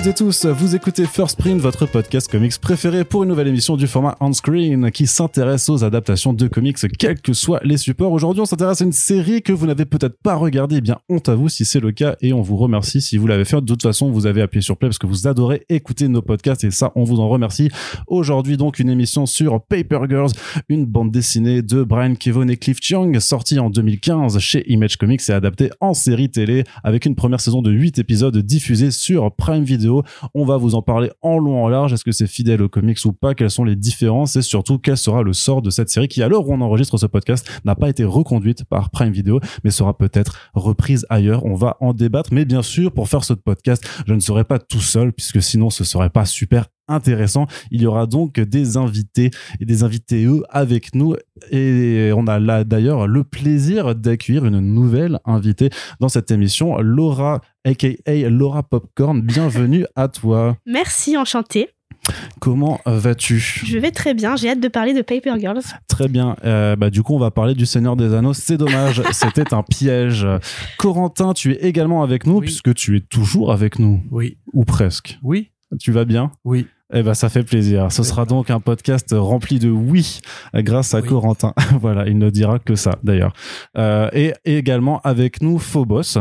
Toutes et tous, vous écoutez First Print, votre podcast comics préféré pour une nouvelle émission du format on-screen qui s'intéresse aux adaptations de comics quels que soient les supports. Aujourd'hui, on s'intéresse à une série que vous n'avez peut-être pas regardée. Eh bien, honte à vous si c'est le cas et on vous remercie si vous l'avez fait. De toute façon, vous avez appuyé sur play parce que vous adorez écouter nos podcasts et ça, on vous en remercie. Aujourd'hui, donc, une émission sur Paper Girls, une bande dessinée de Brian Kevon et Cliff Chung, sortie en 2015 chez Image Comics et adaptée en série télé avec une première saison de 8 épisodes diffusés sur Prime Video. On va vous en parler en long en large. Est-ce que c'est fidèle aux comics ou pas? Quelles sont les différences? Et surtout quel sera le sort de cette série qui, à l'heure où on enregistre ce podcast, n'a pas été reconduite par Prime Video, mais sera peut-être reprise ailleurs? On va en débattre. Mais bien sûr, pour faire ce podcast, je ne serai pas tout seul puisque sinon ce serait pas super intéressant. Il y aura donc des invités et des invités eux avec nous et on a là d'ailleurs le plaisir d'accueillir une nouvelle invitée dans cette émission, Laura aka Laura Popcorn. Bienvenue à toi. Merci, enchantée. Comment vas-tu? Je vais très bien, j'ai hâte de parler de Paper Girls. Très bien, euh, bah, du coup on va parler du Seigneur des Anneaux, c'est dommage, c'était un piège. Corentin, tu es également avec nous Oui. puisque tu es toujours avec nous, Oui. ou presque. Oui. Tu vas bien? Oui. Eh ben, ça fait plaisir. Ce sera donc un podcast rempli de oui grâce à Oui. Corentin. voilà, il ne dira que ça d'ailleurs. Euh, et également avec nous Phobos.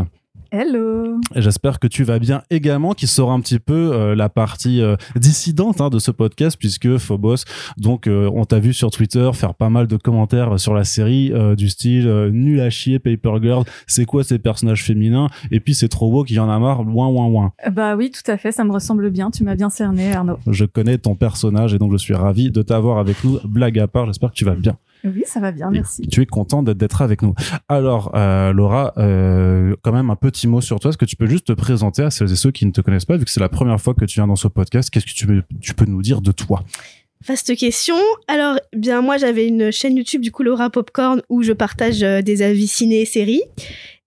Hello J'espère que tu vas bien également, qui sera un petit peu euh, la partie euh, dissidente hein, de ce podcast, puisque Phobos, donc euh, on t'a vu sur Twitter faire pas mal de commentaires sur la série, euh, du style euh, nul à chier, Paper Girl, c'est quoi ces personnages féminins? Et puis c'est trop beau qu'il y en a marre, loin, loin, loin. Bah oui, tout à fait, ça me ressemble bien, tu m'as bien cerné Arnaud. Je connais ton personnage et donc je suis ravi de t'avoir avec nous. Blague à part, j'espère que tu vas bien. Oui, ça va bien, Et merci. Tu es content d'être- avec nous. Alors, euh, Laura, euh, quand même un petit mot sur toi. Est-ce que tu peux juste te présenter à celles et ceux qui ne te connaissent pas, vu que c'est la première fois que tu viens dans ce podcast? Qu'est-ce que tu peux, tu peux nous dire de toi? Vaste question. Alors, bien moi j'avais une chaîne YouTube du coup Laura Popcorn où je partage euh, des avis ciné et séries.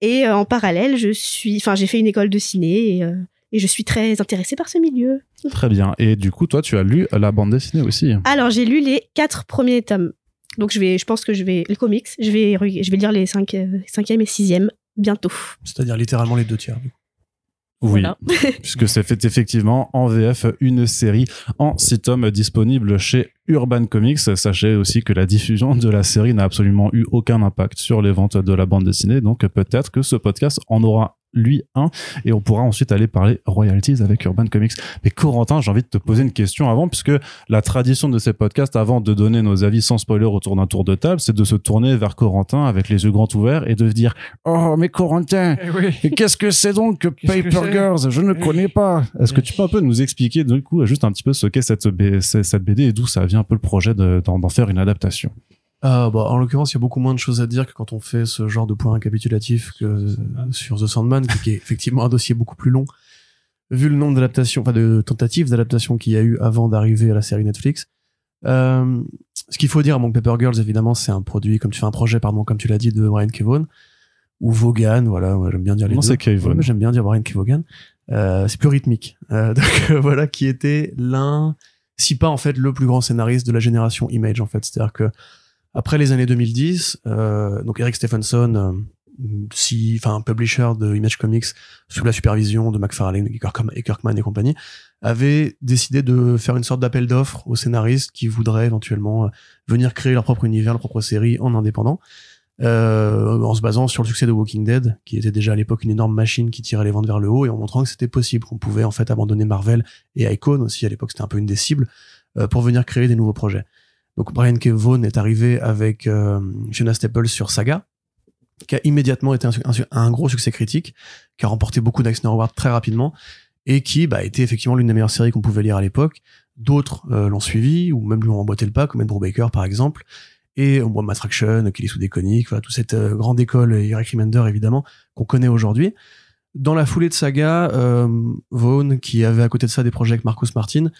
Et euh, en parallèle, je suis, enfin j'ai fait une école de ciné et, euh, et je suis très intéressée par ce milieu. Très bien. Et du coup, toi, tu as lu la bande dessinée aussi? Alors j'ai lu les quatre premiers tomes. Donc je vais, je pense que je vais les comics. Je vais, je vais lire les cinq, euh, cinquième et sixième bientôt. C'est-à-dire littéralement les deux tiers. du coup. Oui, Voilà. puisque c'est fait effectivement en VF une série en six tomes disponible chez Urban Comics. Sachez aussi que la diffusion de la série n'a absolument eu aucun impact sur les ventes de la bande dessinée, donc peut-être que ce podcast en aura lui un. Et on pourra ensuite aller parler royalties avec Urban Comics. Mais Corentin, j'ai envie de te poser une question avant puisque la tradition de ces podcasts avant de donner nos avis sans spoiler autour d'un tour de table, c'est de se tourner vers Corentin avec les yeux grands ouverts et de se dire "Oh mais Corentin, et qu'est-ce que c'est donc que Paper Girls? Je ne connais pas. Est-ce que tu peux un peu nous expliquer du coup juste un petit peu ce qu'est cette, cette BD et d'où ça vient un peu le projet de- d'en d'en faire une adaptation? Ah, bah, en l'occurrence, il y a beaucoup moins de choses à dire que quand on fait ce genre de point récapitulatif que euh, sur The Sandman, qui, est effectivement un dossier beaucoup plus long, vu le nombre d'adaptations, enfin de tentatives d'adaptation qu'il y a eu avant d'arriver à la série Netflix. Euh, ce qu'il faut dire à Monk Paper Girls, évidemment, c'est un produit, comme tu fais un projet, pardon, comme tu l'as dit, de Brian Kevoughan, ou Vaughan, voilà, j'aime bien dire les Non, deux. mais J'aime bien dire Brian Kevoughan. Euh, c'est plus rythmique. Euh, donc euh, voilà, qui était l'un, si pas en fait le plus grand scénariste de la génération Image en fait. C'est-à-dire que après les années 2010, euh, donc Eric Stephenson, euh, si, enfin publisher de Image Comics sous la supervision de McFarlane et Kirkman et compagnie, avait décidé de faire une sorte d'appel d'offres aux scénaristes qui voudraient éventuellement euh, venir créer leur propre univers, leur propre série en indépendant. Euh, en se basant sur le succès de Walking Dead, qui était déjà à l'époque une énorme machine qui tirait les ventes vers le haut, et en montrant que c'était possible, qu'on pouvait en fait abandonner Marvel et Icon aussi, à l'époque c'était un peu une des cibles, euh, pour venir créer des nouveaux projets. Donc Brian K. Vaughan est arrivé avec euh, Fiona Staples sur Saga, qui a immédiatement été un, gros succès critique, qui a remporté beaucoup d'Eisner Awards très rapidement, et qui bah, était effectivement l'une des meilleures séries qu'on pouvait lire à l'époque. D'autres euh, l'ont suivi, ou même lui ont emboîté le pas, comme Ed Brubaker par exemple, et euh, Matt Fraction, Kelly Sue DeConnick, voilà, toute cette euh, grande école, Eric Remender évidemment, qu'on connaît aujourd'hui. Dans la foulée de Saga, euh, Vaughn, qui avait à côté de ça des projets avec Marcus Martin,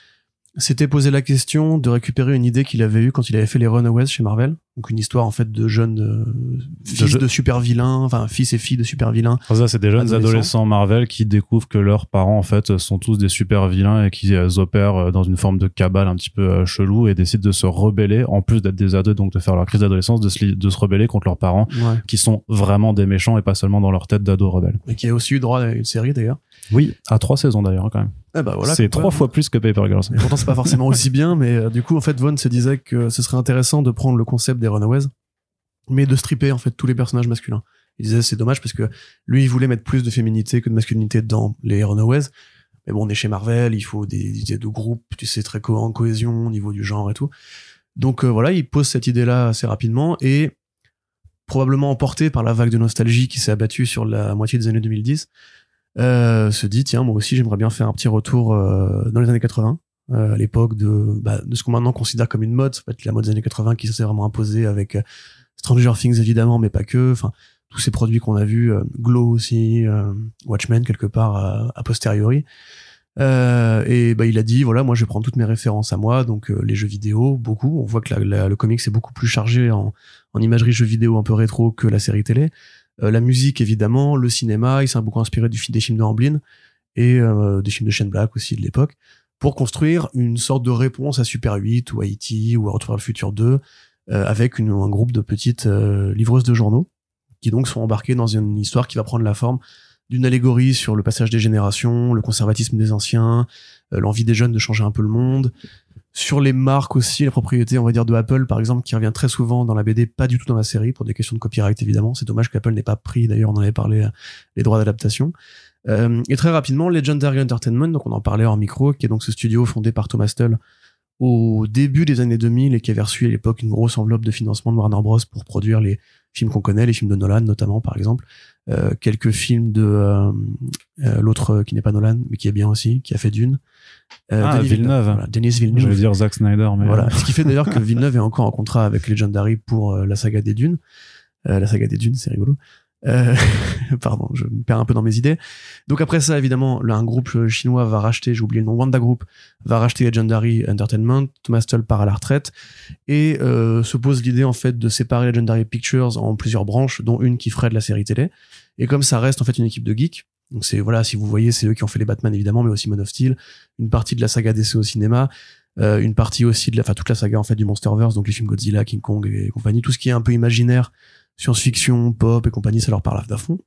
s'était posé la question de récupérer une idée qu'il avait eue quand il avait fait les Runaways chez Marvel. Donc une histoire en fait de jeunes euh, fils de super vilains, enfin fils et filles de super vilains. Alors ça, c'est des jeunes Adolescents. adolescents Marvel qui découvrent que leurs parents, en fait, sont tous des super vilains et qui euh, opèrent euh, dans une forme de cabale un petit peu chelou et décident de se rebeller, en plus d'être des ados, donc de faire leur crise d'adolescence, de se, li- de se rebeller contre leurs parents Ouais. qui sont vraiment des méchants et pas seulement dans leur tête d'ados rebelles. Et qui a aussi eu droit à une série d'ailleurs. Oui, à trois saisons d'ailleurs quand même. Ah bah voilà. c'est trois fois plus que Paper Girls. Et pourtant, c'est pas forcément aussi bien, mais euh, du coup, en fait, Vaughn se disait que ce serait intéressant de prendre le concept des Runaways, mais de stripper, en fait, tous les personnages masculins. Il disait, c'est dommage parce que lui, il voulait mettre plus de féminité que de masculinité dans les Runaways. Mais bon, on est chez Marvel, il faut des idées de groupe, tu sais, très co en cohésion au niveau du genre et tout. Donc euh, voilà, il pose cette idée-là assez rapidement et probablement emporté par la vague de nostalgie qui s'est abattue sur la moitié des années 2010, euh, se dit tiens moi aussi j'aimerais bien faire un petit retour euh, dans les années 80 euh, à l'époque de, bah, de ce qu'on maintenant considère comme une mode, ça peut être la mode des années 80 qui s'est vraiment imposée avec euh, Stranger Things évidemment, mais pas que, enfin tous ces produits qu'on a vus, euh, Glow aussi, euh, Watchmen quelque part euh, a posteriori. Euh, et bah il a dit voilà moi je prendre toutes mes références à moi. Donc euh, les jeux vidéo beaucoup. On voit que la, la- le comics est beaucoup plus chargé en, en imagerie jeux vidéo un peu rétro que la série télé. Euh, la musique évidemment le cinéma il s'est beaucoup inspiré du, fi- des films de Amblin et euh, des films de Shane Black aussi de l'époque pour construire une sorte de réponse à Super 8 ou E.T. ou à Retour vers le futur 2 euh, avec un groupe de petites euh, livreuses de journaux qui donc sont embarquées dans une histoire qui va prendre la forme d'une allégorie sur le passage des générations, le conservatisme des anciens, euh, l'envie des jeunes de changer un peu le monde, sur les marques aussi, les propriétés, on va dire, de Apple, par exemple, qui revient très souvent dans la BD, pas du tout dans la série, pour des questions de copyright, évidemment. C'est dommage qu'Apple n'ait pas pris, d'ailleurs, on en avait parlé, euh, les droits d'adaptation. Euh, et très rapidement, Legendary Entertainment, donc on en parlait hors micro, qui est donc ce studio fondé par Thomas Tull au début des années 2000 et qui avait reçu à l'époque une grosse enveloppe de financement de Warner Bros pour produire les films qu'on connaît, les films de Nolan notamment, par exemple. Euh, quelques films de euh, euh, l'autre qui n'est pas Nolan, mais qui est bien aussi, qui a fait Dune. Euh, Ah, Denis Villeneuve. Voilà, Denis Je vais Villeneuve. dire Zack Snyder, mais Voilà. euh, Ce qui fait d'ailleurs que Villeneuve est encore en contrat avec Legendary pour euh, la saga des Dunes. Euh, la saga des Dunes, c'est rigolo. Euh, pardon, je me perds un peu dans mes idées. Donc après ça, évidemment, là, un groupe chinois va racheter, j'ai oublié le nom, Wanda Group, va racheter Legendary Entertainment, Thomas Tull part à la retraite, et euh, se pose l'idée en fait de séparer Legendary Pictures en plusieurs branches, dont une qui ferait de la série télé. Et comme ça reste en fait une équipe de geeks, donc c'est voilà, si vous voyez, c'est eux qui ont fait les Batman évidemment, mais aussi Man of Steel, une partie de la saga DC au cinéma, euh, une partie aussi de la, enfin toute la saga en fait du MonsterVerse, donc les films Godzilla, King Kong et compagnie, tout ce qui est un peu imaginaire, science-fiction, pop et compagnie, ça leur parle à fond.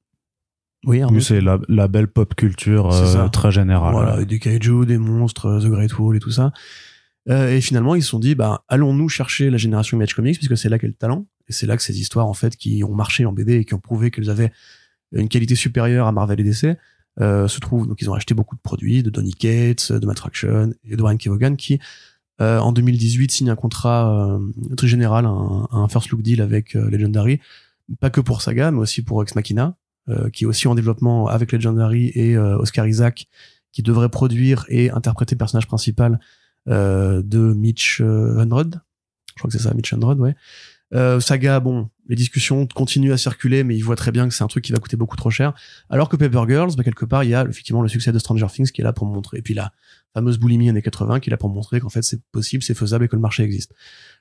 Oui, oui, c'est la, la belle pop culture euh, très générale. voilà, des kaiju, des monstres, euh, The Great Wall et tout ça. Euh, et finalement, ils se sont dit, bah, allons-nous chercher la génération Image Comics, puisque c'est là qu'est le talent. Et c'est là que ces histoires, en fait, qui ont marché en BD et qui ont prouvé qu'elles avaient une qualité supérieure à Marvel et DC, euh, se trouvent. Donc, ils ont acheté beaucoup de produits, de Donny Cates, de Matt Fraction et de Brian Kevogan, qui, euh, en 2018, signe un contrat euh, très général, un, first look deal avec Legendary, pas que pour Saga, mais aussi pour Ex Machina, qui est aussi en développement avec Legendary et Oscar Isaac, qui devrait produire et interpréter le personnage principal de Mitch Hundred. Je crois que c'est ça, Mitch Hundred, ouais. Euh, Saga, bon, les discussions continuent à circuler, mais ils voient très bien que c'est un truc qui va coûter beaucoup trop cher. Alors que Paper Girls, bah, quelque part, il y a effectivement le succès de Stranger Things qui est là pour montrer. Et puis la fameuse boulimie années 80 qui est là pour montrer qu'en fait c'est possible, c'est faisable et que le marché existe.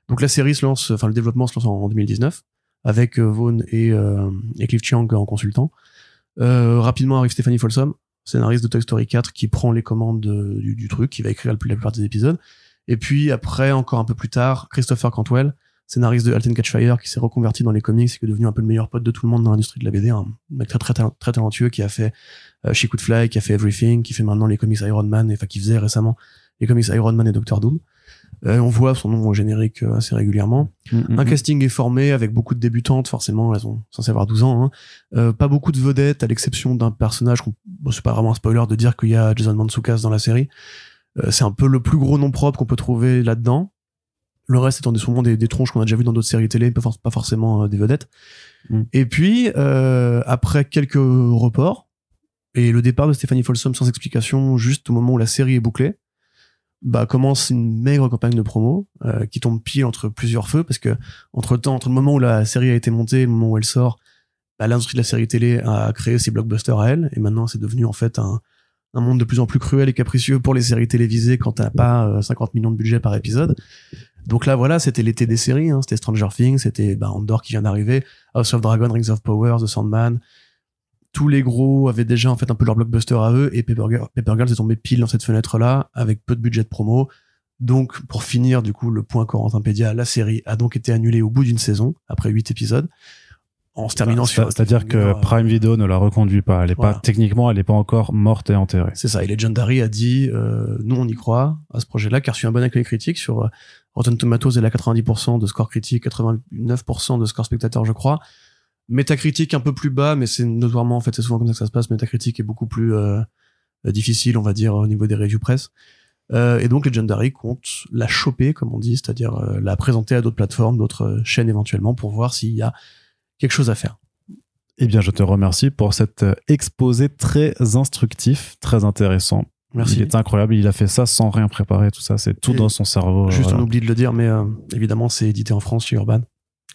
Donc la série se lance, enfin le développement se lance en, en 2019 avec euh, Vaughn et, euh, et Cliff Chiang en consultant. Euh, rapidement arrive Stephanie Folsom, scénariste de Toy Story 4, qui prend les commandes de- du, du truc, qui va écrire la plupart des épisodes. Et puis après, encore un peu plus tard, Christopher Cantwell, scénariste de Alten Catch Fire, qui s'est reconverti dans les comics et qui est devenu un peu le meilleur pote de tout le monde dans l'industrie de la BD, un mec très très, très talentueux qui a fait euh, She Could Fly, qui a fait Everything, qui fait maintenant les comics Iron Man, et enfin qui faisait récemment les comics Iron Man et Doctor Doom. Euh, on voit son nom au générique euh, assez régulièrement. Mm, mm, Un casting est formé avec beaucoup de débutantes, forcément, elles ont censé avoir 12 ans. Hein. Euh, pas beaucoup de vedettes, à l'exception d'un personnage, bon, c'est pas vraiment un spoiler de dire qu'il y a Jason Mantzoukas dans la série. Euh, c'est un peu le plus gros nom propre qu'on peut trouver là-dedans. Le reste étant des, souvent des, des tronches qu'on a déjà vu dans d'autres séries télé, pas, for- pas forcément euh, des vedettes. Mm. Et puis, euh, après quelques reports, et le départ de Stephanie Folsom sans explication, juste au moment où la série est bouclée, bah commence une maigre campagne de promo euh, qui tombe pile entre plusieurs feux parce que entre temps entre le moment où la série a été montée et le moment où elle sort bah, l'industrie de la série télé a créé ses blockbusters à elle et maintenant c'est devenu en fait un, un monde de plus en plus cruel et capricieux pour les séries télévisées quand t'as pas euh, 50 millions de budget par épisode donc là voilà c'était l'été des séries hein, c'était Stranger Things c'était bah, Andor qui vient d'arriver House of Dragon Rings of Power The Sandman tous les gros avaient déjà en fait un peu leur blockbuster à eux et Paper, Girl, Paper Girls est tombé pile dans cette fenêtre là avec peu de budget de promo donc pour finir du coup le point Corentin Pédia la série a donc été annulée au bout d'une saison après huit épisodes en se terminant C'est- sur. C'est-à-dire que euh, Prime Video ne la reconduit pas. Elle est Voilà. pas techniquement, elle est pas encore morte et enterrée. C'est ça. Et Legendary a dit, euh, nous on y croit à ce projet-là, a reçu un bon accueil critique sur euh, Rotten Tomatoes. Elle a 90% de score critique, 89% de score spectateur, je crois. Métacritique un peu plus bas, mais c'est notoirement en fait c'est souvent comme ça que ça se passe. Métacritique est beaucoup plus euh, difficile, on va dire, au niveau des reviews presse. Euh, et donc Legendary compte la choper, comme on dit, c'est-à-dire euh, la présenter à d'autres plateformes, d'autres chaînes éventuellement, pour voir s'il y a quelque chose à faire. Eh bien, je te remercie pour cet exposé très instructif, très intéressant. Merci. Il est incroyable. Il a fait ça sans rien préparer, tout ça. C'est tout Et dans son cerveau. Juste, voilà. on oublie de le dire, mais euh, évidemment, c'est édité en France chez Urban.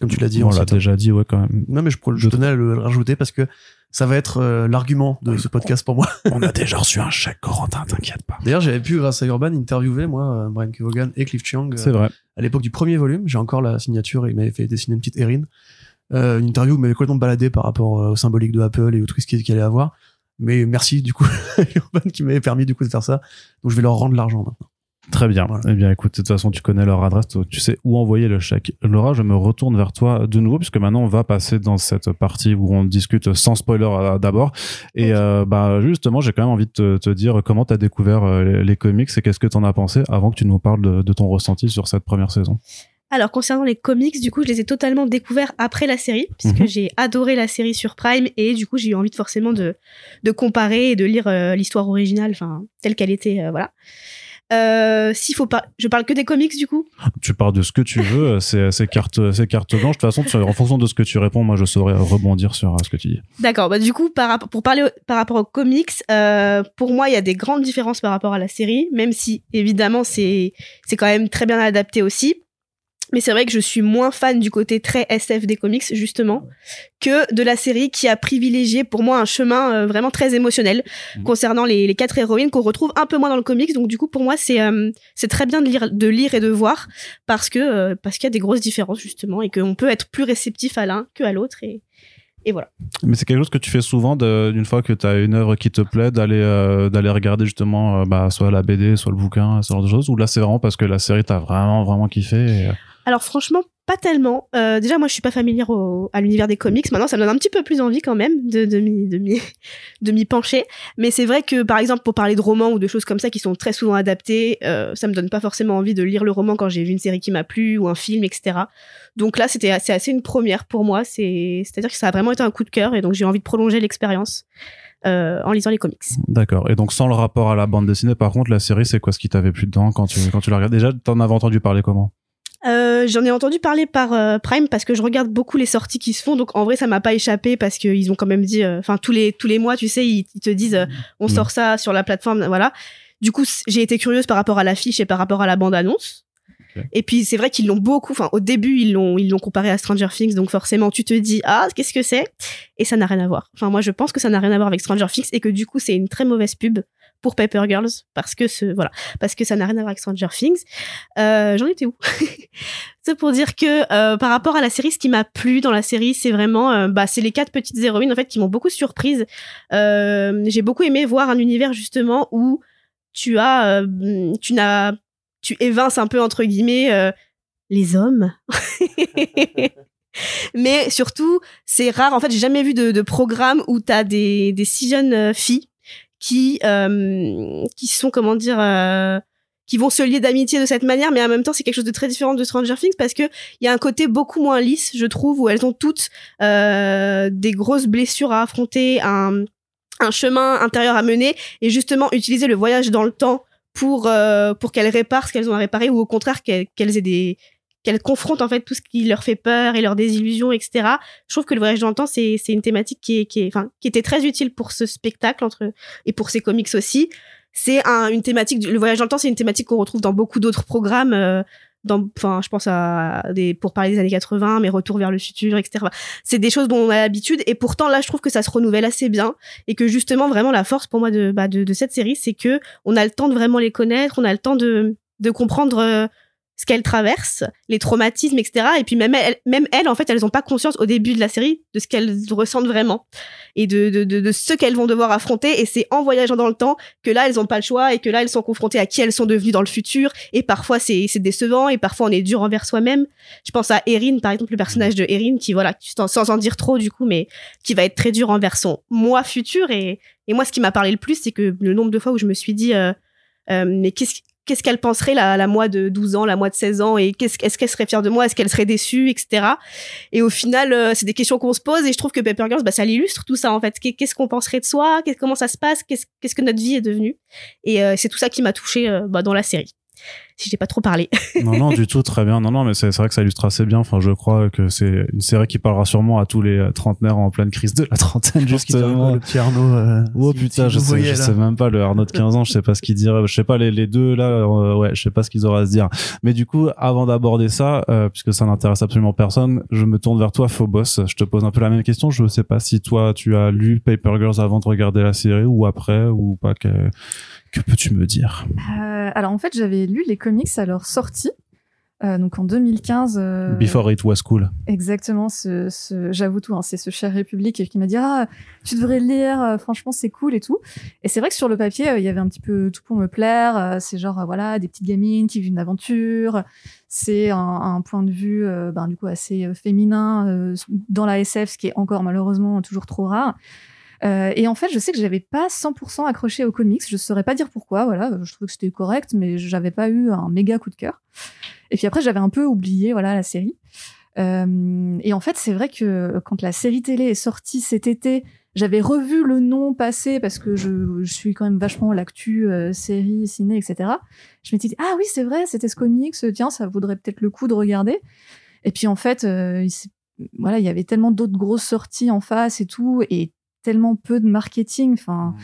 Comme tu l'as dit, on l'a déjà dit, ouais, quand même. Non, mais je, tenais à le, le rajouter parce que ça va être euh, l'argument de ce podcast pour moi. On a déjà reçu un chèque, Corentin, t'inquiète pas. D'ailleurs, j'avais pu, grâce à Urban, interviewer, moi, euh, Brian Kevogan et Cliff Chiang C'est vrai. à l'époque du premier volume. J'ai encore la signature et il m'avait fait dessiner une petite Erin. Euh, une interview qui m'avait complètement baladé par rapport au symbolique de Apple et au twist qu'il allait avoir. Mais merci, du coup, Urban qui m'avait permis, du coup, de faire ça. Donc, je vais leur rendre l'argent maintenant. Très bien. Voilà. Eh bien, écoute, de toute façon, tu connais leur adresse, tu sais où envoyer le chèque. Laura, je me retourne vers toi de nouveau, puisque maintenant, on va passer dans cette partie où on discute sans spoiler euh, d'abord. Et euh, bah, justement, j'ai quand même envie de te, te dire comment tu as découvert euh, les, les comics et qu'est-ce que tu en as pensé avant que tu nous parles de, de ton ressenti sur cette première saison. Alors concernant les comics, du coup, je les ai totalement découverts après la série, puisque Mhm. j'ai adoré la série sur Prime et du coup, j'ai eu envie de forcément de de comparer et de lire euh, l'histoire originale, enfin telle qu'elle était, euh, voilà. Euh, S'il faut pas, je parle que des comics du coup? Tu parles de ce que tu veux, euh, c'est c'est carte, c'est carte blanche. De toute façon, en fonction de ce que tu réponds, moi, je saurais rebondir sur ce que tu dis. D'accord. Bah du coup, par pour parler par rapport aux comics, pour moi, il y a des grandes différences par rapport à la série, même si évidemment c'est c'est quand même très bien adapté aussi. Mais c'est vrai que je suis moins fan du côté très SF des comics, justement, que de la série qui a privilégié pour moi un chemin euh, vraiment très émotionnel Mhm. concernant les, les quatre héroïnes qu'on retrouve un peu moins dans le comics. Donc du coup, pour moi, c'est euh, c'est très bien de lire, de lire et de voir parce que euh, parce qu'il y a des grosses différences justement et qu'on peut être plus réceptif à l'un que à l'autre et et voilà. Mais c'est quelque chose que tu fais souvent d'une fois que tu as une œuvre qui te plaît d'aller euh, d'aller regarder justement euh, bah, soit la BD, soit le bouquin, ce genre de choses? Ou là, c'est vraiment parce que la série t'a vraiment vraiment kiffé. et, Alors franchement, pas tellement. Euh, déjà, moi, je suis pas familière au- à l'univers des comics. Maintenant, ça me donne un petit peu plus envie quand même de, de m'y de pencher. Mais c'est vrai que, par exemple, pour parler de romans ou de choses comme ça qui sont très souvent adaptées, euh, ça me donne pas forcément envie de lire le roman quand j'ai vu une série qui m'a plu ou un film, etc. Donc là, c'était assez, assez une première pour moi. C'est, c'est-à-dire que ça a vraiment été un coup de cœur et donc j'ai envie de prolonger l'expérience euh, en lisant les comics. D'accord. Et donc sans le rapport à la bande dessinée, par contre, la série, c'est quoi ce qui t'avait plu dedans quand tu quand tu la regardes? Déjà, t'en avais entendu parler comment? Euh, J'en ai entendu parler par euh, Prime parce que je regarde beaucoup les sorties qui se font. Donc en vrai, ça m'a pas échappé parce qu'ils ont quand même dit, euh, enfin tous les tous les mois, tu sais, ils, ils te disent, on Mhm. sort ça sur la plateforme, voilà. Du coup, j'ai été curieuse par rapport à l'affiche et par rapport à la bande annonce. Et puis c'est vrai qu'ils l'ont beaucoup. Enfin, au début, ils l'ont ils l'ont comparé à Stranger Things, donc forcément, tu te dis ah qu'est-ce que c'est? Et ça n'a rien à voir. Enfin, moi, je pense que ça n'a rien à voir avec Stranger Things et que du coup, c'est une très mauvaise pub pour Paper Girls parce que ce voilà parce que ça n'a rien à voir avec Stranger Things. Euh, J'en étais où? C'est pour dire que euh, par rapport à la série, ce qui m'a plu dans la série, c'est vraiment, euh, bah, c'est les quatre petites héroïnes en fait qui m'ont beaucoup surprise. Euh, J'ai beaucoup aimé voir un univers justement où tu as, euh, tu n'as, tu évinces un peu entre guillemets les hommes. Mais surtout, c'est rare. En fait, j'ai jamais vu de, de programme où t'as des, des si jeunes filles qui, euh, qui sont, comment dire, euh, qui vont se lier d'amitié de cette manière, mais en même temps, c'est quelque chose de très différent de Stranger Things parce que il y a un côté beaucoup moins lisse, je trouve, où elles ont toutes euh, des grosses blessures à affronter, un, un chemin intérieur à mener, et justement utiliser le voyage dans le temps pour euh, pour qu'elles réparent ce qu'elles ont à réparer, ou au contraire qu'elles qu'elles aient des qu'elles confrontent en fait tout ce qui leur fait peur et leurs désillusions, etc. Je trouve que le voyage dans le temps, c'est c'est une thématique qui est qui est enfin qui était très utile pour ce spectacle entre et pour ces comics aussi. C'est un, une thématique le voyage dans le temps, c'est une thématique qu'on retrouve dans beaucoup d'autres programmes. euh, dans, enfin, je pense à des, pour parler des années 80, mais retour vers le futur, etc. C'est des choses dont on a l'habitude, et pourtant là, je trouve que ça se renouvelle assez bien, et que justement, vraiment, la force pour moi de, bah, de, de cette série, c'est que on a le temps de vraiment les connaître, on a le temps de, de comprendre euh, ce qu'elle traverse, les traumatismes, etc. Et puis même elles, même elles, en fait, elles n'ont pas conscience au début de la série de ce qu'elles ressentent vraiment et de, de, ce qu'elles vont devoir affronter. Et c'est en voyageant dans le temps que là, elles n'ont pas le choix et que là, elles sont confrontées à qui elles sont devenues dans le futur. Et parfois, c'est décevant et parfois, on est dur envers soi-même. Je pense à Erin, par exemple, le personnage de Erin, qui, voilà, sans- sans en dire trop, du coup, mais qui va être très dur envers son moi futur. Et, et moi, ce qui m'a parlé le plus, c'est que le nombre de fois où je me suis dit, euh, euh, mais qu'est-ce qu'est-ce qu'elle penserait la, la moi de 12 ans, la moi de 16 ans, et qu'est-ce est-ce qu'elle serait fière de moi, est-ce qu'elle serait déçue, etc. Et au final, euh, c'est des questions qu'on se pose, et je trouve que Paper Girls, bah, ça l'illustre tout ça en fait. Qu'est- Qu'est-ce qu'on penserait de soi, comment ça se passe, qu'est-ce qu'est-ce que notre vie est devenue? Et euh, c'est tout ça qui m'a touchée euh, bah, dans la série. Si je n'ai pas trop parlé. non, non, du tout, très bien. Non, non, mais c'est c'est vrai que ça illustre assez bien. Enfin, je crois que c'est une série qui parlera sûrement à tous les euh, trentenaires en pleine crise de la trentaine, Je justement. le petit Arnaud. euh, Oh si- putain, je sais, voyez, je sais même pas le Arnaud de 15 ans, je sais pas ce qu'il dirait. Je sais pas les, les deux là, euh, ouais, je sais pas ce qu'ils auraient à se dire. Mais du coup, avant d'aborder ça, euh, puisque ça n'intéresse absolument personne, je me tourne vers toi, Phobos. Je te pose un peu la même question. Je sais pas si toi, tu as lu Paper Girls avant de regarder la série ou après ou pas. Que, que peux-tu me dire? Euh, alors en fait, j'avais lu les comics à leur sortie. euh, donc en 2015. euh, Before it was cool. Exactement, ce, ce, j'avoue tout, hein, c'est ce cher République qui m'a dit ah tu devrais le lire, euh, franchement c'est cool et tout. Et c'est vrai que sur le papier euh, il y avait un petit peu tout pour me plaire. c'est genre voilà des petites gamines qui vivent une aventure. C'est un, un point de vue ben du coup assez féminin dans la SF, ce qui est encore malheureusement toujours trop rare. Euh, et en fait, je sais que j'avais pas 100% accroché aux comics. Je saurais pas dire pourquoi. Voilà, je trouvais que c'était correct, mais j'avais pas eu un méga coup de cœur. Et puis après, j'avais un peu oublié voilà la série. Euh, et en fait, c'est vrai que quand la série télé est sortie cet été, j'avais revu le nom passer parce que je, suis quand même vachement l'actu euh, série, ciné, etc. Je m'étais dit ah oui c'est vrai, c'était ce comics, tiens ça vaudrait peut-être le coup de regarder. Et puis en fait, euh, il voilà, il y avait tellement d'autres grosses sorties en face et tout, et tellement peu de marketing. Enfin,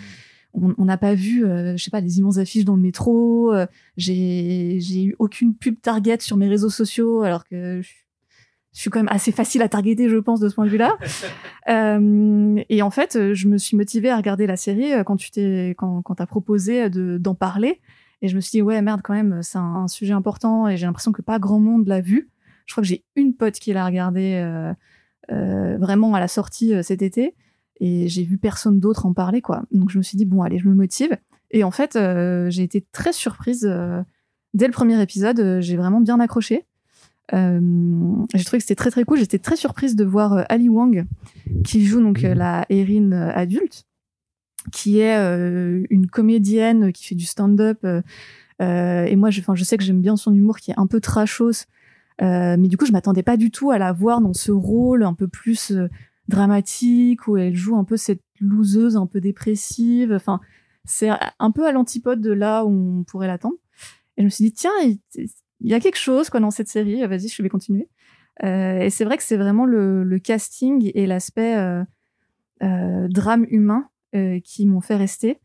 on on n'a pas vu, euh, je sais pas, des immenses affiches dans le métro. euh, j'ai j'ai eu aucune pub Target sur mes réseaux sociaux, alors que je, je suis quand même assez facile à targeter, je pense, de ce point de vue-là. Euh, et en fait, euh, je me suis motivée à regarder la série euh, quand tu t'es, quand, quand t'as proposé de, d'en parler. Et je me suis dit, ouais, merde, quand même, c'est un, un sujet important et j'ai l'impression que pas grand monde l'a vu. Je crois que j'ai une pote qui l'a regardé euh, euh, vraiment à la sortie euh, cet été et j'ai vu personne d'autre en parler, quoi. Donc je me suis dit, bon, allez, je me motive. Et en fait, euh, j'ai été très surprise. euh, dès le premier épisode, euh, j'ai vraiment bien accroché. J'ai trouvé que c'était très très cool. J'étais très surprise de voir Ali Wang, qui joue donc la Erin adulte, qui est une comédienne qui fait du stand-up. et moi, je, je sais que j'aime bien son humour qui est un peu trashos. Mais du coup, je m'attendais pas du tout à la voir dans ce rôle un peu plus dramatique où elle joue un peu cette loseuse un peu dépressive. Enfin, c'est un peu à l'antipode de là où on pourrait l'attendre. Et je me suis dit, tiens, il, y a quelque chose quoi dans cette série. Vas-y, je vais continuer. Euh, et c'est vrai que c'est vraiment le, casting et l'aspect euh, euh, drame humain qui m'ont fait rester.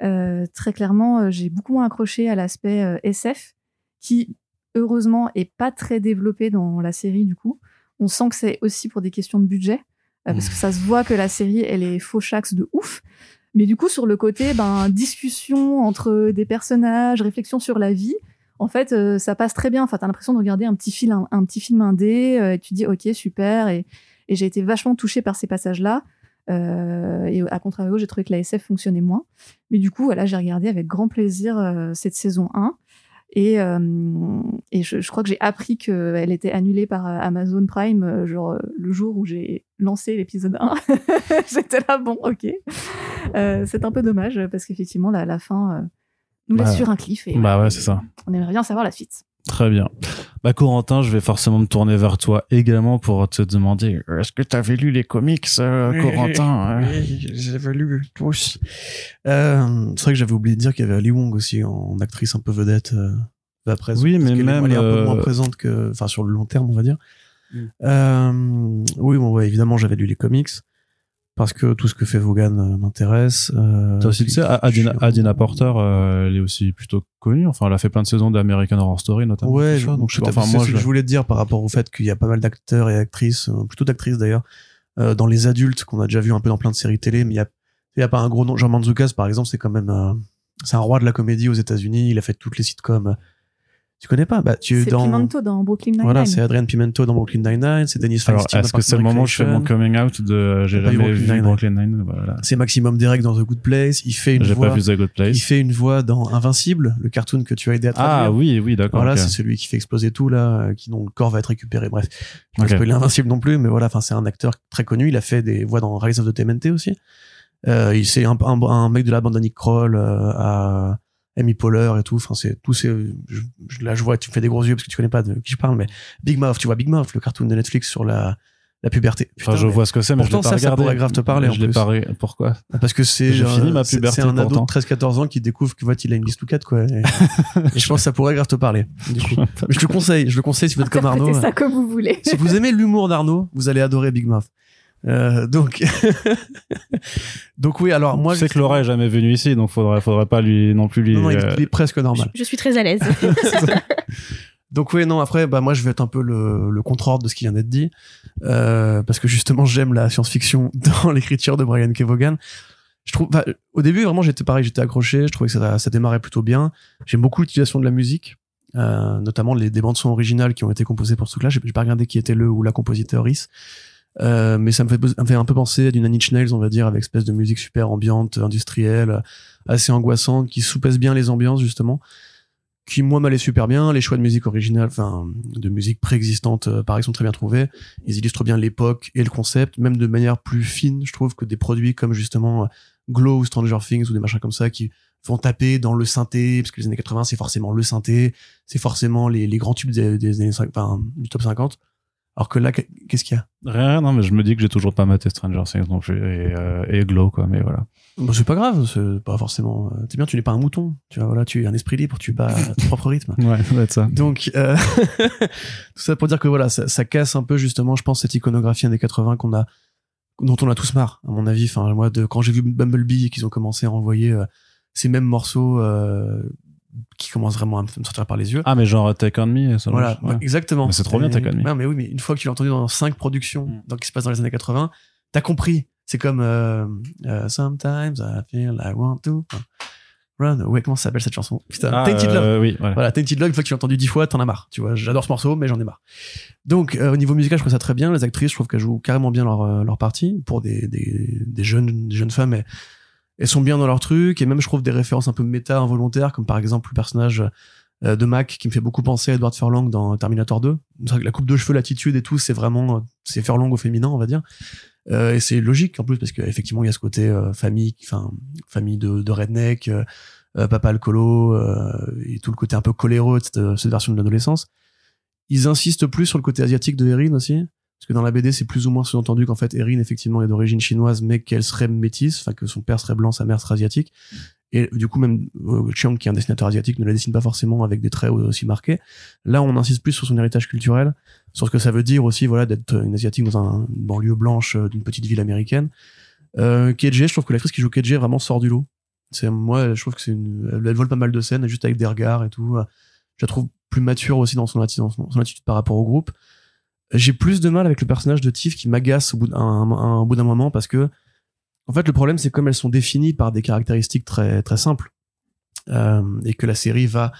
Très clairement, j'ai beaucoup moins accroché à l'aspect SF, qui heureusement est pas très développé dans la série du coup. On sent que c'est aussi pour des questions de budget, euh, parce que ça se voit que la série elle est fauchax de ouf. Mais du coup, sur le côté, ben, discussion entre des personnages, réflexion sur la vie, en fait, euh, ça passe très bien. Enfin, t'as l'impression de regarder un petit film, un, petit film indé, euh, et tu dis, ok, super. Et, et j'ai été vachement touchée par ces passages-là. Euh, et à contrario, j'ai trouvé que la SF fonctionnait moins. Mais du coup, voilà, j'ai regardé avec grand plaisir cette saison 1. Et, euh, et je, je crois que j'ai appris qu'elle était annulée par euh, Amazon Prime, euh, genre le jour où j'ai lancé l'épisode 1. J'étais là, bon, ok. Euh, c'est un peu dommage parce qu'effectivement, la, la fin euh, nous laisse Bah, sur un cliff et Bah voilà, ouais, c'est ça. on aimerait bien savoir la suite. Très bien. Bah Corentin, je vais forcément me tourner vers toi également pour te demander est-ce que tu avais lu les comics, euh, Corentin euh Oui, j'avais lu tous. Euh, c'est vrai que j'avais oublié de dire qu'il y avait Ali Wong aussi en actrice un peu vedette. Euh, après, Oui, mais même, elle est un peu euh, moins présente que, enfin, sur le long terme, on va dire. Mm. Euh, oui, bon, ouais, évidemment, j'avais lu les comics parce que tout ce que fait Vaughan euh, m'intéresse. Euh, aussi, tu sais, Adina, Porter, euh, elle est aussi plutôt connue. Enfin, elle a fait plein de saisons d'American Horror Story, notamment. Ouais, je, donc je Enfin, moi, voulais te dire par rapport au fait qu'il y a pas mal d'acteurs et actrices, euh, plutôt d'actrices d'ailleurs, dans les adultes qu'on a déjà vu un peu dans plein de séries télé, mais il y a, il y a pas un gros nom. Jean Mantzoukas, par exemple, c'est quand même, c'est un roi de la comédie aux États-Unis. Il a fait toutes les sitcoms. Tu connais pas? Bah, tu C'est dans. Pimento dans Brooklyn Nine-Nine. Voilà, c'est Adrian Pimento dans Brooklyn Nine-Nine, c'est Dennis Alors, Feinstein est-ce que c'est le moment où je fais mon coming out de euh, j'ai vu jamais Brooklyn vu Nine-Nine. Brooklyn Nine Voilà. C'est Maximum Derek dans The Good Place. Il fait une J'ai voix. pas vu The Good Il Place. fait une voix dans Invincible, le cartoon que tu as aidé à traduire. Ah oui, oui, d'accord. Voilà, ok. c'est celui qui fait exploser tout là, euh, qui dont le corps va être récupéré. Bref, je vais Ok. pas spoiler Invincible non plus, mais voilà, enfin c'est un acteur très connu. Il a fait des voix dans Rise of the TMNT aussi. Euh, il c'est un, un, un mec de la bande de Nick Kroll euh, à Amy Poehler et tout. Enfin c'est tout c'est je, je- là je vois tu me fais des gros yeux parce que tu connais pas de qui je parle, mais Big Mouth, tu vois Big Mouth, le cartoon de Netflix sur la la puberté. Enfin, je mais- vois ce que c'est, mais je l'ai pourtant, pas ça, ça regardé. pourrait grave te parler, en Je l'ai plus. pas Pourquoi? Parce que c'est J'ai euh, fini ma c'est- puberté, C'est un ado pourtant. de 13-14 ans qui découvre que voit il a une bistoucate quoi. Et, et je pense que ça pourrait grave te parler. Du coup. Mais je te conseille, je le conseille si vous êtes comme Arnaud. Interprétez ça comme vous voulez. Si vous aimez l'humour d'Arnaud, vous allez adorer Big Mouth. Euh, donc, donc oui. Alors moi, je sais que Laura est jamais venue ici, donc faudrait, faudrait pas lui non plus lui. non, non, il, est- euh, il est presque normal. Je suis très à l'aise. Donc oui, non. Après, bah moi, je vais être un peu le, le contre-ordre de ce qui vient d'être dit, euh, parce que justement, j'aime la science-fiction dans l'écriture de Brian Kevogan. Je trouve, bah, au début, vraiment, j'étais pareil, j'étais accroché. Je trouvais que ça, ça démarrait plutôt bien. J'aime beaucoup l'utilisation de la musique, euh, notamment les des bandes son originales qui ont été composées pour ce truc-là. J'ai pas regardé qui était le ou la compositrice. Euh, mais ça me fait, me fait un peu penser à du Nine Inch on va dire, avec espèce de musique super ambiante, industrielle, assez angoissante, qui soupèse bien les ambiances, justement. Qui, moi, m'allait super bien. Les choix de musique originale, enfin, de musique préexistante, euh, pareil, sont très bien trouvés. Ils illustrent bien l'époque et le concept, même de manière plus fine, je trouve, que des produits comme, justement, Glow ou Stranger Things ou des machins comme ça qui vont taper dans le synthé, parce que les années 80, c'est forcément le synthé, c'est forcément les, grands tubes des, des années 50, enfin, du top 50. Alors que là, qu'est-ce qu'il y a? Rien, non, mais je me dis que j'ai toujours pas maté Stranger Things non plus et, euh, et Glow, quoi, mais voilà. Bon, c'est pas grave, c'est pas forcément. euh, C'est bien, tu n'es pas un mouton. Tu vois, voilà, tu es un esprit libre, tu bats à ton propre rythme. Ouais, ça ça. Donc, euh, tout ça pour dire que voilà, ça, ça casse un peu justement, je pense, cette iconographie années 80 qu'on a, dont on a tous marre, à mon avis. Enfin, moi, de quand j'ai vu Bumblebee et qu'ils ont commencé à envoyer euh, ces mêmes morceaux euh, qui commencent vraiment à me sortir par les yeux. Ah, mais genre Take On Me, ça Voilà, ouais. exactement. Mais c'est trop bien, Take On Me. Ouais, mais oui, mais une fois que tu l'as entendu dans cinq productions Mm. donc, qui se passent dans les années 80, t'as compris. C'est comme euh, euh, Sometimes I feel I want to run away. Comment ça s'appelle cette chanson? Putain, Ah, Tainted Love. euh, oui, voilà. Voilà, Tainted Love, une fois que tu l'as entendu dix fois, t'en as marre. Tu vois, j'adore ce morceau, mais j'en ai marre. Donc, au niveau musical, je trouve ça très bien. Les actrices, je trouve qu'elles jouent carrément bien leur, leur partie. Pour des, des, des jeunes, des jeunes femmes, elles sont bien dans leur truc. Et même, je trouve des références un peu méta, involontaires, comme par exemple le personnage euh, de Mac qui me fait beaucoup penser à Edward Furlong dans Terminator 2. C'est vrai que La coupe de cheveux, l'attitude et tout, c'est vraiment, c'est Furlong au féminin, on va dire. Euh, et c'est logique en plus parce qu'effectivement il y a ce côté euh, famille, enfin famille de, de redneck, euh, euh, papa alcoolo euh, et tout le côté un peu coléreux de cette, cette version de l'adolescence. Ils insistent plus sur le côté asiatique de Erin aussi, parce que dans la BD c'est plus ou moins sous-entendu qu'en fait Erin effectivement est d'origine chinoise, mais qu'elle serait métisse, enfin que son père serait blanc, sa mère serait asiatique. Et du coup même euh, Chiang qui est un dessinateur asiatique ne la dessine pas forcément avec des traits aussi marqués. Là on insiste plus sur son héritage culturel, sur ce que ça veut dire aussi voilà d'être une asiatique dans un, une banlieue blanche euh, d'une petite ville américaine. Euh, KJ, je trouve que l'actrice qui joue KJ vraiment sort du lot. Moi, je trouve que c'est une, elle, vole pas mal de scènes juste avec des regards et tout. Je la trouve plus mature aussi dans son attitude par rapport au groupe. J'ai plus de mal avec le personnage de Tiff qui m'agace au bout d'un bout d'un moment parce que en fait le problème c'est comme elles sont définies par des caractéristiques très très simples euh, et que la série va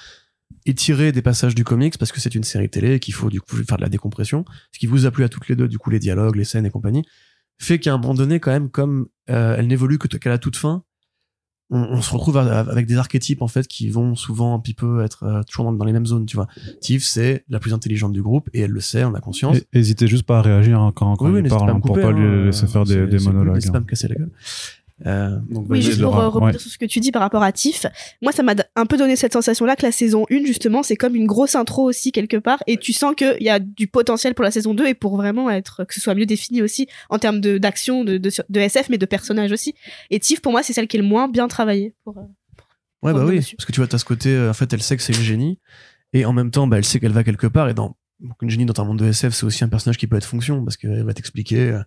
étirer des passages du comics parce que c'est une série télé qu'il faut du coup faire de la décompression ce qui vous a plu à toutes les deux du coup les dialogues les scènes et compagnie fait qu'à un moment donné quand même comme euh, elle n'évolue que qu'à la toute fin on, on se retrouve avec des archétypes en fait qui vont souvent un petit peu être euh, toujours dans, dans les mêmes zones tu vois Tiff c'est la plus intelligente du groupe et elle le sait on a conscience Et- Hésitez juste pas à réagir hein, quand, quand oui, il n'hésitez parle, pas hein, pour pas lui hein, laisser faire des, des cool, monologues. N'hésitez pas hein. me casser la gueule. Euh, donc, Oui, juste pour euh, rebondir ouais. sur ce que tu dis par rapport à Tiff, moi ça m'a un peu donné cette sensation-là que la saison 1, justement, c'est comme une grosse intro aussi quelque part, et tu sens qu'il y a du potentiel pour la saison 2 et pour vraiment être, que ce soit mieux défini aussi en termes de- d'action, de, de, de SF, mais de personnages aussi. Et Tiff, pour moi, c'est celle qui est le moins bien travaillée. Pour, euh, Ouais, bah oui. dessus. Parce que tu vois, t'as ce côté, en fait, elle sait que c'est une génie. Et en même temps, bah, elle sait qu'elle va quelque part. Et dans, donc, une génie dans un monde de SF, c'est aussi un personnage qui peut être fonction. Parce qu'elle va t'expliquer euh,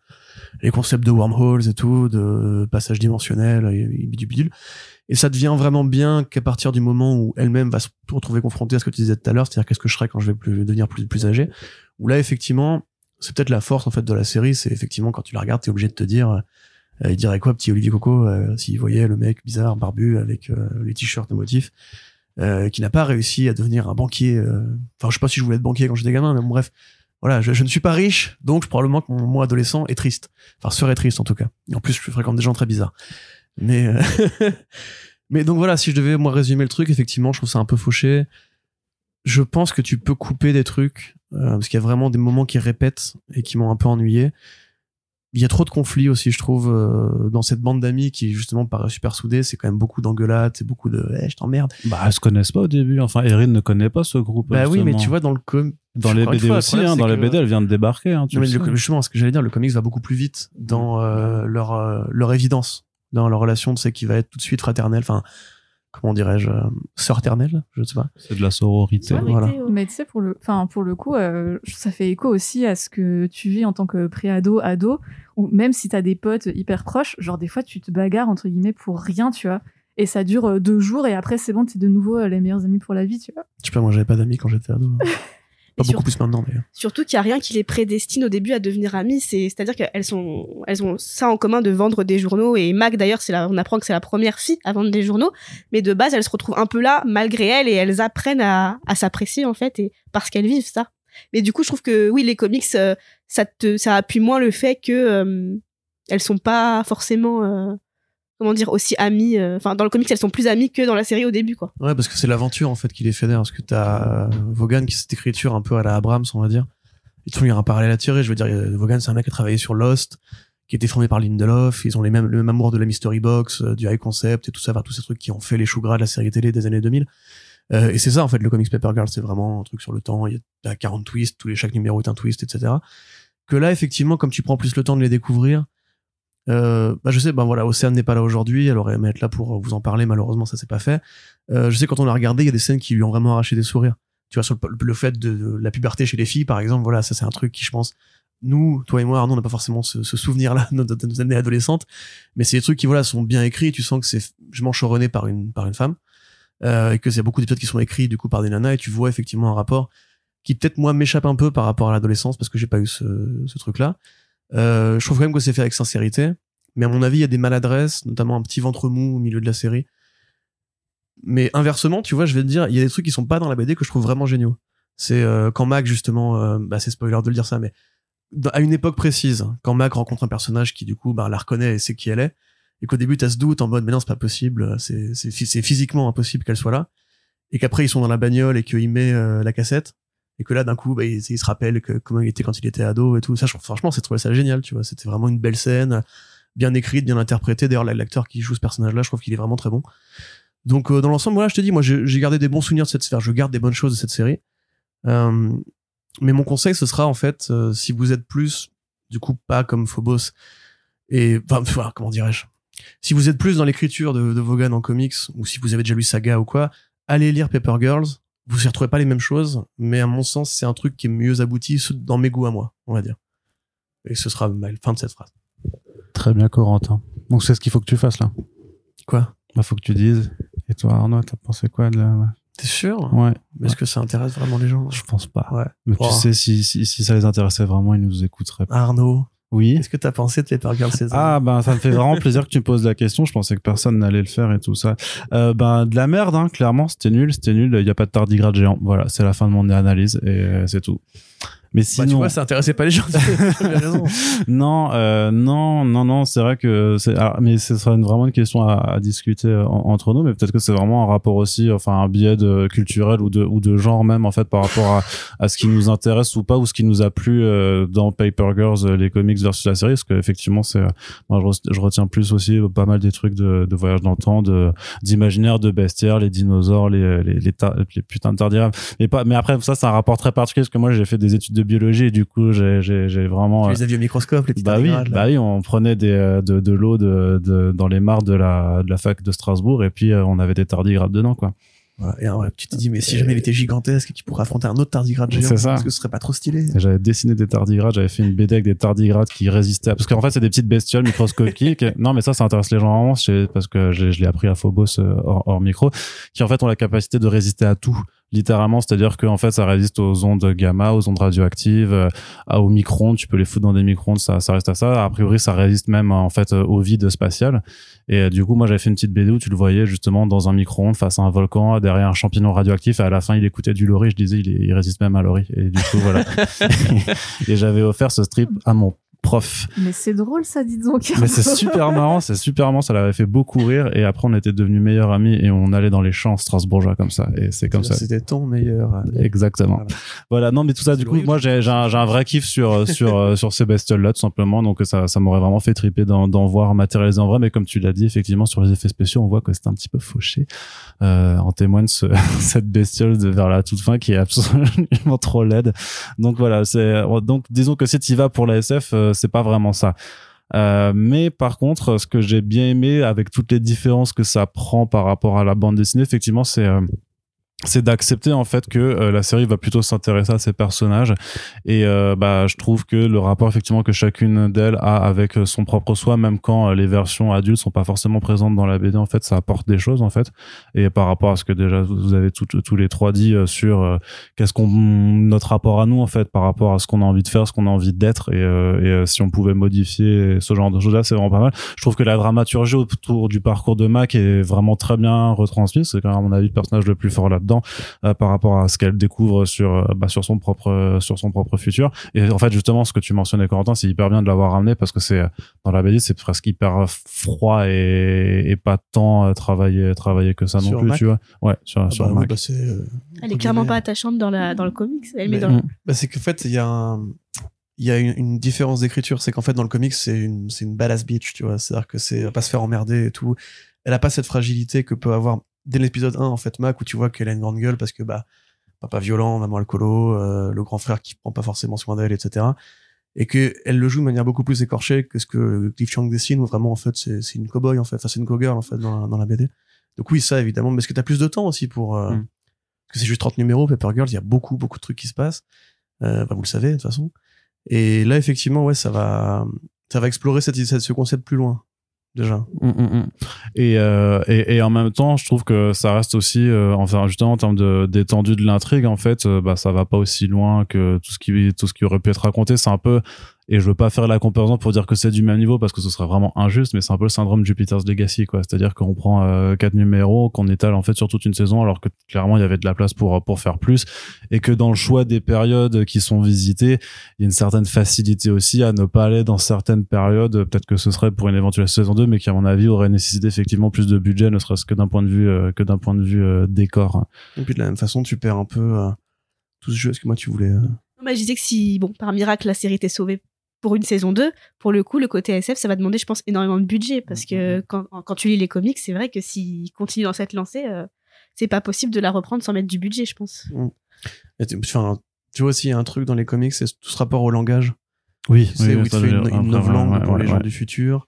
les concepts de wormholes et tout, de passage dimensionnel et, ça devient vraiment bien qu'à partir du moment où elle-même va se retrouver confrontée à ce que tu disais tout à l'heure, c'est-à-dire qu'est-ce que je serai quand je vais devenir plus, plus âgé. Où là, effectivement, c'est peut-être la force, en fait, de la série. C'est effectivement, quand tu la regardes, t'es obligé de te dire, euh, il dirait quoi, petit Olivier Coco, euh, s'il voyait le mec bizarre, barbu, avec euh, les t-shirts de motifs euh, qui n'a pas réussi à devenir un banquier. euh, Enfin, je sais pas si je voulais être banquier quand j'étais gamin, mais bon, bref. Voilà, je, ne suis pas riche, donc probablement que mon moi adolescent est triste. Enfin, serait triste en tout cas. Et en plus, je fréquente des gens très bizarres. Mais, euh, mais donc voilà, si je devais moi résumer le truc, effectivement, je trouve ça un peu fauché. Je pense que tu peux couper des trucs parce qu'il y a vraiment des moments qui répètent et qui m'ont un peu ennuyé. Il y a trop de conflits aussi, je trouve, euh, dans cette bande d'amis qui justement paraît super soudée. C'est quand même beaucoup d'engueulades, c'est beaucoup de eh, je t'emmerde. Bah, elles se connaissent pas au début. Enfin, Erin ne connaît pas ce groupe. Bah oui, mais tu vois, dans le com. dans les BD fois, aussi, problème, hein, dans les BD, elle vient de débarquer. Hein, tu Non, mais le justement, ce que j'allais dire, le comics va beaucoup plus vite dans euh, leur, euh, leur évidence, dans leur relation, tu sais, qui va être tout de suite fraternelle, enfin, comment dirais-je, euh, sœur-ternelle, je sais pas. C'est de la sororité. Ouais, voilà. Mais tu sais, pour le, enfin, pour le coup, euh, ça fait écho aussi à ce que tu vis en tant que pré-ado, ado, ou même si t'as des potes hyper proches, genre des fois tu te bagarres entre guillemets pour rien, tu vois. Et ça dure euh, deux jours et après c'est bon, t'es de nouveau les meilleurs amis pour la vie, tu vois. Je sais pas, moi, j'avais pas d'amis quand j'étais ado. hein. Pas sur- beaucoup plus maintenant. Surtout qu'il y a rien qui les prédestine au début à devenir amies. C'est, c'est-à-dire qu'elles sont, elles ont ça en commun de vendre des journaux. Et Mac, d'ailleurs, c'est la, on apprend que c'est la première fille à vendre des journaux. Mais de base, elles se retrouvent un peu là, malgré elles, et elles apprennent à, à s'apprécier, en fait, et parce qu'elles vivent ça. Mais du coup, je trouve que oui, les comics, euh, ça te, ça appuie moins le fait que, euh, elles sont pas forcément, euh, comment dire, aussi amies. euh, Enfin, dans le comics, elles sont plus amies que dans la série au début, quoi. Ouais, parce que c'est l'aventure, en fait, qui les fédère. Parce que t'as euh, Vaughan qui cette écriture un peu à la Abrams, on va dire. Et tout, il y a un parallèle à tirer. Je veux dire, euh, Vaughan, c'est un mec qui a travaillé sur Lost, qui été formé par Lindelof. Ils ont les mêmes, le même amour de la mystery box, du high concept et tout ça, enfin, tous ces trucs qui ont fait les choux gras de la série télé des années 2000. Euh, et c'est ça, en fait, le comics Paper Girl, c'est vraiment un truc sur le temps. Il y a t'as 40 twists, tous les, chaque numéro est un twist, etc. Que là, effectivement, comme tu prends plus le temps de les découvrir, euh, bah je sais, ben voilà, Océane n'est pas là aujourd'hui, elle aurait aimé être là pour vous en parler, malheureusement ça s'est pas fait. Euh, je sais quand on l'a regardé, il y a des scènes qui lui ont vraiment arraché des sourires. Tu vois, sur le, le fait de, la puberté chez les filles, par exemple, voilà, ça c'est un truc qui, je pense, nous, toi et moi, Arnaud, on n'a pas forcément ce, ce souvenir-là de nos, années adolescentes, mais c'est des trucs qui, voilà, sont bien écrits, tu sens que c'est je mentionné par une, par une femme, euh, et que c'est beaucoup d'épisodes qui sont écrits, du coup, par des nanas, et tu vois effectivement un rapport qui peut-être, moi, m'échappe un peu par rapport à l'adolescence, parce que j'ai pas eu ce, ce truc-là. Euh, je trouve quand même que c'est fait avec sincérité, mais à mon avis, il y a des maladresses, notamment un petit ventre mou au milieu de la série. Mais inversement, tu vois, je vais te dire, il y a des trucs qui sont pas dans la BD que je trouve vraiment géniaux. C'est euh, quand Mac, justement, euh, bah, c'est spoiler de le dire ça, mais à une époque précise, quand Mac rencontre un personnage qui, du coup, bah, la reconnaît et sait qui elle est, et qu'au début, t'as ce doute en mode, mais non, c'est pas possible, c'est c'est phy- c'est physiquement impossible qu'elle soit là, et qu'après, ils sont dans la bagnole et qu'il met la cassette, et que là, d'un coup, bah, il, se rappelle que, comment il était quand il était ado et tout. Ça, franchement, c'est trouvé ça génial, tu vois. C'était vraiment une belle scène, bien écrite, bien interprétée. D'ailleurs, là, l'acteur qui joue ce personnage-là, je trouve qu'il est vraiment très bon. Donc, euh, dans l'ensemble, voilà, je te dis, moi, j'ai gardé des bons souvenirs de cette sphère. Je garde des bonnes choses de cette série. Euh, mais mon conseil, ce sera, en fait, euh, si vous êtes plus, du coup, pas comme Phobos, et, enfin, enfin, comment dirais-je, si vous êtes plus dans l'écriture de, de Vaughan en comics, ou si vous avez déjà lu Saga ou quoi, allez lire Paper Girls. Vous y retrouvez pas les mêmes choses, mais à mon sens, c'est un truc qui est mieux abouti dans mes goûts à moi, on va dire. Et ce sera ma fin de cette phrase. Très bien, Corentin. Donc, c'est ce qu'il faut que tu fasses là. Quoi? Bah, faut que tu dises. Et toi, Arnaud, t'as pensé quoi de la... T'es sûr? Ouais, Est-ce que ça intéresse vraiment les gens? Je pense pas. Ouais. Mais Oh. tu sais, si, si, si ça les intéressait vraiment, ils nous écouteraient pas. Arnaud, Oui. qu'est-ce que t'as pensé de Paper Girls saison Ah ben ça me fait vraiment plaisir que tu me poses la question. Je pensais que personne n'allait le faire et tout ça. Euh, ben de la merde, hein, clairement, c'était nul, c'était nul. Il y a pas de tardigrade géant. Voilà, c'est la fin de mon analyse et c'est tout. Mais Bah, sinon, tu vois, ça intéressait pas les gens. non, euh, non, non, non, c'est vrai que c'est, mais ce sera une- vraiment une question à, à discuter euh, en- entre nous, mais peut-être que c'est vraiment un rapport aussi, enfin un biais de culturel ou de ou de genre même en fait par rapport à, à ce qui nous intéresse ou pas ou ce qui nous a plu euh, dans Paper Girls, euh, les comics versus la série, parce que effectivement c'est, euh, moi je, re- je retiens plus aussi pas mal des trucs de, de voyage dans le temps, de d'imaginaire, de bestiaires, les dinosaures, les les les, les putains de tardigrades, mais pas, mais après ça c'est un rapport très particulier parce que moi j'ai fait des études de biologie du coup j'ai vraiment Tu les vus au microscope, les petits bah oui, bah oui, on prenait des, euh, de, de l'eau de, de, dans les mares de la, de la fac de Strasbourg et puis euh, on avait des tardigrades dedans, quoi. Voilà. Et ouais, tu te dis, mais si jamais il était gigantesque et qu'il pourrait affronter un autre tardigrade géant, C'est ça. est-ce que ce serait pas trop stylé? J'avais dessiné des tardigrades, j'avais fait une BD avec des tardigrades qui résistaient. à- Parce qu'en fait, c'est des petites bestioles microscopiques. non, mais ça, ça intéresse les gens vraiment, parce que je, je l'ai appris à Phobos euh, hors, hors micro, qui en fait ont la capacité de résister à tout. Littéralement c'est-à-dire que en fait ça résiste aux ondes gamma aux ondes radioactives euh, à- aux micro-ondes. Tu peux les foutre dans des micro-ondes ça, ça reste à ça. A priori ça résiste même en fait euh, au vide spatial et euh, du coup moi j'avais fait une petite BD où tu le voyais justement dans un micro-ondes face à un volcan derrière un champignon radioactif. Et à la fin il écoutait du Lori je disais il, il résiste même à Lori et du coup voilà. Et j'avais offert ce strip à mon prof Mais c'est drôle, ça, dis donc. mais c'est super marrant, c'est super marrant, ça l'avait fait beaucoup rire et après on était devenus meilleurs amis et on allait dans les champs strasbourgeois comme ça et c'est comme ça. C'était ton meilleur. ami. Exactement. Voilà. Voilà, non mais tout ça du coup moi j'ai j'ai un, j'ai un vrai kiff sur sur euh, sur ces bestioles là tout simplement donc ça ça m'aurait vraiment fait triper d'en d'en voir matérialisé en vrai mais comme tu l'as dit effectivement sur les effets spéciaux on voit que c'est un petit peu fauché. Euh, en témoigne ce, cette bestiole de vers la toute fin qui est absolument trop laide. Donc voilà, c'est donc disons que si tu vas pour la SF euh, c'est pas vraiment ça. Euh, mais par contre, ce que j'ai bien aimé avec toutes les différences que ça prend par rapport à la bande dessinée, effectivement, c'est euh, c'est d'accepter en fait que euh, la série va plutôt s'intéresser à ces personnages. Et euh, bah je trouve que le rapport effectivement que chacune d'elles a avec euh, son propre soi même quand euh, les versions adultes sont pas forcément présentes dans la BD en fait ça apporte des choses en fait. Et par rapport à ce que déjà vous avez tout- tous les trois dit euh, sur qu'est-ce qu'on notre rapport à nous en fait par rapport à ce qu'on a envie de faire ce qu'on a envie d'être et, et si on pouvait modifier ce genre de choses là c'est vraiment pas mal. Je trouve que la dramaturgie autour du parcours de Mac est vraiment très bien retransmise. C'est quand même à mon avis le personnage le plus fort là-dedans euh, par rapport à ce qu'elle découvre sur euh, bah, sur son propre euh, sur son propre futur et en fait justement ce que tu mentionnais Corentin c'est hyper bien de l'avoir ramené parce que c'est dans la BD c'est presque hyper froid et, et pas tant travaillé travaillé que ça non plus Mac tu vois ouais sur, Ah sur bah oui, bah euh, Elle est clairement pas attachante dans, la, dans le comics. Elle met Mais- dans Mm. Bah, c'est qu'en fait, il y a un- il y a une, une différence d'écriture, c'est qu'en fait dans le comics c'est une c'est une badass bitch, tu vois, c'est-à-dire que c'est pas se faire emmerder et tout. Elle a pas cette fragilité que peut avoir dès l'épisode 1 en fait Mac où tu vois qu'elle a une grande gueule parce que bah papa violent, maman alcoolo, euh, le grand frère qui prend pas forcément soin d'elle, etc. Et que elle le joue de manière beaucoup plus écorchée que ce que Cliff Chang dessine où vraiment en fait c'est une cowboy en fait, enfin c'est une cowgirl en fait dans la, dans la BD. Donc oui ça évidemment, mais est-ce que t'as plus de temps aussi pour euh, Mm. parce que c'est juste 30 numéros Paper Girls, il y a beaucoup beaucoup de trucs qui se passent. Euh, bah, vous le savez de toute façon. Et là, effectivement, ouais, ça va, ça va explorer cette- ce concept plus loin, déjà. Mm, mm, mm. Et, euh, et, et en même temps, je trouve que ça reste aussi, euh, enfin justement en termes de d'étendue de l'intrigue, en fait, euh, bah ça va pas aussi loin que tout ce qui tout ce qui aurait pu être raconté. C'est un peu, et je veux pas faire la comparaison pour dire que c'est du même niveau parce que ce serait vraiment injuste, mais c'est un peu le syndrome Jupiter's Legacy, quoi. C'est-à-dire qu'on prend euh, quatre numéros, qu'on étale en fait sur toute une saison, alors que clairement il y avait de la place pour pour faire plus, et que dans le choix des périodes qui sont visitées, il y a une certaine facilité aussi à ne pas aller dans certaines périodes. Peut-être que ce serait pour une éventuelle saison 2, mais qui à mon avis aurait nécessité effectivement plus de budget, ne serait-ce que d'un point de vue euh, que d'un point de vue euh, décor. Et puis de la même façon, tu perds un peu euh, tout ce jeu. Est-ce que moi, tu voulais euh, Moi, je disais que si, bon, par miracle, la série était sauvée pour une saison 2, pour le coup, le côté SF, ça va demander, je pense, énormément de budget. Parce que quand, quand tu lis les comics, c'est vrai que s'ils continuent dans cette lancée, euh, c'est pas possible de la reprendre sans mettre du budget, je pense. tu- Enfin, tu vois aussi, il y a un truc dans les comics, c'est tout ce rapport au langage. Oui, où il te fait une, une novlangue ouais, pour ouais, les gens ouais. du futur,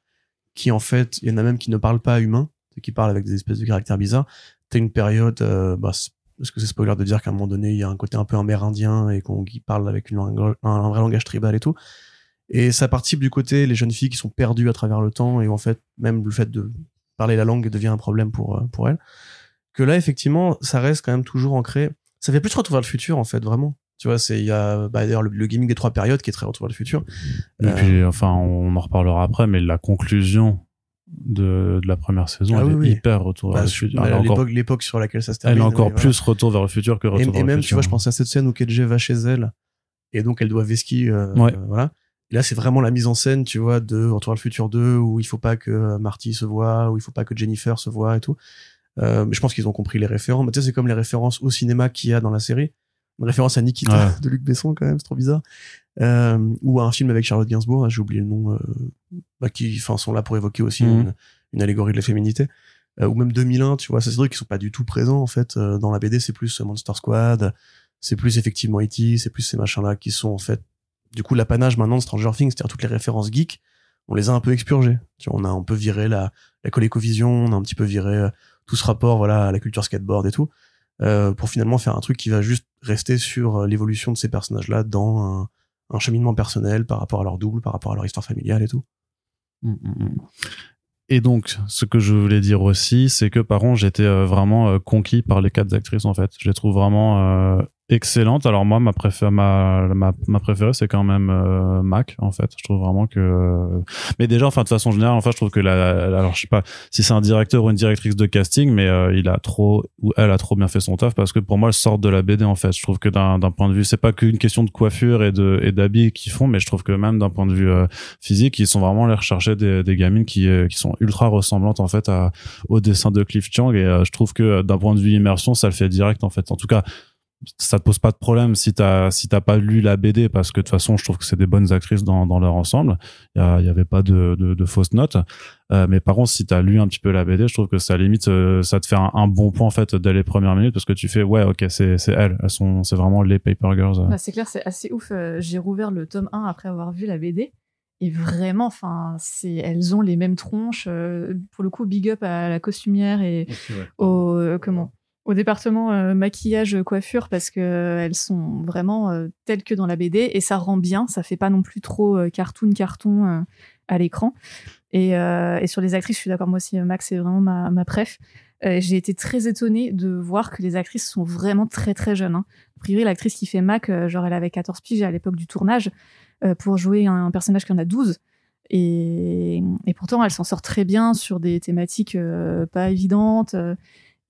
qui en fait, il y en a même qui ne parlent pas humain, qui parlent avec des espèces de caractères bizarres. T'as une période, euh, bah, c'est- est-ce que c'est spoiler de dire qu'à un moment donné, il y a un côté un peu amérindien et qu'on qui parle avec une langue- un, un vrai langage tribal et tout. Et ça participe du côté les jeunes filles qui sont perdues à travers le temps et en fait, même le fait de parler la langue devient un problème pour, euh, pour elles. Que là, effectivement, ça reste quand même toujours ancré. Ça fait plus retour vers le futur, en fait, vraiment. Tu vois, c'est, il y a, bah, d'ailleurs, le, le gimmick des trois périodes qui est très retour vers le futur. Et Euh, puis, enfin, on en reparlera après, mais la conclusion de, de la première saison, Ah elle oui, est oui. hyper retour Bah, vers le futur. bah, Elle est l'époque, sur laquelle ça se elle termine. est encore voilà. plus retour vers le futur que retour Et, vers et le même, futur. tu vois, je pense à cette scène où KJ va chez elle et donc elle doit Veski, euh, Ouais. euh, voilà. Et là, c'est vraiment la mise en scène, tu vois, de Retour vers le futur 2 où il faut pas que Marty se voit, où il faut pas que Jennifer se voit et tout. Euh, mais je pense qu'ils ont compris les références. Mais tu sais, c'est comme les références au cinéma qu'il y a dans la série. Une référence à Nikita Ouais. de Luc Besson, quand même, c'est trop bizarre. Euh, ou à un film avec Charlotte Gainsbourg, hein, j'ai oublié le nom, euh, bah, qui, enfin, sont là pour évoquer aussi Mhm. une, une allégorie de la féminité. Euh, ou même 2001, tu vois, c'est des trucs qui sont pas du tout présents, en fait, euh, dans la BD, c'est plus euh, Monster Squad, c'est plus effectivement E.T., c'est plus ces machins-là qui sont, en fait, du coup, l'apanage maintenant de Stranger Things, c'est-à-dire toutes les références geeks, on les a un peu expurgées. On a un peu viré la, la on a un petit peu viré euh, tout ce rapport, voilà, à la culture skateboard et tout, euh, pour finalement faire un truc qui va juste rester sur euh, l'évolution de ces personnages-là dans un, un cheminement personnel par rapport à leur double, par rapport à leur histoire familiale et tout. Mm, mm, mm. et donc, ce que je voulais dire aussi, c'est que par contre, j'étais vraiment conquis par les quatre actrices en fait. Je les trouve vraiment excellentes. Alors moi, ma préférée, ma, ma, ma préférée, c'est quand même euh, Mac en fait. Je trouve vraiment que. Mais déjà, enfin de façon générale, enfin, je trouve que la, alors je sais pas si c'est un directeur ou une directrice de casting, mais euh, il a trop ou elle a trop bien fait son taf parce que pour moi, elle sort de la BD en fait. Je trouve que d'un point de vue, c'est pas qu'une question de coiffure et de et d'habits qu'ils font, mais je trouve que même d'un point de vue euh, physique, ils sont vraiment allés rechercher des, des gamines qui, qui sont ultra ressemblantes en fait à, au dessin de Cliff Chang et je trouve que d'un point de vue immersion, ça le fait direct en fait. En tout cas, ça te pose pas de problème si t'as si t'as pas lu la BD parce que de toute façon, je trouve que c'est des bonnes actrices dans, dans leur ensemble. Il y, avait pas de, de, de fausses notes. Euh, mais par contre, si t'as lu un petit peu la BD, je trouve que ça limite, euh, ça te fait un, un bon point en fait dès les premières minutes parce que tu fais ouais, ok, c'est c'est elles, elles sont, c'est vraiment les Paper Girls. Bah, c'est clair, c'est assez ouf. Euh, J'ai rouvert le tome 1 après avoir vu la BD. Et vraiment, enfin, c'est, elles ont les mêmes tronches. euh, pour le coup, big up à la costumière et au euh, comment au département euh, maquillage coiffure parce que euh, elles sont vraiment euh, telles que dans la BD et ça rend bien. Ça fait pas non plus trop cartoon carton à l'écran. Et, et sur les actrices, je suis d'accord. Moi aussi, Max, c'est vraiment ma, ma préf. J'ai été très étonnée de voir que les actrices sont vraiment très très jeunes. Hein. A priori, l'actrice qui fait Mac, genre elle avait 14 piges à l'époque du tournage pour jouer un, un personnage qui en a 12. Et, et pourtant, elle s'en sort très bien sur des thématiques pas évidentes.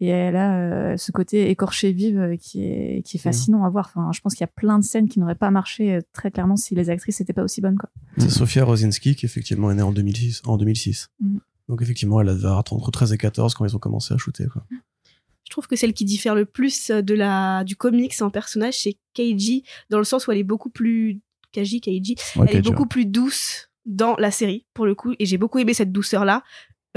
Et elle a euh, ce côté écorché vive euh, qui est, qui est fascinant à voir. Enfin, je pense qu'il y a plein de scènes qui n'auraient pas marché euh, très clairement si les actrices n'étaient pas aussi bonnes. Quoi. C'est Sofia Rosinski qui effectivement est née en 2006. En 2006. Mhm. Donc effectivement, elle devait avoir entre 13 et 14 quand ils ont commencé à shooter. Quoi. Je trouve que celle qui diffère le plus de la, du comics en personnage, c'est Keiji, dans le sens où elle est beaucoup plus. Kaji, Keiji, Ouais, elle est beaucoup plus douce dans la série, pour le coup, et j'ai beaucoup aimé cette douceur-là.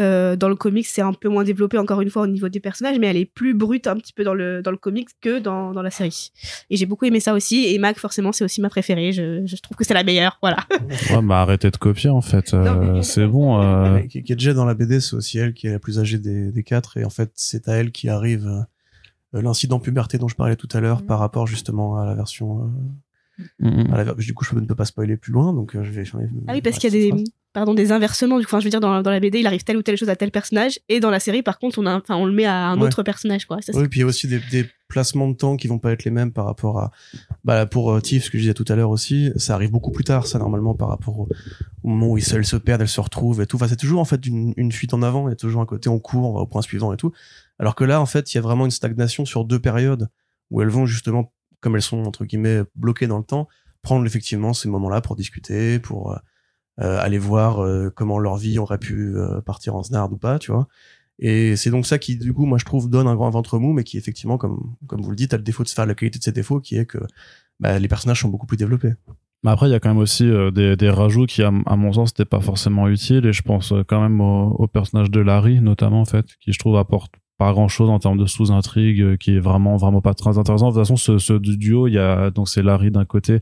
Euh, dans le comics, c'est un peu moins développé, encore une fois, au niveau des personnages, mais elle est plus brute un petit peu dans le, dans le comics que dans, dans la série. Et j'ai beaucoup aimé ça aussi, et Mac, forcément, c'est aussi ma préférée. Je, je trouve que c'est la meilleure, voilà. Ouais, bah arrêtez de copier en fait. Euh, mais- c'est bon. euh, déjà dans la BD, c'est aussi elle qui est la plus âgée des, des quatre. Et en fait, c'est à elle qui arrive euh, l'incident puberté dont je parlais tout à l'heure Mhm. par rapport justement à la version. Mm, à la ver- du coup, je ne peux pas spoiler plus loin, donc euh, je vais. Ah oui, parce qu'il y a des, pardon, des inversements. Du coup, enfin, je veux dire, dans, dans la BD, il arrive telle ou telle chose à tel personnage, et dans la série, par contre, on, a, enfin, on le met à un Ouais. autre personnage, quoi. Ça, c'est- Oui, puis il y a aussi des, des placements de temps qui vont pas être les mêmes par rapport à. Bah, pour euh, Tiff, ce que je disais tout à l'heure aussi, ça arrive beaucoup plus tard, ça, normalement, par rapport au, au moment où ils se, elles se perdent, elles se retrouvent et tout. Enfin, c'est toujours, en fait, une, une fuite en avant. Il y a toujours un côté, on court, on va au point suivant et tout. Alors que là, en fait, il y a vraiment une stagnation sur deux périodes où elles vont justement, comme elles sont, entre guillemets, bloquées dans le temps, prendre effectivement ces moments-là pour discuter, pour euh, euh, aller voir euh, comment leur vie aurait pu partir en snard ou pas, tu vois. Et c'est donc ça qui, du coup, moi, je trouve, donne un grand ventre mou, mais qui, effectivement, comme, comme vous le dites, a le défaut de se faire la qualité de ses défauts, qui est que bah, les personnages sont beaucoup plus développés. Mais après, il y a quand même aussi des, rajouts qui, à, à mon sens, n'étaient pas forcément utiles. Et je pense quand même au, au personnage de Larry, notamment, en fait, qui, je trouve, apporte pas grand chose en termes de sous-intrigue, euh, qui est vraiment, vraiment pas très intéressant. De toute façon, ce, ce duo, il y a, donc c'est Larry d'un côté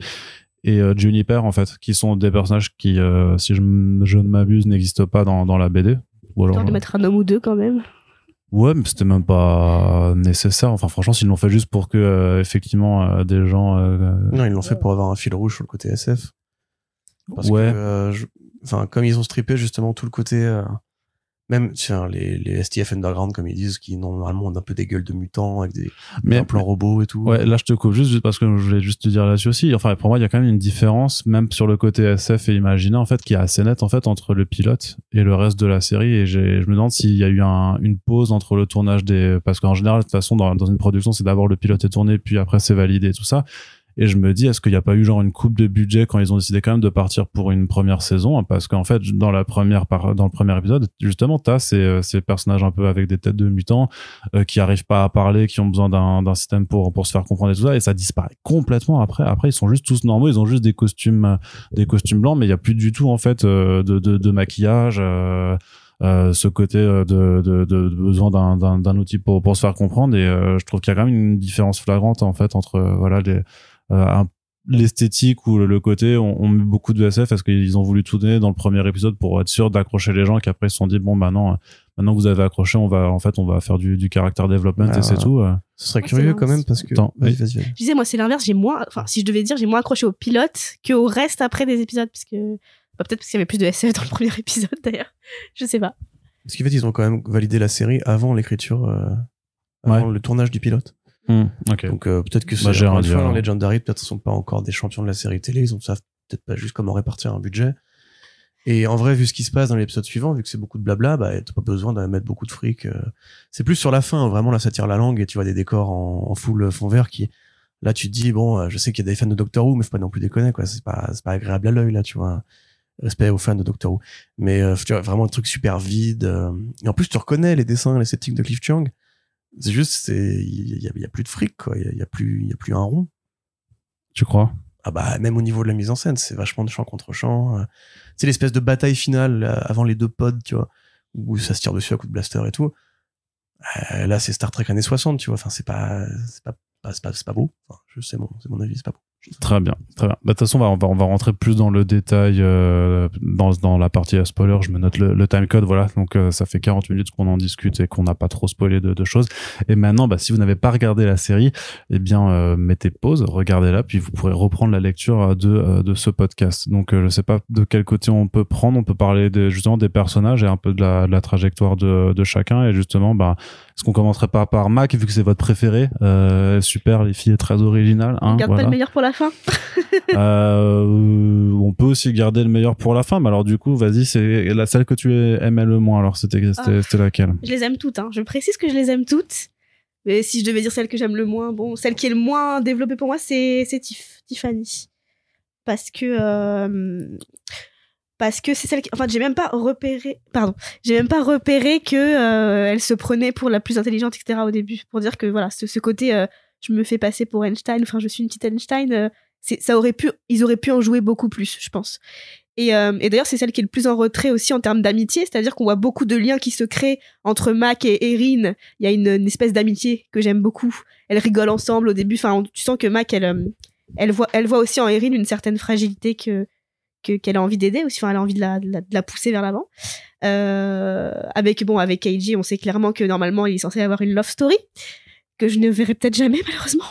et euh, Juniper, en fait, qui sont des personnages qui, euh, si je, ne m'abuse, n'existent pas dans, dans la BD. Ou alors, Histoire de mettre un homme ou deux, quand même. Ouais, mais c'était même pas nécessaire. Enfin, franchement, s'ils l'ont fait juste pour que, euh, effectivement, euh, des gens. euh, Non, ils l'ont fait pour avoir un fil rouge sur le côté SF. Parce Ouais. que, euh, je- enfin, comme ils ont strippé justement tout le côté, euh, même tiens, les, les STF underground, comme ils disent, qui normalement ont un peu des gueules de mutants avec des, mais un plan robot et tout. Ouais, là je te coupe juste, parce que je voulais juste te dire là-dessus aussi. Enfin, pour moi, il y a quand même une différence, même sur le côté SF et imaginaire, en fait, qui est assez nette en fait entre le pilote et le reste de la série. Et je me demande s'il y a eu un- une pause entre le tournage des, parce qu'en général, de toute façon, dans, dans une production, c'est d'abord le pilote est tourné, puis après c'est validé et tout ça. Et je me dis, est-ce qu'il n'y a pas eu genre une coupe de budget quand ils ont décidé quand même de partir pour une première saison? Hein, Parce qu'en fait, dans la première par- dans le premier épisode, justement, t'as ces, euh, ces personnages un peu avec des têtes de mutants euh, qui arrivent pas à parler, qui ont besoin d'un système pour pour se faire comprendre et tout ça, et ça disparaît complètement après. Après, ils sont juste tous normaux, ils ont juste des costumes euh, des costumes blancs, mais il y a plus du tout en fait euh, de, de de maquillage. euh, euh, ce côté de, de, de, besoin d'un, outil pour, pour se faire comprendre et je trouve qu'il y a quand même une différence flagrante en fait entre voilà les un- l'esthétique ou le, côté on, on met beaucoup de SF parce qu'ils ont voulu tout donner dans le premier épisode pour être sûr d'accrocher les gens qu'après ils se sont dit bon maintenant maintenant que vous avez accroché on va en fait on va faire du, du character development Ah. et c'est tout euh. Ce serait Moi, curieux quand même parce que. Attends, vas-y. Je disais, moi, c'est l'inverse. J'ai moins, enfin, si je devais dire, j'ai moins accroché au pilote qu'au reste après des épisodes, parce que, bah, peut-être parce qu'il y avait plus de SF dans le premier épisode, d'ailleurs. Je sais pas. Parce qu'en fait, ils ont quand même validé la série avant l'écriture, euh, avant le tournage du pilote. Hmm, ok. Donc euh, peut-être que c'est Bah, une dit, fois, alors. Legendary, peut-être ils sont pas encore des champions de la série télé, ils ne savent peut-être pas juste comment répartir un budget. Et en vrai, vu ce qui se passe dans l'épisode suivant, vu que c'est beaucoup de blabla, bah t'as pas besoin de mettre beaucoup de fric. euh. C'est plus sur la fin, vraiment là ça tire la langue et tu vois des décors en, en full fond vert qui, là tu te dis bon, euh, je sais qu'il y a des fans de Doctor Who, mais faut pas non plus déconner quoi, c'est pas c'est pas agréable à l'œil là, tu vois. Respect aux fans de Doctor Who, mais euh, tu vois vraiment un truc super vide. euh. Et en plus tu reconnais les dessins, les settings de Cliff Chung. C'est juste, c'est il y a, il y a plus de fric quoi, il y a, il y a plus il y a plus un rond. Tu crois? Ah bah même au niveau de la mise en scène, c'est vachement de champ contre champ. euh. C'est l'espèce de bataille finale euh, avant les deux pods, tu vois, où ça se tire dessus à coups de blaster et tout. Euh, là, c'est Star Trek années 60, tu vois. Enfin, c'est pas, c'est pas, pas- c'est pas, c'est pas beau. Enfin, je sais mon, c'est mon avis, c'est pas beau. Très bien, très bien. Bah, De toute façon, on va, on va, on va rentrer plus dans le détail euh, dans, dans la partie spoiler. Je me note le, le time code, voilà. Donc, euh, ça fait 40 minutes qu'on en discute et qu'on n'a pas trop spoilé de, de choses. Et maintenant, bah, si vous n'avez pas regardé la série, eh bien, euh, mettez pause, regardez-la, puis vous pourrez reprendre la lecture euh, de, euh, de ce podcast. Donc, euh, je sais pas de quel côté on peut prendre. On peut parler des, justement des personnages et un peu de la, de la trajectoire de, de chacun. Et justement, bah, est-ce qu'on commencerait pas par Mac, vu que c'est votre préféré euh, Super, les filles, très originales. Hein, On garde voilà. pas le meilleur pour la fin. Euh, on peut aussi garder le meilleur pour la fin, mais alors du coup, vas-y, c'est la celle que tu aimais le moins. Alors c'était Ah. c'était laquelle Je les aime toutes. Hein. Je précise que je les aime toutes. Mais si je devais dire celle que j'aime le moins, bon, celle qui est le moins développée pour moi, c'est c'est Tiff, Tiffany. Parce que euh, parce que c'est celle qui, enfin, j'ai même pas repéré, pardon, j'ai même pas repéré que euh, elle se prenait pour la plus intelligente, etc. Au début, pour dire que voilà, ce, ce côté, euh, je me fais passer pour Einstein, enfin, je suis une petite Einstein. euh, ça aurait pu, ils auraient pu en jouer beaucoup plus, je pense. Et, et d'ailleurs, c'est celle qui est le plus en retrait aussi en termes d'amitié, c'est-à-dire qu'on voit beaucoup de liens qui se créent entre Mac et Erin. Il y a une, espèce d'amitié que j'aime beaucoup. Elles rigolent ensemble au début. Enfin, tu sens que Mac, elle, elle voit, elle voit aussi en Erin une certaine fragilité que que- qu'elle a envie d'aider aussi. Enfin, elle a envie de la, de la, pousser vers l'avant. Euh, avec bon, avec Keiji, on sait clairement que normalement, il est censé avoir une love story que je ne verrai peut-être jamais malheureusement.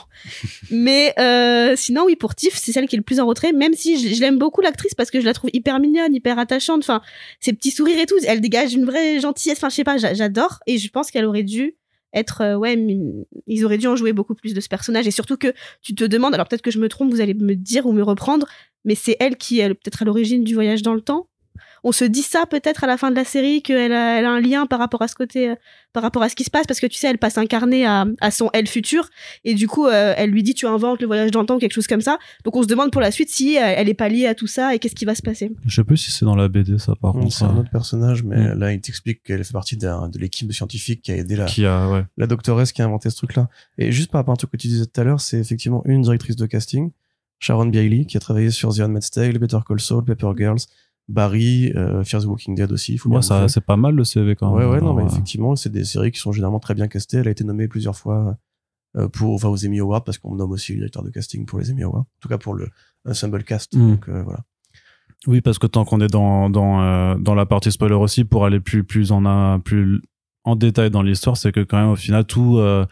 Mais euh, sinon, oui, pour Tiff, c'est celle qui est le plus en retrait, même si je, l'aime beaucoup l'actrice parce que je la trouve hyper mignonne, hyper attachante. Enfin, ses petits sourires et tout, elle dégage une vraie gentillesse. Enfin, je sais pas, j'a- j'adore et je pense qu'elle aurait dû être, euh, ouais, ils auraient dû en jouer beaucoup plus de ce personnage et surtout que tu te demandes, alors peut-être que je me trompe, vous allez me dire ou me reprendre, mais c'est elle qui est peut-être à l'origine du voyage dans le temps. On se dit ça peut-être à la fin de la série qu'elle a, elle a un lien par rapport à ce côté, euh, par rapport à ce qui se passe parce que tu sais, elle passe un carnet à, à son elle futur et du coup, euh, elle lui dit tu inventes le voyage dans le temps ou quelque chose comme ça. Donc on se demande pour la suite si euh, elle est pas liée à tout ça et qu'est-ce qui va se passer. Je sais plus si c'est dans la BD ça par contre. c'est un autre personnage, mais Mm. là, il t'explique qu'elle fait partie de l'équipe de scientifiques qui a aidé la, Qui a ouais. la doctoresse qui a inventé ce truc-là. Et juste par rapport à un truc que tu disais tout à l'heure, c'est effectivement une directrice de casting, Sharon Bailey, qui a travaillé sur The Handmaid's Tale, Better Call Saul, Paper Girls, Barry, euh, Fear the Walking Dead aussi. Faut ça c'est pas mal le CV quand Ouais, même. ouais, non, Alors, mais euh, effectivement, c'est des séries qui sont généralement très bien castées. Elle a été nommée plusieurs fois euh, pour, enfin, aux Emmy Awards, parce qu'on nomme aussi le directeur de casting pour les Emmy Awards. En tout cas, pour le Ensemble Cast. Mm. Donc, euh, voilà. Oui, parce que tant qu'on est dans dans euh, dans la partie spoiler aussi, pour aller plus plus en un plus en détail dans l'histoire, c'est que quand même au final tout euh,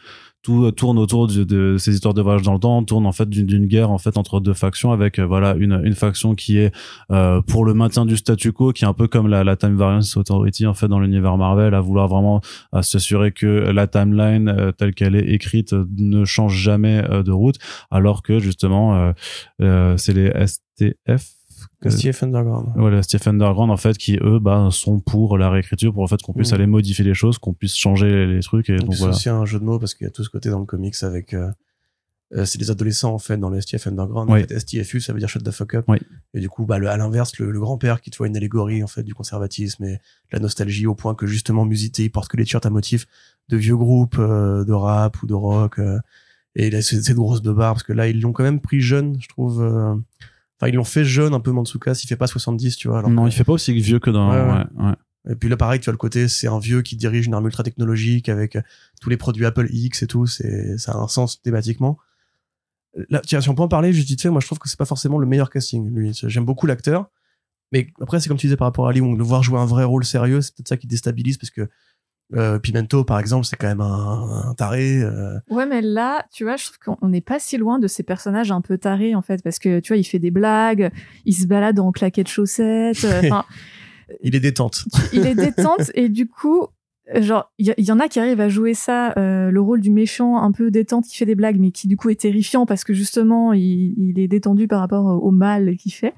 tout euh, tourne autour de, de ces histoires de voyage dans le temps, tourne en fait d'une guerre en fait entre deux factions avec euh, voilà une une faction qui est euh, pour le maintien du statu quo, qui est un peu comme la, la Time Variance Authority en fait dans l'univers Marvel, à vouloir vraiment s'assurer que la timeline euh, telle qu'elle est écrite euh, ne change jamais euh, de route, alors que justement c'est les STF que- Steve Underground. voilà, Stephen Underground en fait qui eux bah sont pour la réécriture pour le fait qu'on puisse Mhm. aller modifier les choses qu'on puisse changer les, trucs et Donc, donc c'est voilà aussi un jeu de mots parce qu'il y a tout ce côté dans le comics avec. euh, euh, c'est des adolescents en fait dans le STF Underground. Oui. En fait, STFU ça veut dire shut the fuck up. Oui. Et du coup, bah, le, à l'inverse, le, le grand-père qui tu vois une allégorie en fait du conservatisme et de la nostalgie au point que justement Musité il porte que les t-shirts à motifs de vieux groupes euh, de rap ou de rock. euh, et il a cette cette grosse de barre parce que là ils l'ont quand même pris jeune, je trouve. Enfin, ils l'ont fait jeune un peu Mantsuka, s'il fait pas 70, tu vois. alors non que- il fait pas aussi vieux que dans Ouais, ouais. ouais, ouais. et puis là, pareil, tu as le côté, c'est un vieux qui dirige une arme ultra technologique avec euh, tous les produits Apple X et tout. C'est, ça a un sens thématiquement. Là, tiens, si on peut en parler, juste vite fait, moi je trouve que c'est pas forcément le meilleur casting. Lui, j'aime beaucoup l'acteur, mais après c'est comme tu disais par rapport à Lee Wong, le voir jouer un vrai rôle sérieux, c'est peut-être ça qui déstabilise parce que euh, Pimento, par exemple, c'est quand même un, un taré. euh, Ouais, mais là, tu vois, je trouve qu'on n'est pas si loin de ces personnages un peu tarés, en fait, parce que, tu vois, il fait des blagues, il se balade en claquettes chaussettes. euh, Enfin, Il est détente. il est détente et du coup, genre, il y, y en a qui arrivent à jouer ça, euh, le rôle du méchant un peu détente qui fait des blagues, mais qui du coup est terrifiant parce que justement, il, il est détendu par rapport au mal qu'il fait.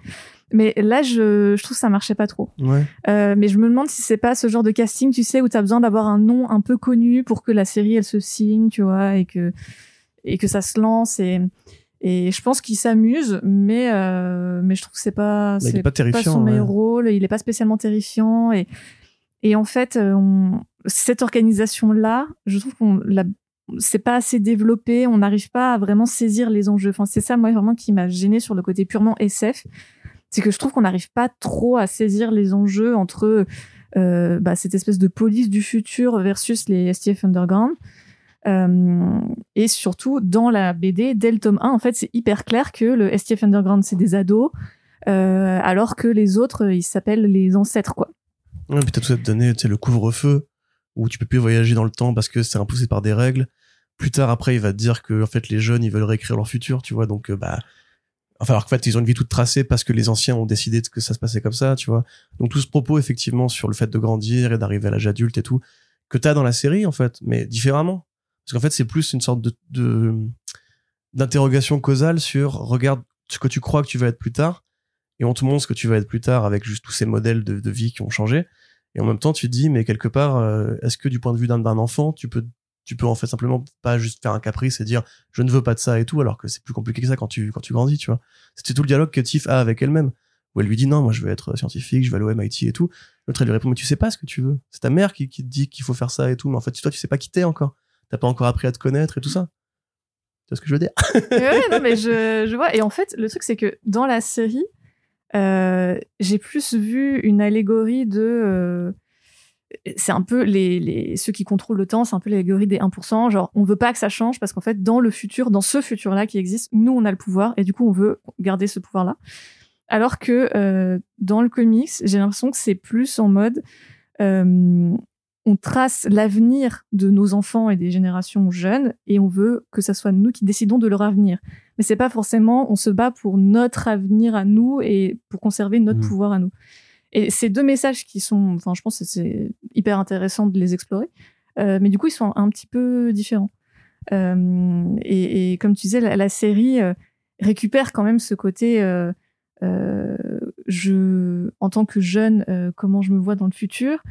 Mais là, je, je trouve que ça marchait pas trop. Ouais. Euh, mais je me demande si c'est pas ce genre de casting, tu sais, où t'as besoin d'avoir un nom un peu connu pour que la série elle se signe, tu vois, et que et que ça se lance et et je pense qu'il s'amuse, mais euh, mais je trouve que c'est pas est c'est pas terrifiant, son meilleur ouais. rôle, il est pas spécialement terrifiant et et en fait, euh, on, cette organisation là, je trouve qu'on la c'est pas assez développé, on n'arrive pas à vraiment saisir les enjeux. Enfin, c'est ça moi vraiment qui m'a gêné sur le côté purement SF c'est que je trouve qu'on n'arrive pas trop à saisir les enjeux entre euh, bah, cette espèce de police du futur versus les STF Underground. Euh, et surtout, dans la BD, dès le tome 1, en fait, c'est hyper clair que le STF Underground, c'est des ados, euh, alors que les autres, ils s'appellent les ancêtres, quoi. Ouais, puis t'as tout de donner, tu le couvre-feu, où tu peux plus voyager dans le temps parce que c'est imposé par des règles. Plus tard, après, il va te dire que, en fait, les jeunes, ils veulent réécrire leur futur, tu vois, donc, bah, enfin, alors qu'en fait, ils ont une vie toute tracée parce que les anciens ont décidé que ça se passait comme ça, tu vois. Donc, tout ce propos, effectivement, sur le fait de grandir et d'arriver à l'âge adulte et tout, que t'as dans la série, en fait, mais différemment. Parce qu'en fait, c'est plus une sorte de, d'interrogation causale sur, regarde ce que tu crois que tu vas être plus tard, et on te montre ce que tu vas être plus tard avec juste tous ces modèles de, de vie qui ont changé. Et en même temps, tu te dis, mais quelque part, euh, est-ce que du point de vue d'un d'un enfant, tu peux, tu peux en fait simplement pas juste faire un caprice et dire, je ne veux pas de ça et tout, alors que c'est plus compliqué que ça quand tu, quand tu grandis, tu vois. C'était tout le dialogue que Tiff a avec elle-même, où elle lui dit, non, moi je veux être scientifique, je vais aller au MIT et tout. L'autre, elle lui répond, mais tu sais pas ce que tu veux. C'est ta mère qui, qui te dit qu'il faut faire ça et tout, mais en fait, toi, tu sais pas qui t'es encore. T'as pas encore appris à te connaître et tout ça. Tu vois ce que je veux dire? ouais, non, mais je, je vois. Et en fait, le truc, c'est que dans la série, euh, j'ai plus vu une allégorie de. euh, c'est un peu les, les ceux qui contrôlent le temps, c'est un peu l'allégorie des 1%. Genre, on veut pas que ça change parce qu'en fait, dans le futur, dans ce futur-là qui existe, nous, on a le pouvoir et du coup, on veut garder ce pouvoir-là. Alors que euh, dans le comics, j'ai l'impression que c'est plus en mode. euh, on trace l'avenir de nos enfants et des générations jeunes et on veut que ça soit nous qui décidons de leur avenir. Mais c'est pas forcément on se bat pour notre avenir à nous et pour conserver notre Mhm. pouvoir à nous. Et ces deux messages qui sont, enfin, je pense que c'est hyper intéressant de les explorer, euh, mais du coup ils sont un petit peu différents. Euh, et, et comme tu disais, la, série euh, récupère quand même ce côté. Euh, euh, je, en tant que jeune, comment je me vois dans le futur,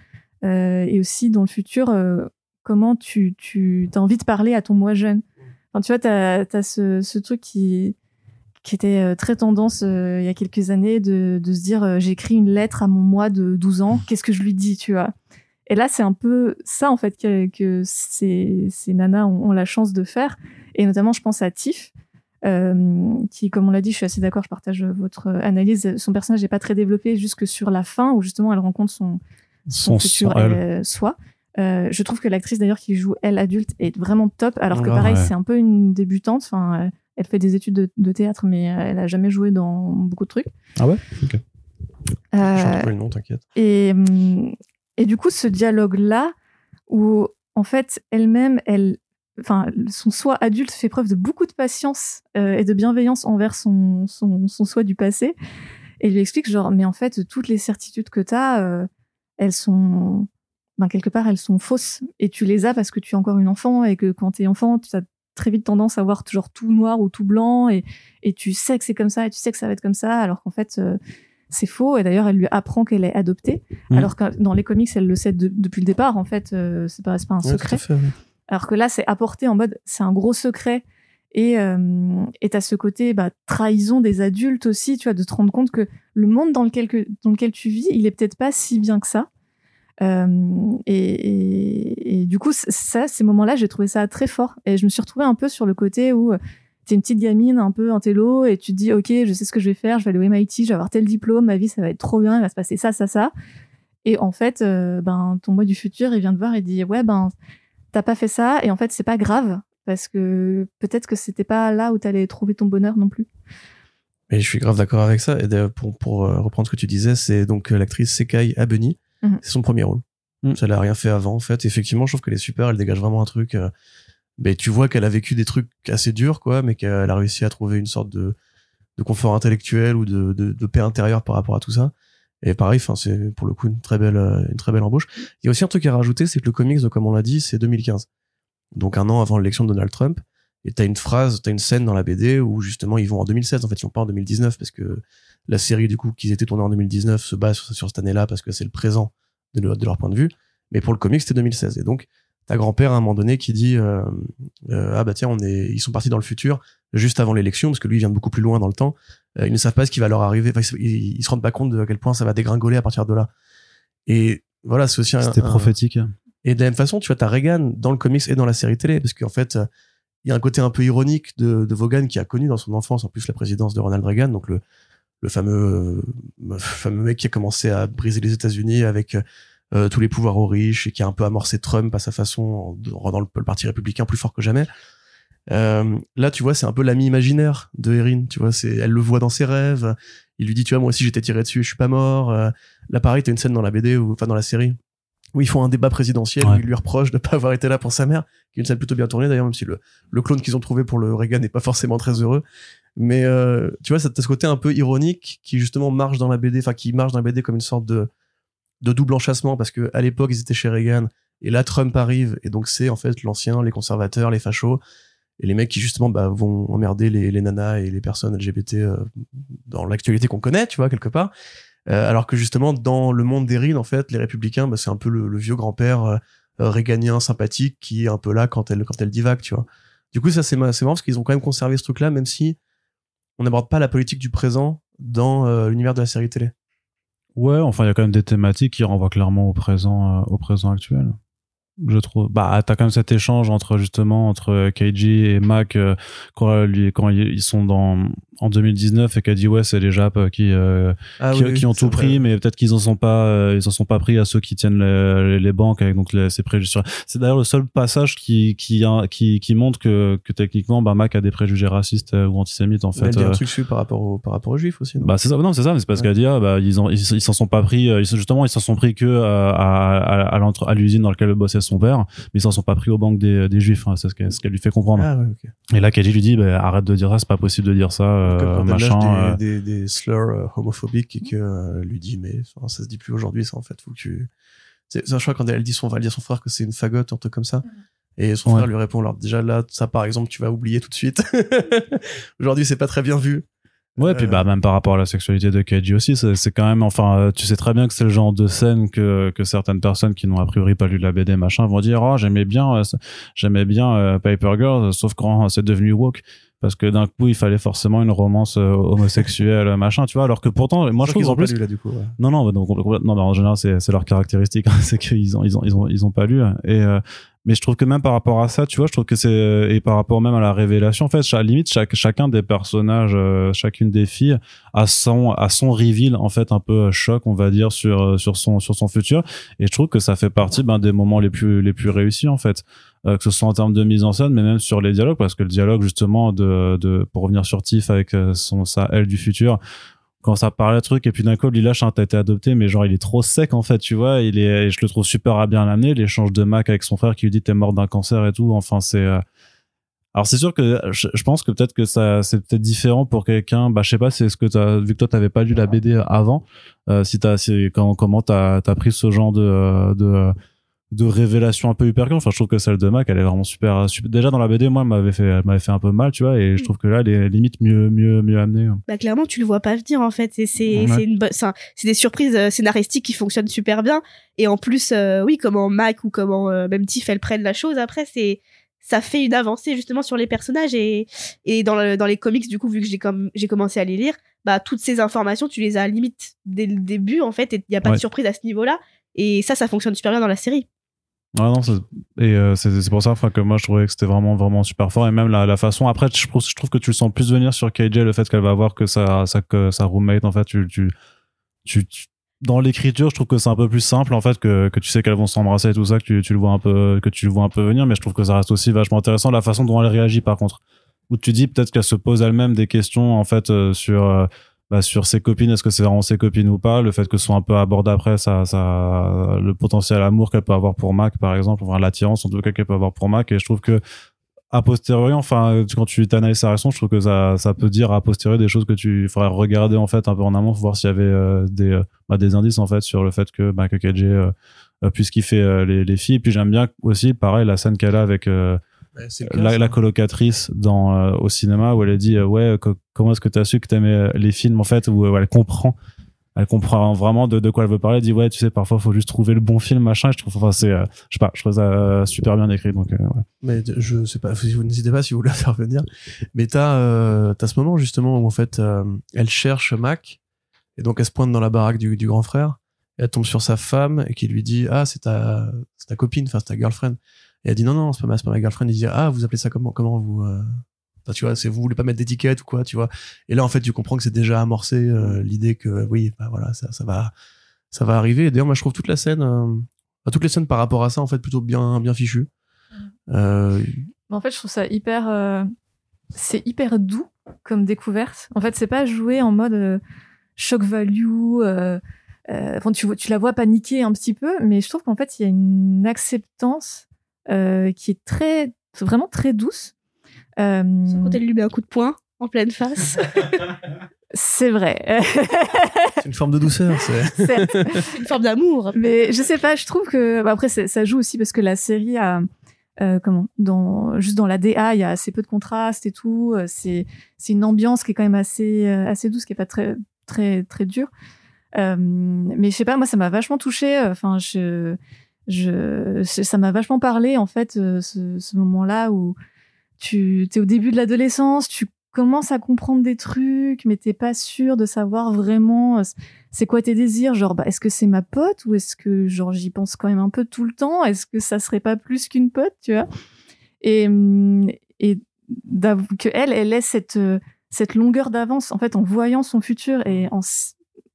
et aussi dans le futur, comment tu, tu as envie de parler à ton moi jeune. Enfin, tu vois, tu as, ce, ce truc qui, qui était euh, très tendance euh, il y a quelques années de, de se dire euh, j'écris une lettre à mon moi de 12 ans, qu'est-ce que je lui dis, tu vois? Et là, c'est un peu ça, en fait, que, que ces, ces nanas ont, ont la chance de faire. Et notamment, je pense à Tiff, euh, qui, comme on l'a dit, je suis assez d'accord, je partage votre analyse. Son personnage n'est pas très développé jusque sur la fin, où justement elle rencontre son, son, Son, futur elle. soi. Euh, je trouve que l'actrice d'ailleurs qui joue elle adulte est vraiment top, alors que Ouais, pareil, ouais. c'est un peu une débutante. Enfin, elle fait des études de, de théâtre, mais euh, elle a jamais joué dans beaucoup de trucs. Ah ouais? Ok. Euh, le nom, t'inquiète. et, hum, et du coup, ce dialogue-là, où en fait, elle-même, elle, enfin, son soi adulte fait preuve de beaucoup de patience euh, et de bienveillance envers son, son, son soi du passé, et lui explique genre, mais en fait, toutes les certitudes que tu as, elles sont, ben, quelque part, elles sont fausses, et tu les as parce que tu es encore une enfant, et que quand tu es enfant, tu as très vite tendance à voir genre tout noir ou tout blanc, et, et tu sais que c'est comme ça, et tu sais que ça va être comme ça, alors qu'en fait, euh, c'est faux. Et d'ailleurs, elle lui apprend qu'elle est adoptée, Mhm. alors que dans les comics, elle le sait de- depuis le départ. En fait, euh, c'est pas, pas un Ouais, secret. fait, ouais. Alors que là, c'est apporté en mode, c'est un gros secret. Et euh, et ce côté bah, trahison des adultes aussi, tu vois, de te rendre compte que le monde dans lequel, que- dans lequel tu vis, il est peut-être pas si bien que ça. Euh, et, du coup, ces moments-là, j'ai trouvé ça très fort. Et je me suis retrouvée un peu sur le côté où euh, t'es une petite gamine, un peu un télo, et tu te dis, ok, je sais ce que je vais faire, je vais aller au MIT, je vais avoir tel diplôme, ma vie, ça va être trop bien, il va se passer ça, ça, ça. Et en fait, euh, ben, ton moi du futur, il vient te voir et dit, ouais, ben, t'as pas fait ça, et en fait, c'est pas grave, parce que peut-être que c'était pas là où t'allais trouver ton bonheur non plus. Mais je suis grave d'accord avec ça. Et pour, pour reprendre ce que tu disais, c'est donc l'actrice Sekai Abeni. Mhm. C'est son premier rôle. Mhm. Ça, elle a rien fait avant, en fait. Effectivement, je trouve qu'elle est super. Elle dégage vraiment un truc. euh, mais tu vois qu'elle a vécu des trucs assez durs, quoi, mais qu'elle a réussi à trouver une sorte de, de confort intellectuel ou de, de, de paix intérieure par rapport à tout ça. Et pareil, enfin, c'est pour le coup une très belle, euh, une très belle embauche. Il y a aussi un truc à rajouter, c'est que le comics, comme on l'a dit, c'est 2015. Donc un an avant l'élection de Donald Trump. Et t'as une phrase, t'as une scène dans la BD où justement ils vont en 2016. En fait, ils vont pas en 2019 parce que la série du coup qu'ils étaient tournés en 2019 se base sur, sur cette année-là parce que c'est le présent de, leur- de leur point de vue. Mais pour le comics, c'était 2016. Et donc t'as grand-père à un moment donné qui dit euh, euh, ah bah tiens, on est, ils sont partis dans le futur juste avant l'élection parce que lui il vient de beaucoup plus loin dans le temps. Euh, ils ne savent pas ce qui va leur arriver. Enfin, ils, ils se rendent pas compte de à quel point ça va dégringoler à partir de là. Et voilà, c'est aussi un, C'était un- prophétique. et de la même façon, tu vois, t'as Reagan dans le comics et dans la série télé, parce qu'en fait, il y a un côté un peu ironique de, Vaughan qui a connu dans son enfance, en plus, la présidence de Ronald Reagan, donc le, fameux, euh, fameux mec qui a commencé à briser les États-Unis avec euh, tous les pouvoirs aux riches et qui a un peu amorcé Trump à sa façon, en rendant le, parti républicain plus fort que jamais. Euh, là, tu vois, c'est un peu l'ami imaginaire de Erin. Tu vois, elle le voit dans ses rêves. Il lui dit, tu vois, moi aussi j'étais tiré dessus, je suis pas mort. Là, pareil, t'as une scène dans la BD ou enfin dans la série où ils font un débat présidentiel Ouais. où il lui reproche de pas avoir été là pour sa mère, qui est une scène plutôt bien tournée d'ailleurs, même si le, le clone qu'ils ont trouvé pour le Reagan n'est pas forcément très heureux. Mais euh, tu vois, t'as ce côté un peu ironique qui justement marche dans la BD, enfin qui marche dans la BD comme une sorte de, de double enchâssement parce que à l'époque ils étaient chez Reagan et là Trump arrive et donc c'est en fait l'ancien, les conservateurs, les fachos et les mecs qui justement bah, vont emmerder les, les nanas et les personnes LGBT euh, dans l'actualité qu'on connaît, tu vois quelque part. Euh, alors que justement dans le monde d'Erin en fait les républicains bah, c'est un peu le, vieux grand-père euh, euh, réganien sympathique qui est un peu là quand elle quand elle divague, tu vois. Du coup ça c'est ma- c'est marrant parce qu'ils ont quand même conservé ce truc là même si on n'aborde pas la politique du présent dans l'univers de la série télé. Ouais, enfin, il y a quand même des thématiques qui renvoient clairement au présent, au présent actuel. Je trouve. Bah, t'as quand même cet échange entre justement entre euh, Keiji et Mac euh, quand, euh, lui, quand ils sont dans en 2019 et qu'elle dit ouais c'est les Japs qui euh, Ah qui, oui, qui ont tout vrai. pris, mais peut-être qu'ils en sont pas, euh, ils en sont pas pris à ceux qui tiennent les, les banques avec donc les, ces préjugés. C'est d'ailleurs le seul passage qui qui a- qui, qui montre que, que techniquement, bah, Mac a des préjugés racistes ou antisémites en Mais elle fait. dit un truc par rapport aux par rapport aux juifs aussi. non? Bah c'est ça, non c'est ça, mais c'est parce Ouais. qu'elle dit ah, bah ils en- ils ils s'en sont pas pris, justement ils s'en sont pris que à à à, à l'usine dans laquelle bossait son père, mais ils s'en sont pas pris aux banques des, des juifs, hein, c'est ce qu'elle ce lui fait comprendre. ah ouais. Et là Keiji lui dit bah, arrête de dire ça, c'est pas possible de dire ça, euh, machin. euh, des, des, des slurs euh, homophobiques et que euh, lui dit mais enfin, ça se dit plus aujourd'hui ça en fait faut que tu c'est un choix quand elle dit son elle dit à son frère que c'est une fagotte un truc comme ça et son Ouais. frère lui répond alors déjà là ça par exemple tu vas oublier tout de suite aujourd'hui c'est pas très bien vu Ouais, puis Euh, bah même par rapport à la sexualité de Keiji aussi, c'est quand même, enfin, euh, tu sais très bien que c'est le genre de scène que que certaines personnes qui n'ont a priori pas lu la BD machin vont dire, oh j'aimais bien, euh, j'aimais bien euh, Paper Girls, sauf quand c'est devenu woke. Parce que d'un coup, il fallait forcément une romance euh, homosexuelle, machin, tu vois. Alors que pourtant, moi, je trouve qu'ils en ont pas plus, lu là du coup ouais. non, non, donc, non, mais en général, c'est, c'est leur caractéristique, hein, c'est qu'ils ont, ils ont, ils ont, ils ont pas lu. Et, euh, mais je trouve que même par rapport à ça, tu vois, je trouve que c'est, et par rapport même à la révélation, en fait, à la limite, chaque, chacun des personnages, euh, chacune des filles a son, a son reveal, en fait, un peu euh, choc, on va dire, sur, euh, sur son, sur son futur. Et je trouve que ça fait partie, ben, des moments les plus, les plus réussis, en fait. Euh, que ce soit en termes de mise en scène, mais même sur les dialogues, parce que le dialogue, justement, de, de, pour revenir sur Tiff avec euh, son, sa elle du futur, quand ça parle de truc et puis d'un coup il lâche un t'as été adopté mais genre il est trop sec en fait tu vois il est et je le trouve super à bien amené l'échange de Mac avec son frère qui lui dit t'es mort d'un cancer et tout enfin c'est euh, alors c'est sûr que je, je pense que peut-être que ça c'est peut-être différent pour quelqu'un bah je sais pas c'est ce que t'as vu que toi t'avais pas lu la BD avant euh, si t'as c'est quand comment t'as t'as pris ce genre de euh, de de révélation un peu hyper enfin je trouve que celle de Mac elle est vraiment super, super déjà dans la BD moi elle m'avait fait elle m'avait fait un peu mal tu vois et je trouve que là elle est limite mieux mieux mieux amenée Bah clairement, tu le vois pas venir en fait. C'est Ouais. c'est une des surprises euh, scénaristiques qui fonctionnent super bien. Et en plus, euh, oui, comment Mac ou comment euh, même Tiff elles prennent la chose après, c'est ça fait une avancée justement sur les personnages et et dans le- dans les comics du coup vu que j'ai comme j'ai commencé à les lire, bah toutes ces informations tu les as limite dès le début en fait et il y a pas Ouais. de surprise à ce niveau-là. Et ça, ça fonctionne super bien dans la série. Ah non, et euh, c'est pour ça que moi je trouvais que c'était vraiment vraiment super fort. Et même la, la façon après je trouve, je trouve que tu le sens plus venir sur KJ le fait qu'elle va voir que sa sa que sa roommate en fait tu tu, tu- dans l'écriture je trouve que c'est un peu plus simple en fait que que tu sais qu'elles vont s'embrasser et tout ça que tu, tu le vois un peu que tu le vois un peu venir mais je trouve que ça reste aussi vachement intéressant la façon dont elle réagit par contre. Où tu dis peut-être qu'elle se pose elle-même des questions en fait euh, sur euh, bah, sur ses copines, est-ce que c'est vraiment ses copines ou pas? Le fait que ce soit un peu abordé après, ça, ça, le potentiel amour qu'elle peut avoir pour Mac, par exemple, enfin l'attirance en tout cas qu'elle peut avoir pour Mac. Et je trouve que a posteriori, enfin, quand tu t'analyses sa réaction, je trouve que ça, ça peut dire a posteriori des choses que tu faudrait regarder en fait un peu en amont, pour voir s'il y avait euh, des, euh, bah, des indices en fait sur le fait que, bah, KJ euh, euh, fait euh, les, les filles. Et puis j'aime bien aussi, pareil, la scène qu'elle a avec la, colocatrice dans euh, au cinéma où elle a dit euh, ouais co- comment est-ce que tu as su que t'aimais euh, les films en fait où, elle comprend elle comprend vraiment de, de quoi elle veut parler elle dit ouais tu sais parfois faut juste trouver le bon film machin je trouve enfin c'est euh, je sais pas je trouve ça super bien écrit donc ouais. Mais je sais pas, si vous n'hésitez pas si vous voulez intervenir. Mais t'as t'as ce moment justement où en fait elle cherche Mac et donc elle se pointe dans la baraque du, du grand frère. Elle tombe sur sa femme et qui lui dit ah c'est ta c'est ta copine, enfin c'est ta girlfriend. Et elle dit non non c'est pas ma c'est pas ma girlfriend. Il dit ah vous appelez ça comment comment vous euh... enfin, tu vois c'est vous voulez pas mettre d'étiquette ou quoi tu vois. Et là en fait tu comprends que c'est déjà amorcé euh, l'idée que oui bah voilà ça ça va ça va arriver. Et d'ailleurs moi je trouve toute la scène euh, toutes les scènes par rapport à ça en fait plutôt bien bien fichues. Euh, Mais en fait, je trouve ça hyper. euh, c'est hyper doux comme découverte. En fait, c'est pas joué en mode euh, shock value. euh, euh, enfin, tu, tu la vois paniquer un petit peu, mais je trouve qu'en fait, il y a une acceptance euh, qui est très, vraiment très douce. Euh, Quand elle lui met un coup de poing en pleine face. c'est vrai. C'est une forme de douceur. C'est... Une forme d'amour. Mais je sais pas, je trouve que bah après ça joue aussi parce que la série a euh, comment dans juste dans la DA il y a assez peu de contraste et tout. euh, C'est c'est une ambiance qui est quand même assez assez douce, qui est pas très très très dure. Euh, mais je sais pas, moi ça m'a vachement touchée. Enfin je je ça m'a vachement parlé en fait euh, ce, ce moment-là où tu es au début de l'adolescence, tu commences à comprendre des trucs, mais t'es pas sûr de savoir vraiment euh, c'est quoi tes désirs. Genre, bah, est-ce que c'est ma pote ou est-ce que genre j'y pense quand même un peu tout le temps? Est-ce que ça serait pas plus qu'une pote, tu vois? Et hum, et que elle, elle ait cette euh, cette longueur d'avance en fait en voyant son futur et en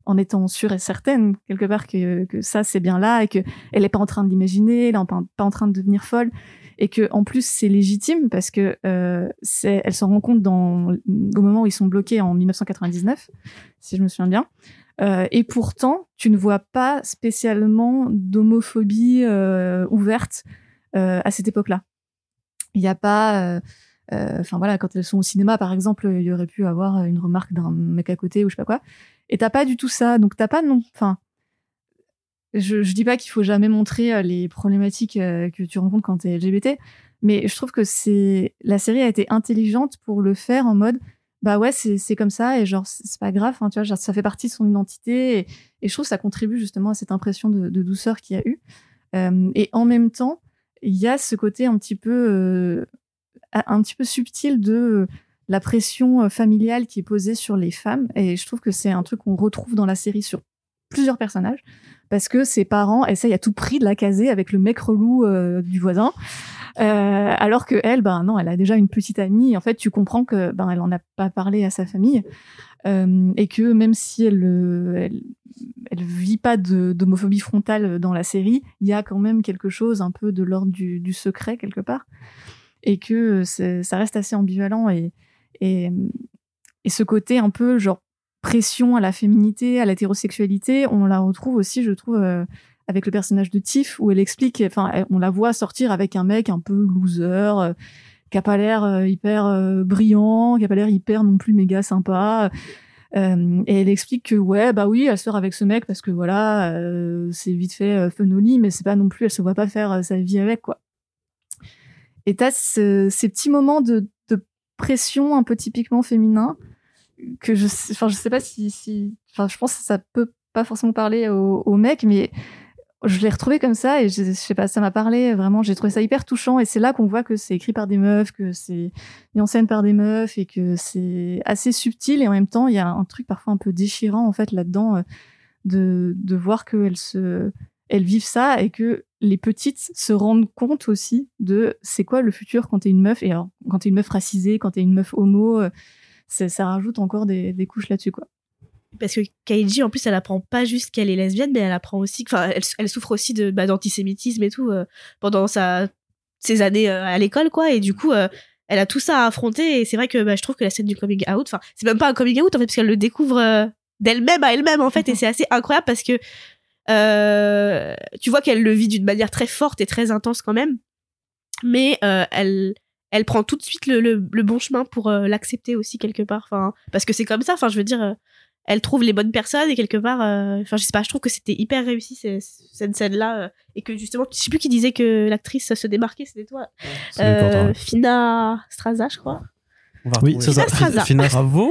en étant sûre et certaine quelque part que que ça c'est bien là et que elle est pas en train de l'imaginer, elle est pas, en train de devenir folle et que en plus c'est légitime parce que euh, c'est elle s'en rend compte dans au moment où ils sont bloqués en 1999 si je me souviens bien euh, et pourtant, tu ne vois pas spécialement d'homophobie euh, ouverte à cette époque-là. Il n'y a pas, enfin voilà, quand elles sont au cinéma, par exemple, il y aurait pu avoir une remarque d'un mec à côté ou je sais pas quoi. Et t'as pas du tout ça, donc t'as pas non, enfin. Je, je dis pas qu'il faut jamais montrer euh, les problématiques euh, que tu rencontres quand t'es LGBT, mais je trouve que c'est la série a été intelligente pour le faire en mode bah ouais c'est comme ça et genre c'est pas grave hein, tu vois ça fait partie de son identité et, je trouve que ça contribue justement à cette impression de, douceur qu'il y a eu Euh, et en même temps il y a ce côté un petit peu un petit peu subtil de la pression euh, familiale qui est posée sur les femmes. Et je trouve que c'est un truc qu'on retrouve dans la série sur plusieurs personnages parce que ses parents essayent à tout prix de la caser avec le mec relou euh, du voisin. Euh, alors que elle, ben non, elle a déjà une petite amie. En fait, tu comprends que ben elle en a pas parlé à sa famille. Et que même si elle, elle, elle vit pas d'homophobie frontale dans la série, il y a quand même quelque chose un peu de l'ordre du, du secret quelque part. Et que ça reste assez ambivalent et, et ce côté un peu genre pression à la féminité, à l'hétérosexualité, on la retrouve aussi, je trouve. euh, avec le personnage de Tiff où elle explique, enfin, on la voit sortir avec un mec un peu loser, euh, qui a pas l'air euh, hyper brillant, qui a pas l'air hyper non plus méga sympa. Et elle explique que ouais, bah oui, elle sort avec ce mec parce que voilà, c'est vite fait fun mais c'est pas non plus, elle se voit pas faire sa vie avec quoi. Et t'as ce- ces petits moments de pression un peu typiquement féminin que je, enfin, je sais pas si, enfin, je pense que ça peut pas forcément parler aux, aux mecs, mais je l'ai retrouvé comme ça et je, je sais pas, ça m'a parlé vraiment. J'ai trouvé ça hyper touchant et c'est là qu'on voit que c'est écrit par des meufs, que c'est mis en scène par des meufs et que c'est assez subtil et en même temps il y a un truc parfois un peu déchirant en fait là-dedans euh, de de voir qu'elles se elles vivent ça et que les petites se rendent compte aussi de c'est quoi le futur quand t'es une meuf et alors quand t'es une meuf racisée, quand t'es une meuf homo, euh, ça rajoute encore des, des couches là-dessus quoi. Parce que Kaiji, en plus, elle apprend pas juste qu'elle est lesbienne, mais elle apprend aussi, enfin, elle, elle souffre aussi de bah, d'antisémitisme et tout euh, pendant sa ses années euh, à l'école, quoi. Et du coup, euh, elle a tout ça à affronter. Et c'est vrai que bah, je trouve que la scène du coming out, enfin, c'est même pas un coming out en fait, parce qu'elle le découvre d'elle-même à elle-même en fait, et c'est assez incroyable parce que euh, tu vois qu'elle le vit d'une manière très forte et très intense quand même, mais euh, elle elle prend tout de suite le, le, le bon chemin pour euh, l'accepter aussi quelque part. Enfin, parce que c'est comme ça. Enfin, je veux dire, euh, elle trouve les bonnes personnes et quelque part, euh, enfin, je sais pas, je trouve que c'était hyper réussi cette scène-là euh, et que justement, je sais plus qui disait que l'actrice se démarquait, c'était toi, ouais. Fina Straza, je crois. On va Oui, c'est ça. Bravo.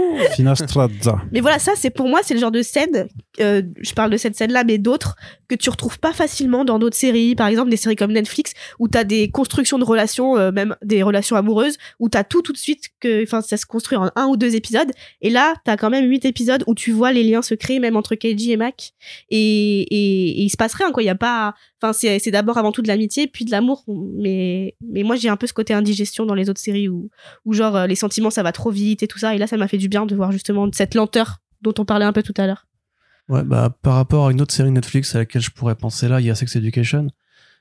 Mais voilà, ça, c'est pour moi, c'est le genre de scène, euh, je parle de cette scène-là, mais d'autres que tu retrouves pas facilement dans d'autres séries, par exemple des séries comme Netflix, où t'as des constructions de relations, euh, même des relations amoureuses, où t'as tout tout de suite, que, enfin, ça se construit en un ou deux épisodes, et là, t'as quand même huit épisodes où tu vois les liens se créer, même entre Keiji et Mac, et, et, et il se passe rien, quoi, il y a pas, enfin, c'est, c'est d'abord avant tout de l'amitié, puis de l'amour, mais, mais moi, j'ai un peu ce côté indigestion dans les autres séries où, où genre, euh, les sentiments, ça va trop vite et tout ça, et là, ça m'a fait du bien de voir justement cette lenteur dont on parlait un peu tout à l'heure. Ouais, bah, par rapport à une autre série Netflix à laquelle je pourrais penser là, il y a Sex Education.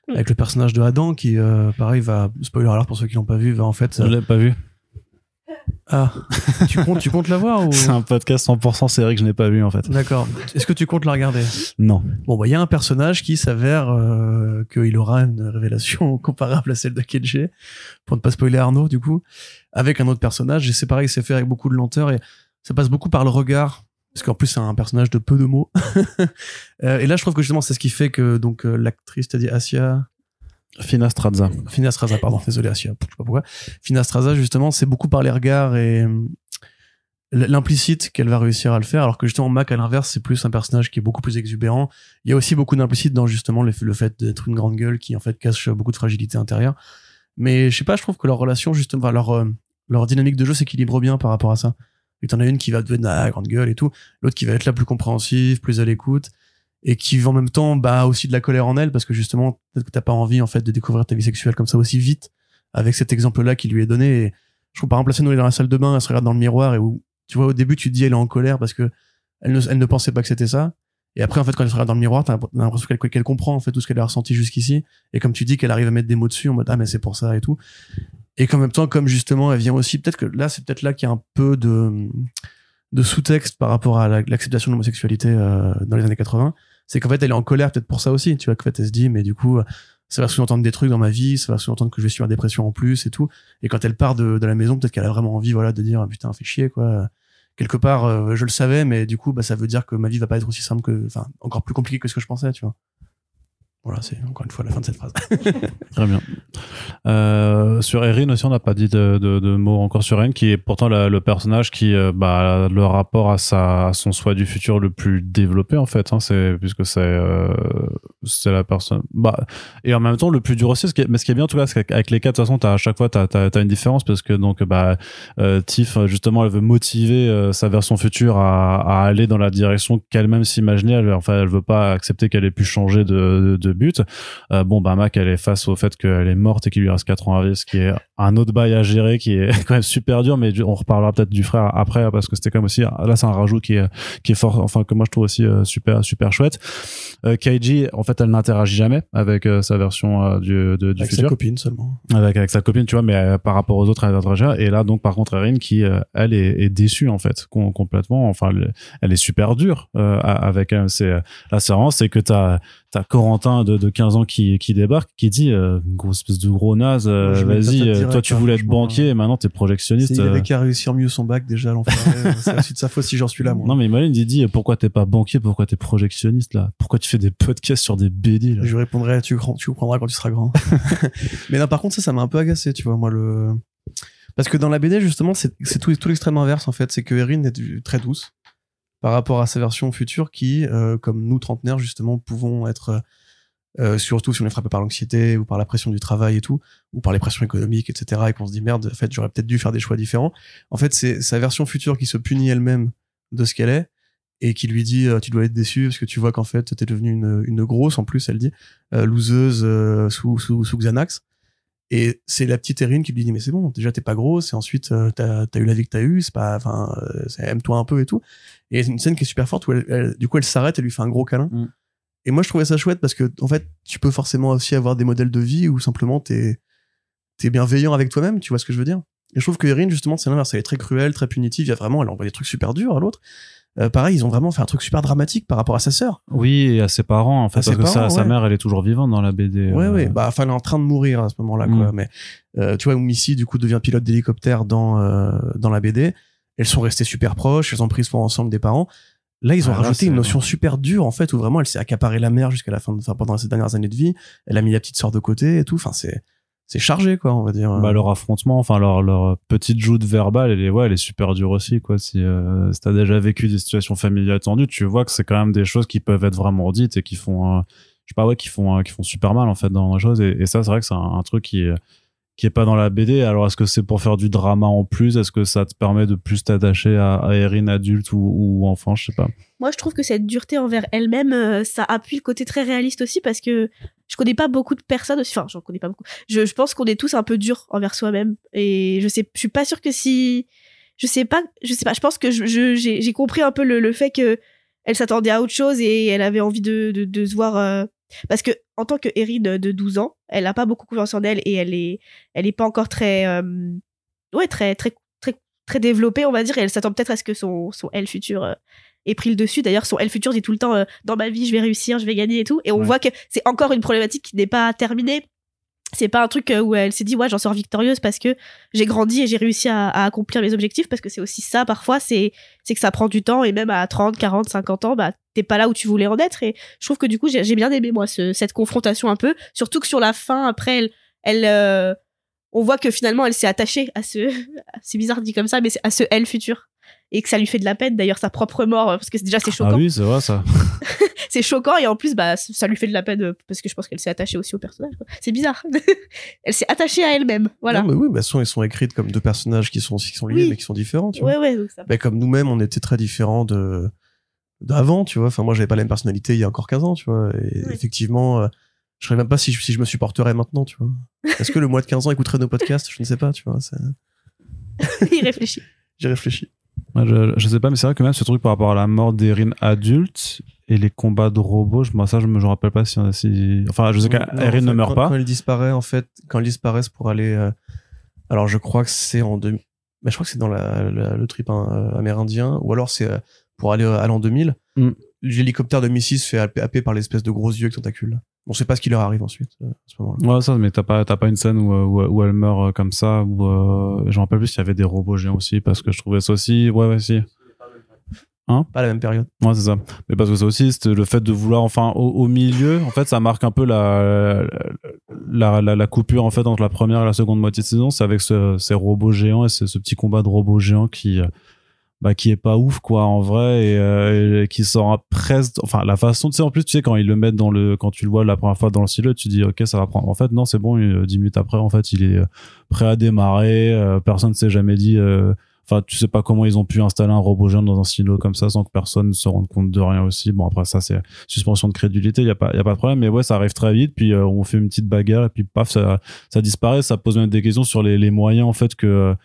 Mm. Avec le personnage de Adam qui, euh, pareil, va, spoiler alert pour ceux qui l'ont pas vu, va en fait. Je l'ai pas vu. Ah, tu comptes, tu comptes la voir ou? C'est un podcast 100% série que je n'ai pas vu en fait. D'accord. Est-ce que tu comptes la regarder? Non. Bon, bah, il y a un personnage qui s'avère euh, qu'il aura une révélation comparable à celle de Kedge, pour ne pas spoiler Arnaud, du coup, avec un autre personnage. Et c'est pareil, c'est fait avec beaucoup de lenteur et ça passe beaucoup par le regard, parce qu'en plus, c'est un personnage de peu de mots. Euh, et là, je trouve que justement, c'est ce qui fait que donc euh, l'actrice, t'as dit Asia, Fina Straza. Fina Straza, pardon, désolé je sais pas pourquoi. Fina Straza, justement, c'est beaucoup par les regards et euh, l'implicite qu'elle va réussir à le faire, alors que justement Mac à l'inverse, c'est plus un personnage qui est beaucoup plus exubérant. Il y a aussi beaucoup d'implicite dans justement le, fait d'être une grande gueule qui en fait cache beaucoup de fragilité intérieure. Mais je sais pas, je trouve que leur relation, justement, euh, leur dynamique de jeu s'équilibre bien par rapport à ça. Et t'en as une qui va devenir la grande gueule et tout, l'autre qui va être la plus compréhensive, plus à l'écoute, et qui en même temps bah aussi de la colère en elle parce que justement peut-être que t'as pas envie en fait de découvrir ta vie sexuelle comme ça aussi vite avec cet exemple-là qui lui est donné. Et je trouve par exemple la scène où elle est dans la salle de bain, elle se regarde dans le miroir et où tu vois au début tu te dis elle est en colère parce que elle ne, elle ne pensait pas que c'était ça. Et après en fait quand elle se regarde dans le miroir, t'as l'impression qu'elle qu'elle comprend en fait tout ce qu'elle a ressenti jusqu'ici. Et comme tu dis qu'elle arrive à mettre des mots dessus en mode ah mais c'est pour ça et tout. Et qu'en même temps comme justement elle vient aussi peut-être que là c'est peut-être là qu'il y a un peu de de sous-texte par rapport à la- l'acceptation de l'homosexualité euh, dans les années 80 c'est qu'en fait elle est en colère peut-être pour ça aussi tu vois qu'en fait elle se dit mais du coup ça va sous-entendre des trucs dans ma vie ça va sous-entendre que je vais suivre la dépression en plus et tout. Et quand elle part de, de la maison peut-être qu'elle a vraiment envie voilà de dire ah, putain fais chier quoi. Quelque part euh, je le savais mais du coup bah ça veut dire que ma vie va pas être aussi simple que enfin encore plus compliquée que ce que je pensais tu vois voilà c'est encore une fois la fin de cette phrase Très bien. Euh, sur Erin aussi, on n'a pas dit de, de, mots encore sur Erin, qui est pourtant le personnage qui, euh, bah, a le rapport à sa, son soi du futur le plus développé en fait. Hein, c'est puisque c'est, euh, c'est la personne. Bah, et en même temps le plus dur aussi. Mais ce qui est bien en tout cas, c'est qu'avec les quatre, de toute façon, t'as à chaque fois t'as, t'as une différence parce que donc bah, euh, Tiff justement, elle veut motiver sa version future à, aller dans la direction qu'elle-même s'imaginait. Elle, enfin, elle veut pas accepter qu'elle ait pu changer de, de but. Euh, bon, bah Mac, elle est face au fait qu'elle est morte et qu'il lui reste 4 ans à vivre, ce qui est un autre bail à gérer, qui est quand même super dur. Mais on reparlera peut-être du frère après parce que c'était quand même aussi là, c'est un rajout qui est qui est fort, enfin que moi je trouve aussi euh, super super chouette. Euh, Keiji, en fait, elle n'interagit jamais avec euh, sa version du, de- du avec sa futur copine seulement avec avec sa copine tu vois mais par rapport aux autres elle interagit et là donc par contre Erin qui elle est, est déçue en fait com- complètement enfin elle, est super dure avec elle c'est c'est vraiment c'est que t'as t'as Corentin de, de 15 ans qui qui débarque qui dit euh, grosse espèce de gros naze euh, vas-y euh, toi tu hein, voulais être franchement, banquier et maintenant t'es projectionniste il euh. avait qu'à réussir mieux son bac déjà l'enfoiré c'est aussi de sa faute si j'en suis là moi non mais imagine il dit pourquoi t'es pas banquier pourquoi t'es projectionniste là? Pourquoi tu fais des podcasts sur des BD là? Je lui répondrai, tu, tu comprendras quand tu seras grand. mais non, par contre, ça, ça m'a un peu agacé, tu vois, moi, le. Parce que dans la BD, justement, c'est tout, tout l'extrême inverse, en fait. C'est que Erin est très douce par rapport à sa version future qui, euh, comme nous, trentenaires, justement, pouvons être. euh, surtout si on est frappé par l'anxiété ou par la pression du travail et tout, ou par les pressions économiques, etc., et qu'on se dit merde, en fait, j'aurais peut-être dû faire des choix différents. En fait, c'est sa version future qui se punit elle-même de ce qu'elle est et qui lui dit euh, tu dois être déçu parce que tu vois qu'en fait t'es devenue une, grosse en plus elle dit euh, loseuse euh, sous, sous, sous Xanax et c'est la petite Erin qui lui dit mais c'est bon déjà t'es pas grosse et ensuite euh, t'as as eu la vie que t'as eu c'est pas enfin euh, aime-toi un peu et tout et c'est une scène qui est super forte où elle, elle- du coup elle s'arrête et lui fait un gros câlin Mm. et moi je trouvais ça chouette parce que en fait tu peux forcément aussi avoir des modèles de vie où simplement t'es t'es bienveillant avec toi-même tu vois ce que je veux dire? Et je trouve que Erin, justement, c'est l'inverse. Elle est très cruelle, très punitive. Il y a vraiment, elle envoie des trucs super durs à l'autre. Euh, pareil, ils ont vraiment fait un truc super dramatique par rapport à sa sœur. Oui, et à ses parents, en fait, À ses parce que sa, parents, sa ouais. mère, elle est toujours vivante dans la BD. Ouais, euh, ouais. Bah, enfin, elle est en train de mourir à ce moment-là, quoi. Mm. Mais, euh, tu vois, où Missy, du coup, devient pilote d'hélicoptère dans, euh, dans la BD. Elles sont restées super proches. Elles ont pris soin ensemble des parents. Là, ils ont Ah, rajouté une notion super dure, en fait, où vraiment elle s'est accaparée la mère jusqu'à la fin de, enfin, pendant ses dernières années de vie. Elle a mis la petite sœur de côté et tout. Enfin, c'est, c'est chargé, quoi, on va dire. Bah, leur affrontement, enfin leur leur petite joute verbale, elle est ouais, elle super dure aussi quoi. Si, euh, t'as déjà vécu des situations familiales tendues, tu vois que c'est quand même des choses qui peuvent être vraiment dites et qui font, euh, je sais qui font euh, qui font super mal en fait dans les choses. Et, ça, c'est vrai que c'est un, truc qui qui est pas dans la BD. Alors est-ce que c'est pour faire du drama en plus? Est-ce que ça te permet de plus t'attacher à, Erin adulte ou, enfant? Je sais pas. Moi, je trouve que cette dureté envers elle-même, euh, ça appuie le côté très réaliste aussi parce que je connais pas beaucoup de personnes aussi. Enfin, j'en connais pas beaucoup. Je, pense qu'on est tous un peu durs envers soi-même. Et je sais, je suis pas sûre que si, je sais pas, je sais pas. Je pense que j'ai, compris un peu le, fait que elle s'attendait à autre chose et elle avait envie de se voir. euh, parce que en tant que Erin de de 12 ans, elle a pas beaucoup confiance en elle et elle est, elle est pas encore très, euh, ouais, très, très, très, très développée, on va dire. Et elle s'attend peut-être à ce que son, son elle futur euh, ait pris le dessus. D'ailleurs, son elle futur dit tout le temps euh, dans ma vie, je vais réussir, je vais gagner et tout. Et on Ouais. voit que c'est encore une problématique qui n'est pas terminée. C'est pas un truc euh, où elle s'est dit ouais j'en sors victorieuse parce que j'ai grandi et j'ai réussi à, à accomplir mes objectifs parce que c'est aussi ça parfois c'est c'est que ça prend du temps et même à 30 40 50 ans bah t'es pas là où tu voulais en être. Et je trouve que du coup j'ai bien aimé moi ce- cette confrontation un peu. Surtout que sur la fin après elle elle euh, on voit que finalement elle s'est attachée à ce c'est bizarre dit comme ça mais à ce elle futur. Et que ça lui fait de la peine d'ailleurs sa propre mort parce que déjà c'est choquant. Ah oui, c'est vrai ça. c'est choquant et en plus bah ça lui fait de la peine euh, parce que je pense qu'elle s'est attachée aussi au personnage c'est bizarre elle s'est attachée à elle-même voilà Non, mais oui, bah, sont, ils sont écrites comme deux personnages qui sont, qui sont liés, Oui. mais qui sont différents, tu vois. ouais donc ça Bah, comme nous-mêmes, on était très différents de, d'avant, tu vois. Enfin, moi, j'avais pas la même personnalité il y a encore 15 ans, tu vois. Et Ouais. effectivement, euh, je sais même pas si je, si je me supporterais maintenant, tu vois. Est-ce que le mois de 15 ans écouterait nos podcasts? Je ne sais pas, tu vois. il réfléchit J'y réfléchis. Je, je sais pas, mais c'est vrai que même ce truc par rapport à la mort d'Erin adulte et les combats de robots, je, moi ça je me je rappelle pas si, si enfin je sais en qu'Erin ne meurt quand, pas. Quand elle disparaît, en fait, quand elle disparaissent pour aller, euh, alors je crois que c'est en 2000, mais je crois que c'est dans la, la- le trip hein, euh, amérindien, ou alors c'est euh, pour aller à l'an 2000. Mm. L'hélicoptère de Missy se fait happer par l'espèce de gros yeux avec tentacules. On sait pas ce qui leur arrive ensuite, euh, à ce moment-là. Ouais, ça, mais t'as pas, t'as pas une scène où, où, où elle meurt euh, comme ça, où, euh, je me rappelle plus s'il y avait des robots géants aussi, parce que je trouvais ça aussi, ouais, ouais, si. Pas la même période. Ouais, c'est ça. Mais parce que ça aussi, c'était le fait de vouloir, enfin, au, au milieu, en fait, ça marque un peu la, la, la, la coupure, en fait, entre la première et la seconde moitié de saison. C'est avec ce, ces robots géants et ce, ce petit combat de robots géants qui, euh, bah, qui est pas ouf, quoi, en vrai, et, euh, qui sort presque, enfin, la façon, tu sais, en plus, tu sais, quand ils le mettent dans le, quand tu le vois la première fois dans le silo, tu dis, ok, ça va prendre. En fait, non, c'est bon, euh, dix minutes après, en fait, il est euh, prêt à démarrer, euh, personne ne s'est jamais dit, euh, Enfin, tu sais pas comment ils ont pu installer un robot géant dans un silo comme ça sans que personne ne se rende compte de rien aussi. Bon, après, ça, c'est suspension de crédulité, il y a pas, y a pas de problème. Mais ouais, ça arrive très vite. Puis, euh, on fait une petite bagarre et puis paf, ça, ça disparaît. Ça pose même des questions sur les, les moyens, en fait, que,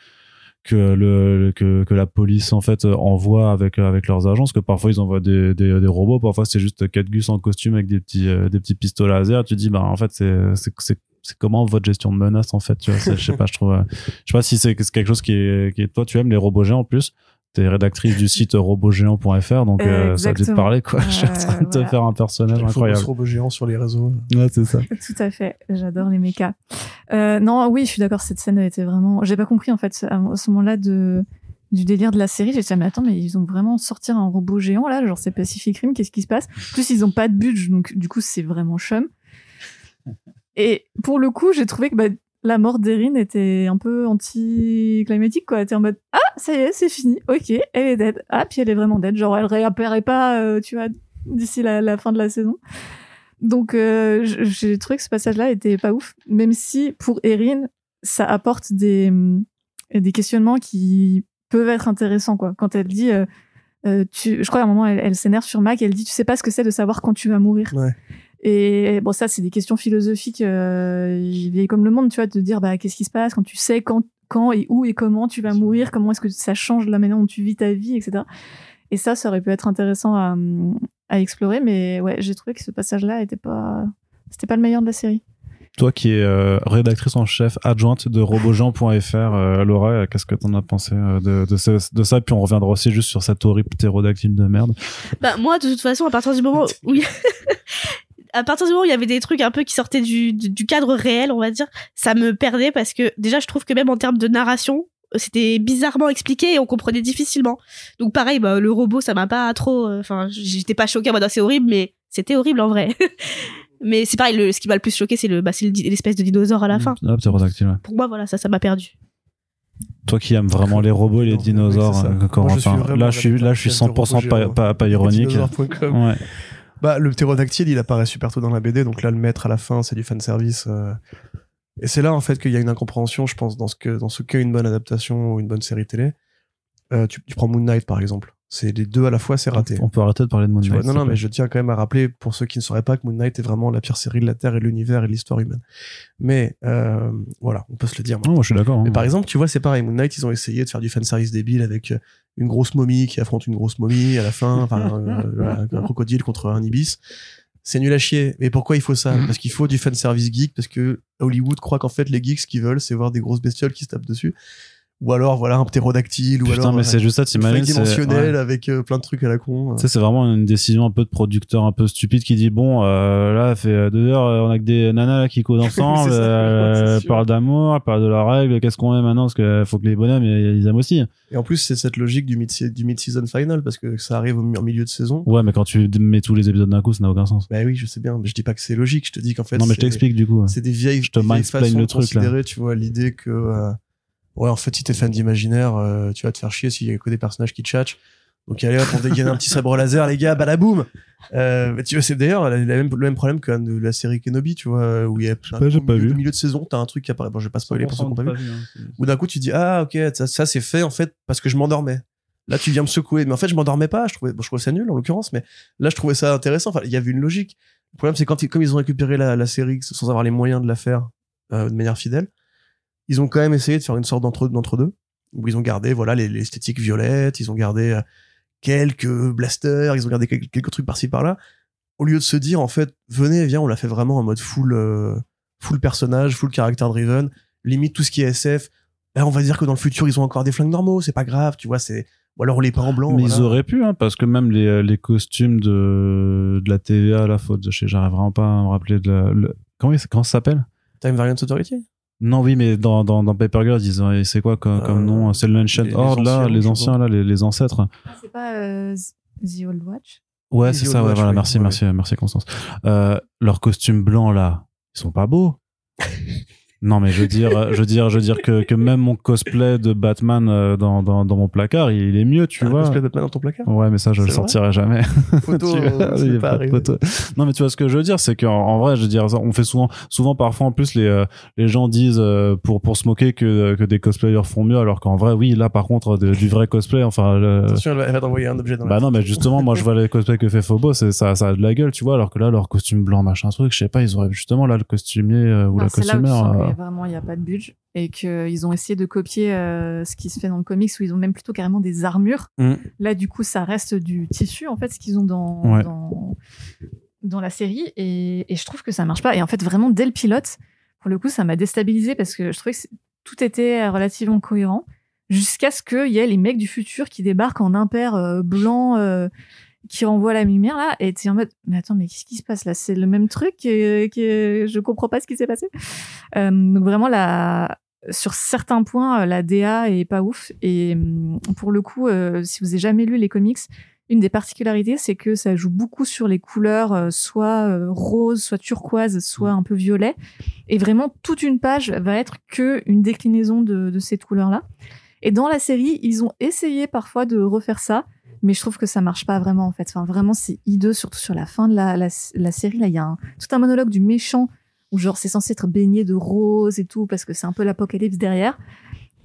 que le, que, que la police, en fait, envoie avec, avec leurs. Parce que parfois, ils envoient des, des, des robots. Parfois, c'est juste quatre gus en costume avec des petits, euh, des petits pistolets laser. Tu dis, bah, en fait, c'est, c'est, c'est comment votre gestion de menace en fait tu vois je sais pas je trouve euh, je sais pas si c'est c'est quelque chose qui est, qui est toi tu aimes les robots géants en plus t'es rédactrice du site robotgéant.fr donc euh, ça a dû te parler quoi je suis en train de te faire un personnage Il faut incroyable robot géant sur les réseaux. ouais c'est ça Tout à fait. J'adore les mechas. Euh, non, oui, je suis d'accord. Cette scène était vraiment. J'ai pas compris en fait à ce moment-là de du délire de la série. J'ai dit mais attends, mais ils ont vraiment sorti un robot géant là, genre c'est Pacific Rim. Qu'est-ce qui se passe? En Plus ils ont pas de budget, donc du coup c'est vraiment chum. Et pour le coup, j'ai trouvé que bah, la mort d'Erin était un peu anti-climatique quoi. T'es en mode ah ça y est, c'est fini. Ok, elle est dead. Ah puis elle est vraiment dead. Genre elle réapparaît pas, euh, tu vois, d'ici la, fin de la saison. Donc euh, j'ai trouvé que ce passage-là était pas ouf, même si pour Erin ça apporte des hum, des questionnements qui peuvent être intéressants quoi. Quand elle dit, euh, euh, je crois à un moment elle, elle s'énerve sur Mac, elle dit tu sais pas ce que c'est de savoir quand tu vas mourir. Ouais. Et bon ça c'est des questions philosophiques euh, comme le monde, tu vois, de te dire bah qu'est-ce qui se passe quand tu sais quand quand et où et comment tu vas mourir, comment est-ce que ça change la manière dont tu vis ta vie, etc. Et ça, ça aurait pu être intéressant à, à explorer, mais ouais, j'ai trouvé que ce passage-là était pas, c'était pas le meilleur de la série. Toi qui es euh, rédactrice en chef adjointe de robojean.fr, euh, Laura, qu'est-ce que t'en as pensé euh, de, de, ce- de ça? Puis on reviendra aussi juste sur cette horrible ptérodactyle de merde. Bah, moi, de toute façon, à partir du moment où. à partir du moment où il y avait des trucs un peu qui sortaient du, du, du cadre réel, on va dire, ça me perdait parce que déjà, je trouve que même en termes de narration, c'était bizarrement expliqué et on comprenait difficilement. Donc pareil, bah, le robot, ça m'a pas trop... euh, Enfin, j'étais pas choquée en mode, Ah, c'est horrible, mais c'était horrible en vrai. mais c'est pareil, le, ce qui m'a le plus choqué, c'est le, bah, le l'espèce de dinosaure à la fin. Ah, ouais. Pour moi, voilà, ça, ça m'a perdu. Toi qui aimes vraiment les robots et les oui, dinosaures, euh, Moi, je suis vraiment là, je suis, là, je suis rédacteur 100% de pas, pas, pas ironique. Dinosaure.com. Ouais. Bah, le ptérodactyle, il apparaît super tôt dans la BD, donc là, le mettre à la fin, c'est du fanservice. euh. Et c'est là, en fait, qu'il y a une incompréhension, je pense, dans ce que, dans ce qu'est une bonne adaptation ou une bonne série télé. Euh, tu, tu prends Moon Knight, par exemple. C'est les deux à la fois, c'est raté. On peut arrêter de parler de Moon Knight. vois, non, non, mais je tiens quand même à rappeler, pour ceux qui ne sauraient pas, que Moon Knight est vraiment la pire série de la Terre et l'univers et l'histoire humaine. Mais, euh, voilà, on peut se le dire. Non, moi, je suis d'accord. Mais hein. par exemple, tu vois, c'est pareil. Moon Knight, ils ont essayé de faire du fanservice débile avec euh, une grosse momie qui affronte une grosse momie à la fin, enfin, euh, un crocodile contre un ibis. C'est nul à chier. Mais pourquoi il faut ça? Mhm. Parce qu'il faut du fanservice geek, parce que Hollywood croit qu'en fait, les geeks, ce qu'ils veulent, c'est voir des grosses bestioles qui se tapent dessus. Ou alors, voilà, un ptérodactyle, ou alors mais euh, c'est juste ça, t'imagines. ouais. avec euh, plein de trucs à la con. Tu sais, c'est vraiment une décision un peu de producteur un peu stupide qui dit bon, euh, là, fait euh, deux heures, euh, on a que des nanas là, qui coudent ensemble, euh, parlent d'amour, parlent de leurs règles, qu'est-ce qu'on aime maintenant Parce qu'il faut que les bonhommes ils aiment aussi. Et en plus, c'est cette logique du mid- du mid-season final, parce que ça arrive en milieu de saison. Ouais, mais quand tu mets tous les épisodes d'un coup, ça n'a aucun sens. Bah oui, je sais bien, mais je dis pas que c'est logique, je te dis qu'en fait. non, mais je c'est- t'explique du coup. c'est des vieilles, Je te vieilles façons le truc, là. tu vois, l'idée que, euh, ouais, en fait, si t'es fan d'imaginaire, euh, tu vas te faire chier s'il y a que des personnages qui tchatchent. Donc, allez, hop, on dégaine un petit sabre laser, les gars, balaboum! Euh, mais tu vois, c'est d'ailleurs la- la même- le même problème que de la série Kenobi, tu vois, où il y a plein pas, pas milieu, vu. au milieu de saison, t'as un truc qui apparaît. Bon, je vais pas spoiler pour ceux qui n'ont pas vu. hein, Ou d'un coup, tu dis, ah, ok, ça, ça c'est fait, en fait, parce que je m'endormais. Là, tu viens me secouer. Mais en fait, je m'endormais pas. Je trouvais, bon, je trouvais ça nul, en l'occurrence, mais là, je trouvais ça intéressant. Enfin, il y avait une logique. Le problème, c'est quand ils, comme ils ont récupéré la, la série sans avoir les moyens de la faire euh, de manière fidèle, ils ont quand même essayé de faire une sorte d'entre d'entre deux où ils ont gardé voilà les- l'esthétique violette, ils ont gardé euh, quelques blasters, ils ont gardé quelques, quelques trucs par-ci par-là. Au lieu de se dire en fait, venez, viens, on l'a fait vraiment en mode full euh, full personnage, full character driven, limite tout ce qui est SF. Là, on va dire que dans le futur, ils ont encore des flingues normaux, c'est pas grave, tu vois, c'est ou alors on les peint en blanc. Mais voilà. ils auraient pu, hein, parce que même les, les costumes de, de la TVA, la faute, je sais, j'arrive vraiment pas à me rappeler de la, le- comment, comment ça s'appelle? Time Variant Authority? Non, oui, mais dans, dans, dans Paper Girls, ils ont, c'est quoi comme, comme Euh, nom C'est l'Ancient les- les Horde, là, les anciens, là, les, les ancêtres. Ah, c'est pas euh, The Old Watch? Ouais, c'est ça, ouais, Watch, voilà, oui, merci, ouais. merci, merci Constance. Euh, leurs costumes blancs, là, ils sont pas beaux. Non, mais je veux dire, je veux dire, je veux dire que, que même mon cosplay de Batman euh, dans, dans, dans mon placard, il, est mieux, tu un vois. cosplay de Batman dans ton placard. Ouais, mais ça, je le sortirai jamais. Photo, vois, euh, pas pas photo. Non, mais tu vois ce que je veux dire, c'est qu'en en vrai, je veux dire, on fait souvent, souvent parfois en plus les euh, les gens disent euh, pour pour se moquer que que des cosplayers font mieux, alors qu'en vrai, oui, là par contre, de- du vrai cosplay, enfin. le- Attention, elle va, elle va t'envoyer un objet dans bah la non, mais justement, moi je vois les cosplays que fait Phobos, ça, ça a de la gueule, tu vois, alors que là, leur costume blanc, machin truc, je sais pas, ils auraient justement là le costumier euh, ou la c'est euh, a vraiment il n'y a pas de budget et qu'ils ont essayé de copier euh, ce qui se fait dans le comics où ils ont même plutôt carrément des armures. Mm. Là, du coup, ça reste du tissu en fait, ce qu'ils ont dans, Ouais. dans, dans la série et, et je trouve que ça marche pas. Et en fait, vraiment, dès le pilote, pour le coup, ça m'a déstabilisé parce que je trouvais que tout était relativement cohérent jusqu'à ce qu'il y ait les mecs du futur qui débarquent en impair euh, blanc. euh, qui renvoie la lumière là et t'es en mode mais attends mais qu'est-ce qui se passe là? C'est le même truc que, que je comprends pas ce qui s'est passé? Euh, donc vraiment la sur certains points euh, la DA est pas ouf et hum, pour le coup euh, si vous avez jamais lu les comics une des particularités c'est que ça joue beaucoup sur les couleurs soit rose soit turquoise soit un peu violet et vraiment toute une page va être que une déclinaison de, de ces couleurs là et dans la série ils ont essayé parfois de refaire ça mais je trouve que ça marche pas vraiment en fait. Enfin, vraiment, c'est hideux, surtout sur la fin de la, la, série. Là, il y a tout un monologue du méchant où genre c'est censé être baigné de rose et tout parce que c'est un peu l'apocalypse derrière.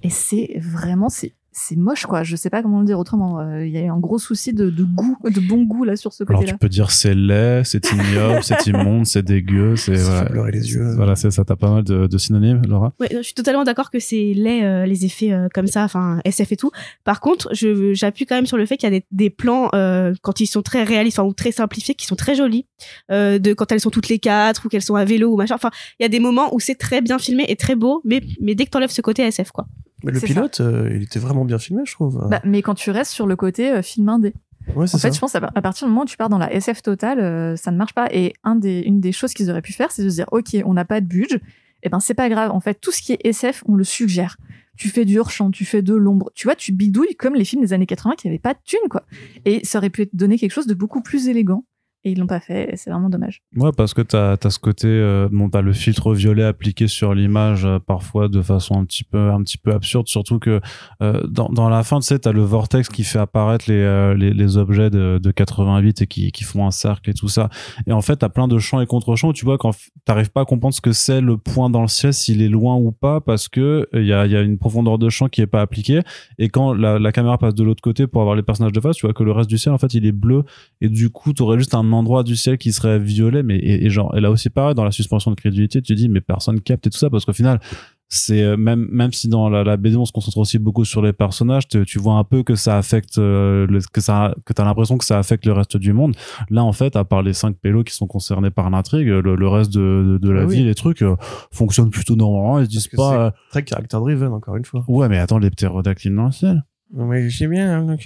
Et c'est vraiment c'est c'est moche quoi. Je sais pas comment le dire autrement. Euh, Il y a eu un gros souci de, de goût, de bon goût là sur ce Alors côté-là. tu peux dire c'est laid, c'est ignoble, c'est immonde, c'est dégueu, c'est Ça fait voilà. pleurer les yeux. Voilà, c'est ça. T'as pas mal de, de synonymes, Laura? Ouais, je suis totalement d'accord que c'est laid euh, les effets euh, comme ça, enfin SF et tout. Par contre, je j'appuie quand même sur le fait qu'il y a des, des plans euh, quand ils sont très réalistes enfin, ou très simplifiés qui sont très jolis. Euh, de quand elles sont toutes les quatre ou qu'elles sont à vélo ou machin. Enfin, il y a des moments où c'est très bien filmé et très beau, mais mais dès que t'enlèves ce côté SF quoi. Mais le pilote, euh, il était vraiment bien filmé, je trouve. Bah, mais quand tu restes sur le côté euh, film indé. ouais, En fait, ça. je pense à, à partir du moment où tu pars dans la SF totale, euh, ça ne marche pas. Et un des, une des choses qu'ils auraient pu faire, c'est de se dire, ok, on n'a pas de budget, et ben c'est pas grave. En fait, tout ce qui est SF, on le suggère. Tu fais du hors-champ, tu fais de l'ombre. Tu vois, tu bidouilles comme les films des années 80 qui n'avaient pas de thunes, quoi. Et ça aurait pu te donner quelque chose de beaucoup plus élégant. Et ils l'ont pas fait, c'est vraiment dommage. Ouais, parce que t'as as ce côté, euh, bon, t'as le filtre violet appliqué sur l'image euh, parfois de façon un petit peu, un petit peu absurde. Surtout que euh, dans, dans la fin, tu sais, t'as le vortex qui fait apparaître les, euh, les, les objets de, de 88 et qui, qui font un cercle et tout ça. Et en fait, t'as plein de champs et contre-champs. où Tu vois, quand t'arrives pas à comprendre ce que c'est le point dans le ciel, s'il est loin ou pas, parce que il y a, y a une profondeur de champ qui est pas appliquée. Et quand la, la caméra passe de l'autre côté pour avoir les personnages de face, tu vois que le reste du ciel, en fait, il est bleu et du coup t'aurais juste un endroit du ciel qui serait violet mais et, et genre et là aussi pareil dans la suspension de crédulité tu dis mais personne capte et tout ça parce qu'au final c'est euh, même même si dans la, la BD on se concentre aussi beaucoup sur les personnages te- tu vois un peu que ça affecte euh, le, que ça que t'as l'impression que ça affecte le reste du monde là en fait à part les cinq pélos qui sont concernés par l'intrigue le, le reste de, de, de la Ah oui. vie les trucs euh, fonctionnent plutôt normalement ils se disent pas euh, Très caractère driven, encore une fois. ouais mais attends les ptérodactyles dans le ciel Mais j'ai bien. hein.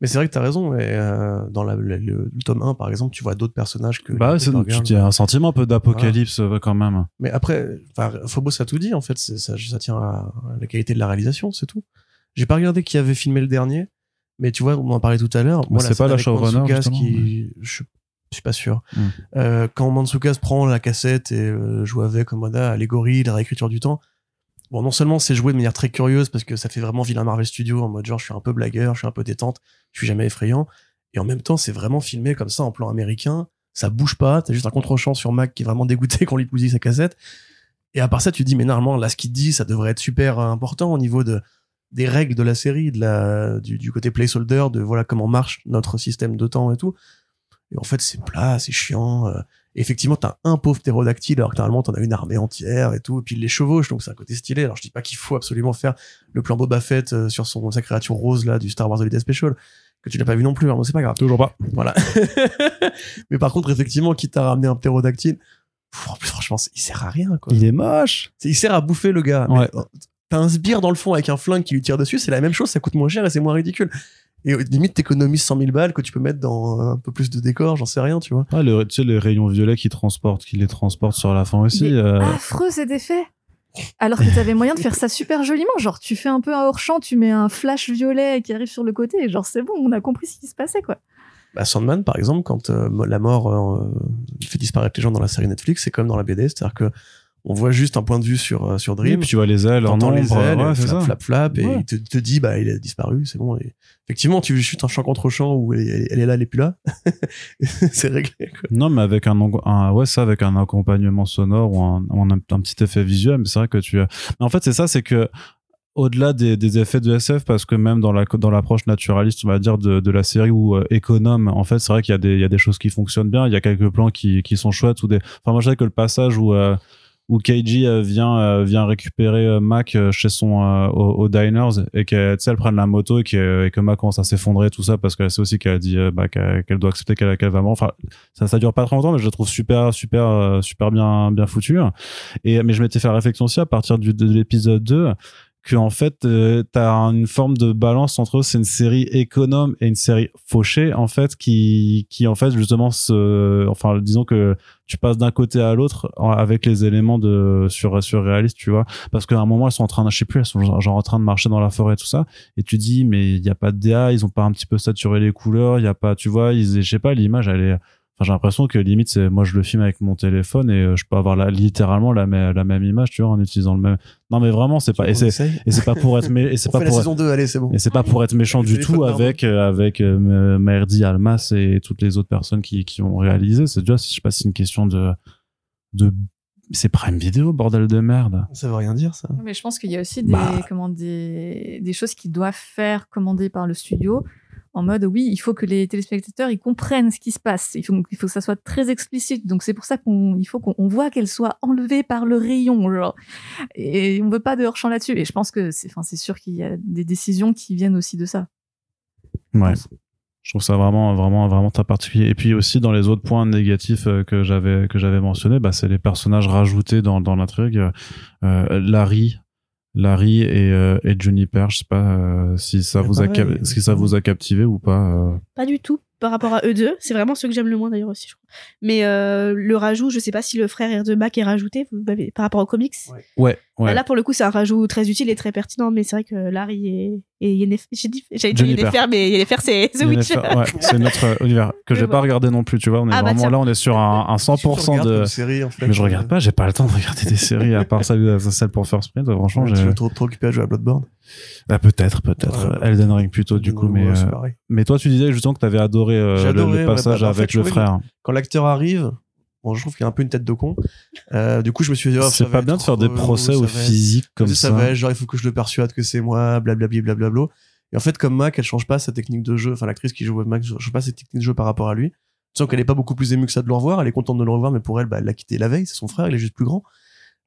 Mais c'est vrai que t'as raison. Mais euh, dans la, le, le- le tome 1, par exemple, tu vois d'autres personnages que. bah Supergirl. tu as un sentiment un peu d'apocalypse quand même Mais après, Phobos a tout dit, en fait. Ça, ça tient à la qualité de la réalisation, c'est tout. J'ai pas regardé qui avait filmé le dernier. Mais tu vois, on en parlait tout à l'heure. Moi, c'est pas la showrunner, je suis pas sûr. Hmm. Euh, quand Mantsukas prend la cassette et euh, joue avec ah, allégorie, la réécriture du temps. Bon, non seulement c'est joué de manière très curieuse parce que ça fait vraiment vilain Marvel Studio en mode genre je suis un peu blagueur, je suis un peu détente, je suis jamais effrayant. Et en même temps, c'est vraiment filmé comme ça en plan américain. Ça bouge pas, t'as juste un contre-champ sur Mac qui est vraiment dégoûté qu'on lui bousille sa cassette. Et à part ça, tu dis, mais normalement, là, ce qu'il dit, ça devrait être super euh, important au niveau de, des règles de la série, de la, du, du côté placeholder, de voilà comment marche notre système de temps et tout. Et en fait, c'est plat, c'est chiant. Effectivement, t'as un pauvre ptérodactyle, alors que normalement, t'en as une armée entière et tout. Et puis, il les chevauche, donc c'est un côté stylé. Alors, je dis pas qu'il faut absolument faire le plan Boba Fett euh, sur son, sa créature rose, là, du Star Wars Holiday Special, que tu n'as pas vu non plus, hein, c'est pas grave. toujours pas Voilà. mais par contre, effectivement, quitte à ramener un ptérodactyle, pff, en plus, franchement, il sert à rien, quoi. il est moche Il sert à bouffer le gars. Ouais. Euh, T'as un sbire dans le fond avec un flingue qui lui tire dessus, c'est la même chose, ça coûte moins cher et c'est moins ridicule. Et limite, t'économises 100 000 balles que tu peux mettre dans euh, un peu plus de décor, j'en sais rien, tu vois. Ah, le, tu sais, les rayons violets qui transportent, qui les transportent sur la fin aussi. Euh, Affreux cet effet alors que t'avais moyen de faire ça super joliment, genre tu fais un peu un hors-champ, tu mets un flash violet qui arrive sur le côté, et genre c'est bon, on a compris ce qui se passait quoi. Bah, Sandman, par exemple, quand euh, la mort euh, fait disparaître les gens dans la série Netflix, c'est comme dans la BD, c'est-à-dire que on voit juste un point de vue sur, euh, sur oui, Dream. puis tu vois les ailes en les ailes, ouais, flap, flap, et il te, te dit, bah, il a disparu, c'est bon. Et effectivement, tu chutes un champ contre champ où elle, est là, elle est plus là. c'est réglé, quoi. Non, mais avec un, un ouais, ça, avec un accompagnement sonore ou un, un, un petit effet visuel. Mais c'est vrai que tu. Mais en fait, c'est ça, c'est que au-delà des, des effets de SF, parce que même dans la dans l'approche naturaliste, on va dire de, de la série ou euh, économe, en fait, c'est vrai qu'il y a des il y a des choses qui fonctionnent bien. Il y a quelques plans qui qui sont chouettes ou des. Enfin, moi, je sais que le passage où euh, où Keiji euh, vient euh, vient récupérer euh, Mac chez son au, au diners et sais elle prenne la moto et que, et que Mac commence à s'effondrer tout ça parce qu'elle sait aussi qu'elle a dit bah, qu'elle doit accepter qu'elle qu'elle va mourir. Enfin ça ça dure pas très longtemps mais je le trouve super super super bien bien foutu. Et mais je m'étais fait la réflexion aussi à partir du, de l'épisode 2 que en fait euh, t'as une forme de balance entre c'est une série économe et une série fauchée en fait qui qui en fait justement se enfin disons que tu passes d'un côté à l'autre avec les éléments de sur surréalistes tu vois. Parce qu'à un moment elles sont en train de je sais plus elles sont genre, en train de marcher dans la forêt tout ça. Et tu dis mais il y a pas de DA ils ont pas un petit peu saturé les couleurs il y a pas tu vois ils je sais pas l'image elle est Enfin, j'ai l'impression que limite c'est moi je le filme avec mon téléphone et euh, je peux avoir la, littéralement la, même la même image tu vois en utilisant le même non mais vraiment c'est pas et c'est c'est pas pour être mé- et c'est pas pour saison 2, allez, c'est bon. et c'est pas pour être méchant du tout avec euh, avec euh, Merdi Almas et toutes les autres personnes qui qui ont réalisé c'est déjà je sais pas si c'est une question de de C'est Prime Video, bordel de merde. Ça veut rien dire, ça. Mais je pense qu'il y a aussi des, Bah. comment, des, des choses qui doivent faire commander par le studio en mode oui, il faut que les téléspectateurs ils comprennent ce qui se passe. Il faut, que ça soit très explicite. Donc c'est pour ça qu'on faut qu'on on voit qu'elle soit enlevée par le rayon. Et on veut pas de hors champ là-dessus. Et je pense que c'est, c'est sûr qu'il y a des décisions qui viennent aussi de ça. Ouais. Je trouve ça vraiment, vraiment, vraiment très particulier. Et puis aussi dans les autres points négatifs euh, que j'avais que j'avais mentionné, bah, c'est les personnages rajoutés dans dans l'intrigue. Euh, Larry, Larry et euh, et Juniper. Je sais pas euh, si ça Mais vous a pareil. cap- si ça vous a captivé ou pas. euh. Pas du tout par rapport à eux deux. C'est vraiment ceux que j'aime le moins d'ailleurs aussi, je crois. Mais euh, le rajout, je sais pas si le frère de Mac est rajouté par rapport aux comics. Ouais. Ouais, ouais. Bah Là, pour le coup, c'est un rajout très utile et très pertinent, mais c'est vrai que Larry et, et Yennefer, j'ai dit, j'allais dire. Yennefer, mais Yennefer, c'est The Witch. Ouais, c'est notre euh, univers que j'ai pas regardé non plus. Tu vois, on est Ah bah vraiment là, on est sur un, un 100% de. série, en fait. Mais je regarde pas, j'ai pas le temps de regarder des séries à part celle, celle pour First Print. Franchement, j'ai. tu es trop, trop occupé à jouer à Bloodborne? Ah, peut-être, peut-être. Ouais. Elden Ring plutôt, du coup. Mais, euh, mais toi, tu disais justement que t'avais adoré, euh, le- adoré, le, ouais, passage bah, avec le frère. Quand l'acteur arrive, bon, je trouve qu'il a un peu une tête de con. Euh, du coup, je me suis dit, oh, c'est pas bien de faire des procès au physique comme ça, ça. va être genre il faut que je le persuade que c'est moi, blablabli, blablabla. Et en fait, comme Mac, elle change pas sa technique de jeu. Enfin, l'actrice qui joue Mac, change pas sa technique de jeu par rapport à lui. Tu sens qu'elle est pas beaucoup plus émue que ça de le revoir. Elle est contente de le revoir, mais pour elle, bah, elle l'a quitté la veille. C'est son frère, il est juste plus grand.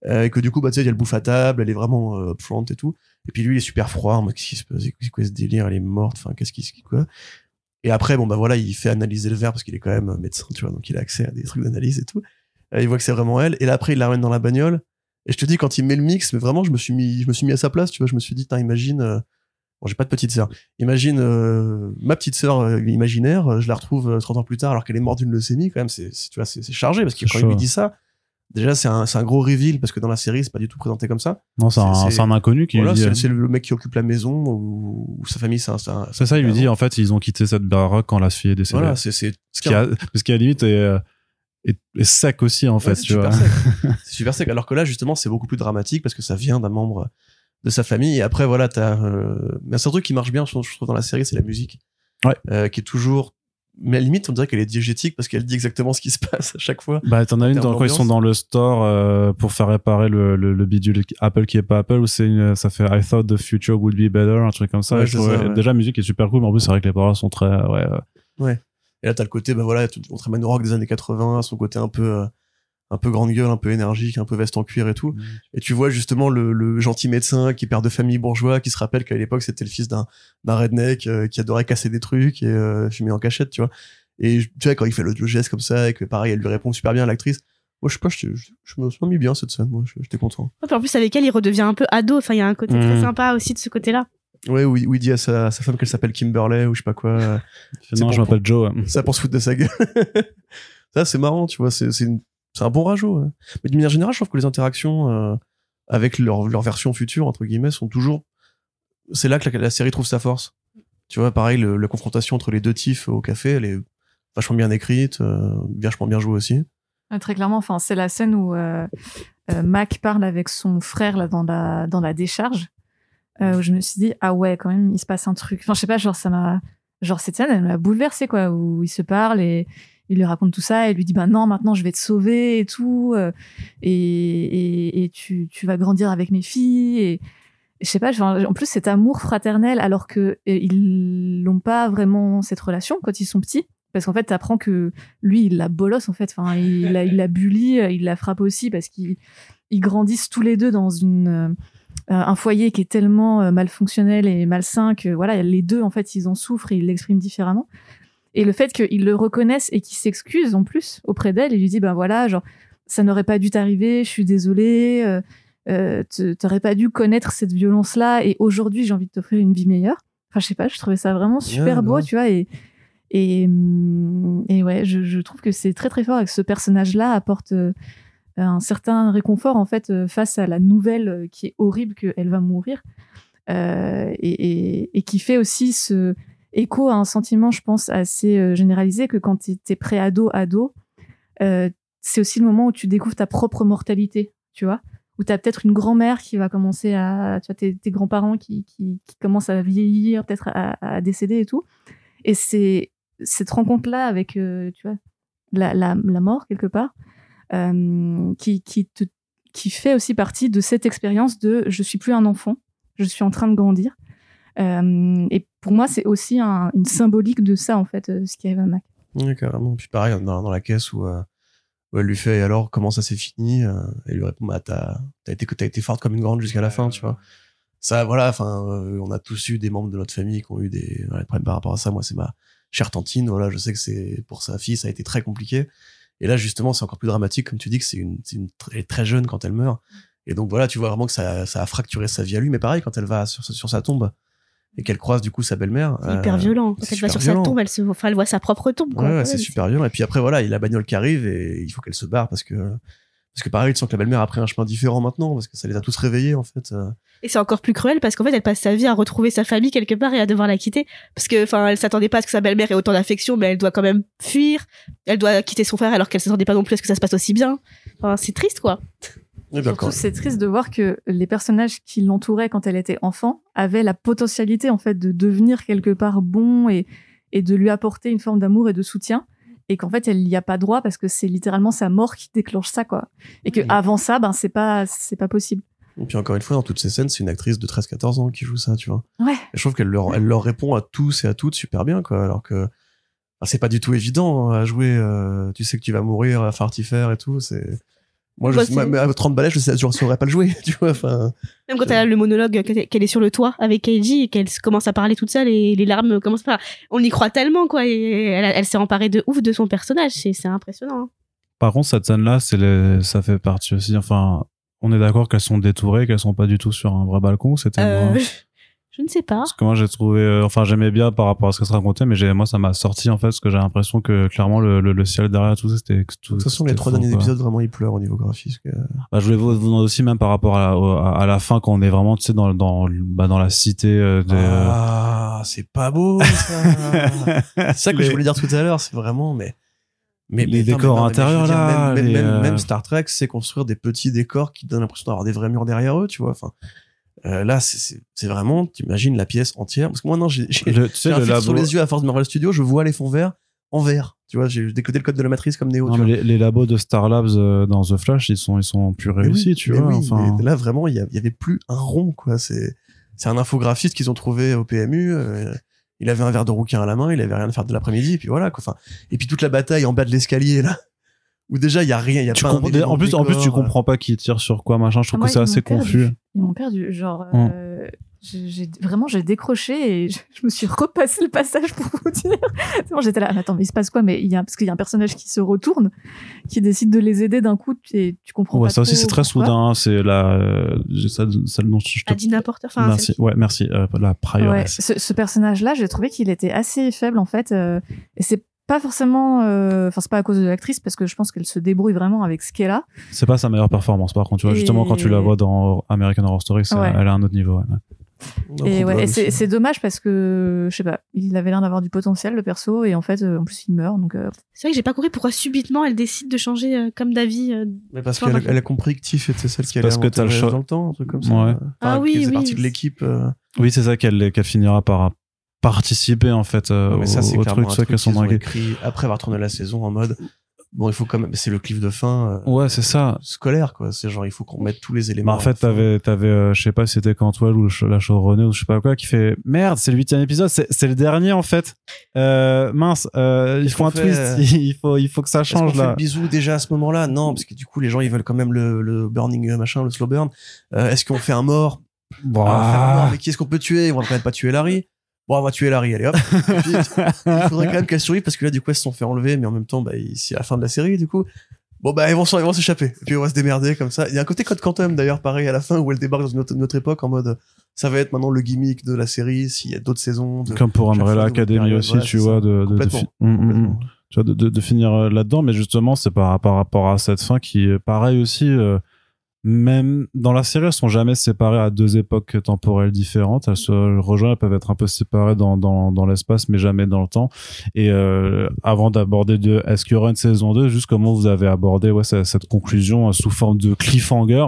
Euh, et que du coup, bah, tu sais, elle bouffe à table, elle est vraiment euh, upfront et tout. Et puis lui, il est super froid. Qu'est-ce qui se passe? C'est quoi ce délire? Elle est morte. Enfin, qu'est-ce qui se quoi? Et après, bon, bah voilà, il fait analyser le verre parce qu'il est quand même médecin, tu vois, donc il a accès à des trucs d'analyse et tout. Euh, il voit que c'est vraiment elle. Et là, après, il la ramène dans la bagnole. Et je te dis, quand il met le mix, mais vraiment, je me suis mis, je me suis mis à sa place, tu vois. Je me suis dit, imagine, euh, bon, j'ai pas de petite sœur. Imagine, euh, ma petite sœur euh, imaginaire, euh, je la retrouve euh, 30 ans plus tard alors qu'elle est morte d'une leucémie, quand même, c'est, tu vois, c'est, chargé parce que quand chaud. il lui dit ça, déjà, c'est un, gros reveal parce que dans la série, c'est pas du tout présenté comme ça. Non, c'est un, inconnu qui Voilà, lui dit. c'est, le mec qui occupe la maison ou, ou sa famille, c'est ça, il lui dit en fait, ils ont quitté cette baraque quand la fille est décédée. Voilà, c'est, ce qui a, ce qui à la limite est, euh, est, est sec aussi en fait, Ouais, c'est tu super vois. c'est super sec. Alors que là, justement, c'est beaucoup plus dramatique parce que ça vient d'un membre de sa famille. Et après, voilà, t'as. Euh... Mais c'est un truc qui marche bien, je trouve, je trouve, dans la série, c'est la musique. Ouais. Euh, qui est toujours. Mais à la limite, on dirait qu'elle est diégétique parce qu'elle dit exactement ce qui se passe à chaque fois. Bah, t'en as une dans, quand ils sont dans le store euh, pour faire réparer le, le, le bidule Apple qui est pas Apple, où c'est une, ça fait I thought the future would be better, un truc comme ça. Ouais, je ouais. Déjà, la musique est super cool, mais en plus, c'est vrai que les paroles sont très, ouais, euh, Et là, t'as le côté, bah voilà, on te ramène au rock des années 80, son côté un peu. Un peu grande gueule, un peu énergique, un peu veste en cuir et tout. Et tu vois justement le, le gentil médecin qui est père de famille bourgeois, qui se rappelle qu'à l'époque c'était le fils d'un d'un redneck euh, qui adorait casser des trucs et euh, fumer en cachette, tu vois. Et tu vois quand il fait le, le geste comme ça et que pareil elle lui répond super bien à l'actrice. Moi je sais pas, je, je, je me suis mis bien cette scène, moi je- j'étais content. Ouais, puis en plus, avec elle, il redevient un peu ado. Enfin, il y a un côté très sympa aussi de ce côté-là. Ouais, où, il- où il dit à sa, à sa femme qu'elle s'appelle Kimberley ou je sais pas quoi. non, pour- je m'appelle Joe. ça pour se foutre de sa gueule. ça c'est marrant, tu vois, c'est une- c'est un bon rajout. ouais. Mais de manière générale, je trouve que les interactions euh, avec leur, leur version future entre guillemets sont toujours. C'est là que la, série trouve sa force. Tu vois, pareil, la confrontation entre les deux tifs au café, elle est vachement bien écrite, euh, vachement bien jouée aussi. Ouais, Très clairement, enfin, c'est la scène où euh, Mac parle avec son frère là dans la dans la décharge. où je me suis dit ah ouais quand même il se passe un truc. Enfin je sais pas genre ça m'a genre cette scène elle m'a bouleversée quoi où ils se parlent et il lui raconte tout ça et lui dit bah non maintenant je vais te sauver et tout euh, et, et, tu tu vas grandir avec mes filles et, je sais pas en plus cet amour fraternel alors que euh, ils n'ont pas vraiment cette relation quand ils sont petits parce qu'en fait t'apprends que lui il la bolosse en fait enfin il la il la bully euh, il la frappe aussi parce qu'ils ils grandissent tous les deux dans une un foyer qui est tellement mal fonctionnel et malsain que voilà les deux en fait ils en souffrent et ils l'expriment différemment et le fait qu'ils le reconnaissent et qu'ils s'excusent en plus auprès d'elle il lui dit ben voilà genre ça n'aurait pas dû t'arriver je suis désolée euh, euh, t'aurais pas dû connaître cette violence là et aujourd'hui j'ai envie de t'offrir une vie meilleure. Enfin je sais pas je trouvais ça vraiment super beau tu vois et et, hum, et ouais, je, je trouve que c'est très très fort et que ce personnage-là apporte euh, un certain réconfort en fait euh, face à la nouvelle qui est horrible qu'elle va mourir euh, et, et, et qui fait aussi ce écho à un sentiment, je pense, assez euh, généralisé que quand tu es pré-ado, ado, euh, c'est aussi le moment où tu découvres ta propre mortalité, tu vois? Où tu as peut-être une grand-mère qui va commencer à... Tu vois, tes, grands-parents qui, qui, commencent à vieillir, peut-être à, décéder et tout. Et c'est cette rencontre-là avec, euh, tu vois, la, la, mort, quelque part, qui, qui te qui fait aussi partie de cette expérience de je suis plus un enfant, je suis en train de grandir. Euh, et pour moi, c'est aussi un- une symbolique de ça, en fait, euh, ce qui arrive à Mac. Ouais, carrément. Puis pareil, dans, dans la caisse où, euh, elle lui fait, alors, comment ça s'est fini? Elle lui répond, bah, t'as t'as été, été forte comme une grande jusqu'à la fin, tu vois. Ça, voilà, enfin, on a tous eu des membres de notre famille qui ont eu des, problèmes par rapport à ça. Moi, c'est ma chère tantine, voilà, je sais que c'est, pour sa fille, ça a été très compliqué. Et là, justement, c'est encore plus dramatique, comme tu dis, que c'est une, une très, très jeune quand elle meurt. Et donc, voilà, tu vois vraiment que ça, ça a fracturé sa vie à lui. Mais pareil, quand elle va sur sa tombe et qu'elle croise, du coup, sa belle-mère. C'est hyper euh, violent. Quand elle va sur violent. sa tombe, elle se, enfin, elle voit sa propre tombe. Quoi. Ouais, ouais, Ouais, c'est super violent. Et puis après, voilà, il y a la bagnole qui arrive et il faut qu'elle se barre parce que, parce que pareil, tu sens que la belle-mère a pris un chemin différent maintenant parce que ça les a tous réveillés, en fait. euh. Et c'est encore plus cruel parce qu'en fait, elle passe sa vie à retrouver sa famille quelque part et à devoir la quitter. Parce que, enfin, elle s'attendait pas à ce que sa belle-mère ait autant d'affection, mais elle doit quand même fuir. Elle doit quitter son frère alors qu'elle s'attendait pas non plus à ce que ça se passe aussi bien. Enfin, c'est triste, quoi. Surtout, c'est triste de voir que les personnages qui l'entouraient quand elle était enfant avaient la potentialité, en fait, de devenir quelque part bon et, et de lui apporter une forme d'amour et de soutien. Et qu'en fait, elle n'y a pas droit parce que c'est littéralement sa mort qui déclenche ça, quoi. Et que Oui. avant ça, ben, c'est pas, c'est pas possible. Et puis encore une fois, dans toutes ces scènes, c'est une actrice de 13-14 ans qui joue ça, tu vois. Ouais. Et je trouve qu'elle leur, elle leur répond à tous et à toutes super bien, quoi. Alors que, c'est pas du tout évident hein, à jouer. euh, tu sais que tu vas mourir à fartifère et tout. C'est, moi, je, moi, mais à 30 balais, je sais, je saurais pas le jouer, tu vois. Enfin, Même quand elle a le monologue qu'elle est sur le toit avec Keiji et qu'elle commence à parler toute seule et les larmes commencent pas. On y croit tellement, quoi. Et elle, elle s'est emparée de ouf de son personnage. C'est c'est impressionnant. hein. Par contre, cette scène-là, les- ça fait partie aussi. Enfin, on est d'accord qu'elles sont détourées, qu'elles sont pas du tout sur un vrai balcon. C'était Euh. je ne sais pas. Parce que moi, j'ai trouvé, euh, enfin, j'aimais bien par rapport à ce que ça racontait, mais moi, ça m'a sorti en fait, parce que j'ai l'impression que clairement le, le, le ciel derrière tout ça, c'était. tout- de toute façon, les trois derniers quoi. épisodes, vraiment, ils pleurent au niveau graphique. Bah, je voulais vous vous demander aussi même par rapport à la, au- à, à la fin quand on est vraiment, tu sais, dans dans bah, dans la cité euh, des. Ah, c'est pas beau, ça. c'est ça que les- je voulais dire tout à l'heure, c'est vraiment, mais. Mais, Les mais décors non, mais intérieurs, dire, là, Même, même, les, même- euh, même Star Trek sait construire des petits décors qui donnent l'impression d'avoir des vrais murs derrière eux, tu vois. Enfin, euh, là, c'est- vraiment, t'imagines la pièce entière. Parce que moi, non, j'ai le- tu sais, sur les yeux à force de Marvel Studios, je vois les fonds verts en vert. Tu vois, j'ai décodé le code de la matrice comme Neo. Non, mais les, les labos de Star Labs euh, dans The Flash, ils sont, ils sont plus réussis, oui, tu vois. oui, enfin, mais là, vraiment, il y, avait plus un rond, quoi. C'est c'est un infographiste qu'ils ont trouvé au PMU. euh, il avait un verre de rouquin à la main, il avait rien à faire de l'après-midi, et puis voilà, quoi. Enfin, et puis toute la bataille en bas de l'escalier, là, où déjà, il y a rien, il y a tu pas un en plus, en plus, tu décor, comprends pas qui tire sur quoi, machin. Je trouve Ah, moi, que c'est assez confus. Ils m'ont perdu. Genre, Mm. euh, j'ai vraiment, j'ai décroché et je, je me suis repassé le passage pour vous dire. Bon, j'étais là. Mais attends, mais il se passe quoi? Mais il y a parce qu'il y a un personnage qui se retourne, qui décide de les aider d'un coup et tu comprends Ouais, pas ça aussi, c'est très soudain. hein, C'est la, euh, j'ai ça, celle dont je te. Adina Porter. Enfin, merci. Ouais, merci. Euh, la Ouais, ce, ce personnage-là, j'ai trouvé qu'il était assez faible en fait. euh, et c'est pas forcément, euh, enfin c'est pas à cause de l'actrice parce que je pense qu'elle se débrouille vraiment avec ce qu'elle a. C'est pas sa meilleure performance, par contre. Tu vois, Et- justement, quand tu la vois dans American Horror Story, c'est- Ouais. elle a un autre niveau. ouais. Et, ouais, problème et c'est c'est dommage parce que je sais pas, il avait l'air d'avoir du potentiel le perso et en fait euh, en plus il meurt donc. euh, C'est vrai que j'ai pas compris pourquoi subitement elle décide de changer euh, comme d'avis. euh, Mais parce qu'elle a, maintenant. elle a compris que Tiff était celle qui allait parce que t'as le choix. dans le temps, un truc comme ça. Ouais. Enfin, Ah oui, oui. partie de l'équipe. Oui, c'est ça qu'elle qu'elle finira par participer en fait euh, mais ça, au, au truc, soit qu'elles sont écrit après avoir tourné la saison en mode. Bon, il faut quand même. C'est le cliff de fin. euh, Ouais, c'est ça. scolaire quoi c'est genre il faut qu'on mette tous les éléments Bah, en fait, t'avais, t'avais, euh, je sais pas si c'était Cantwell ou la showrunner ou je sais pas quoi, qui fait merde, c'est le huitième épisode, c'est, le dernier en fait. Euh, mince, euh, il faut un fait, twist, il faut, il faut que ça change fait là. le bisou déjà à ce moment-là? Non parce que du coup les gens ils veulent quand même le, le burning machin le slow burn Euh, est-ce qu'on fait un mort? On va faire un mort, Bah, mais qui est-ce qu'on peut tuer? On va quand même pas tuer Larry bon on va tuer Larry allez hop. Et puis, il faudrait quand même qu'elle survive parce que là du coup elles se sont fait enlever mais en même temps bah, c'est la fin de la série du coup. Bon bah ils vont s'échapper. Et puis on va se démerder comme ça. Il y a un côté Code Quantum d'ailleurs pareil à la fin où elle débarque dans une autre, une autre époque en mode ça va être maintenant le gimmick de la série s'il y a d'autres saisons de- Comme pour Umbrella Academy aussi, voilà, tu vois, de, de, finir euh, là-dedans, mais justement, c'est par, par rapport à cette fin qui est pareil aussi. euh, même dans la série, elles sont jamais séparées à deux époques temporelles différentes. Elles se rejoignent, elles peuvent être un peu séparées dans, dans, dans l'espace, mais jamais dans le temps. Et euh, avant d'aborder de est-ce qu'il y aura une saison 2, juste comment vous avez abordé ouais, cette, conclusion euh, sous forme de cliffhanger,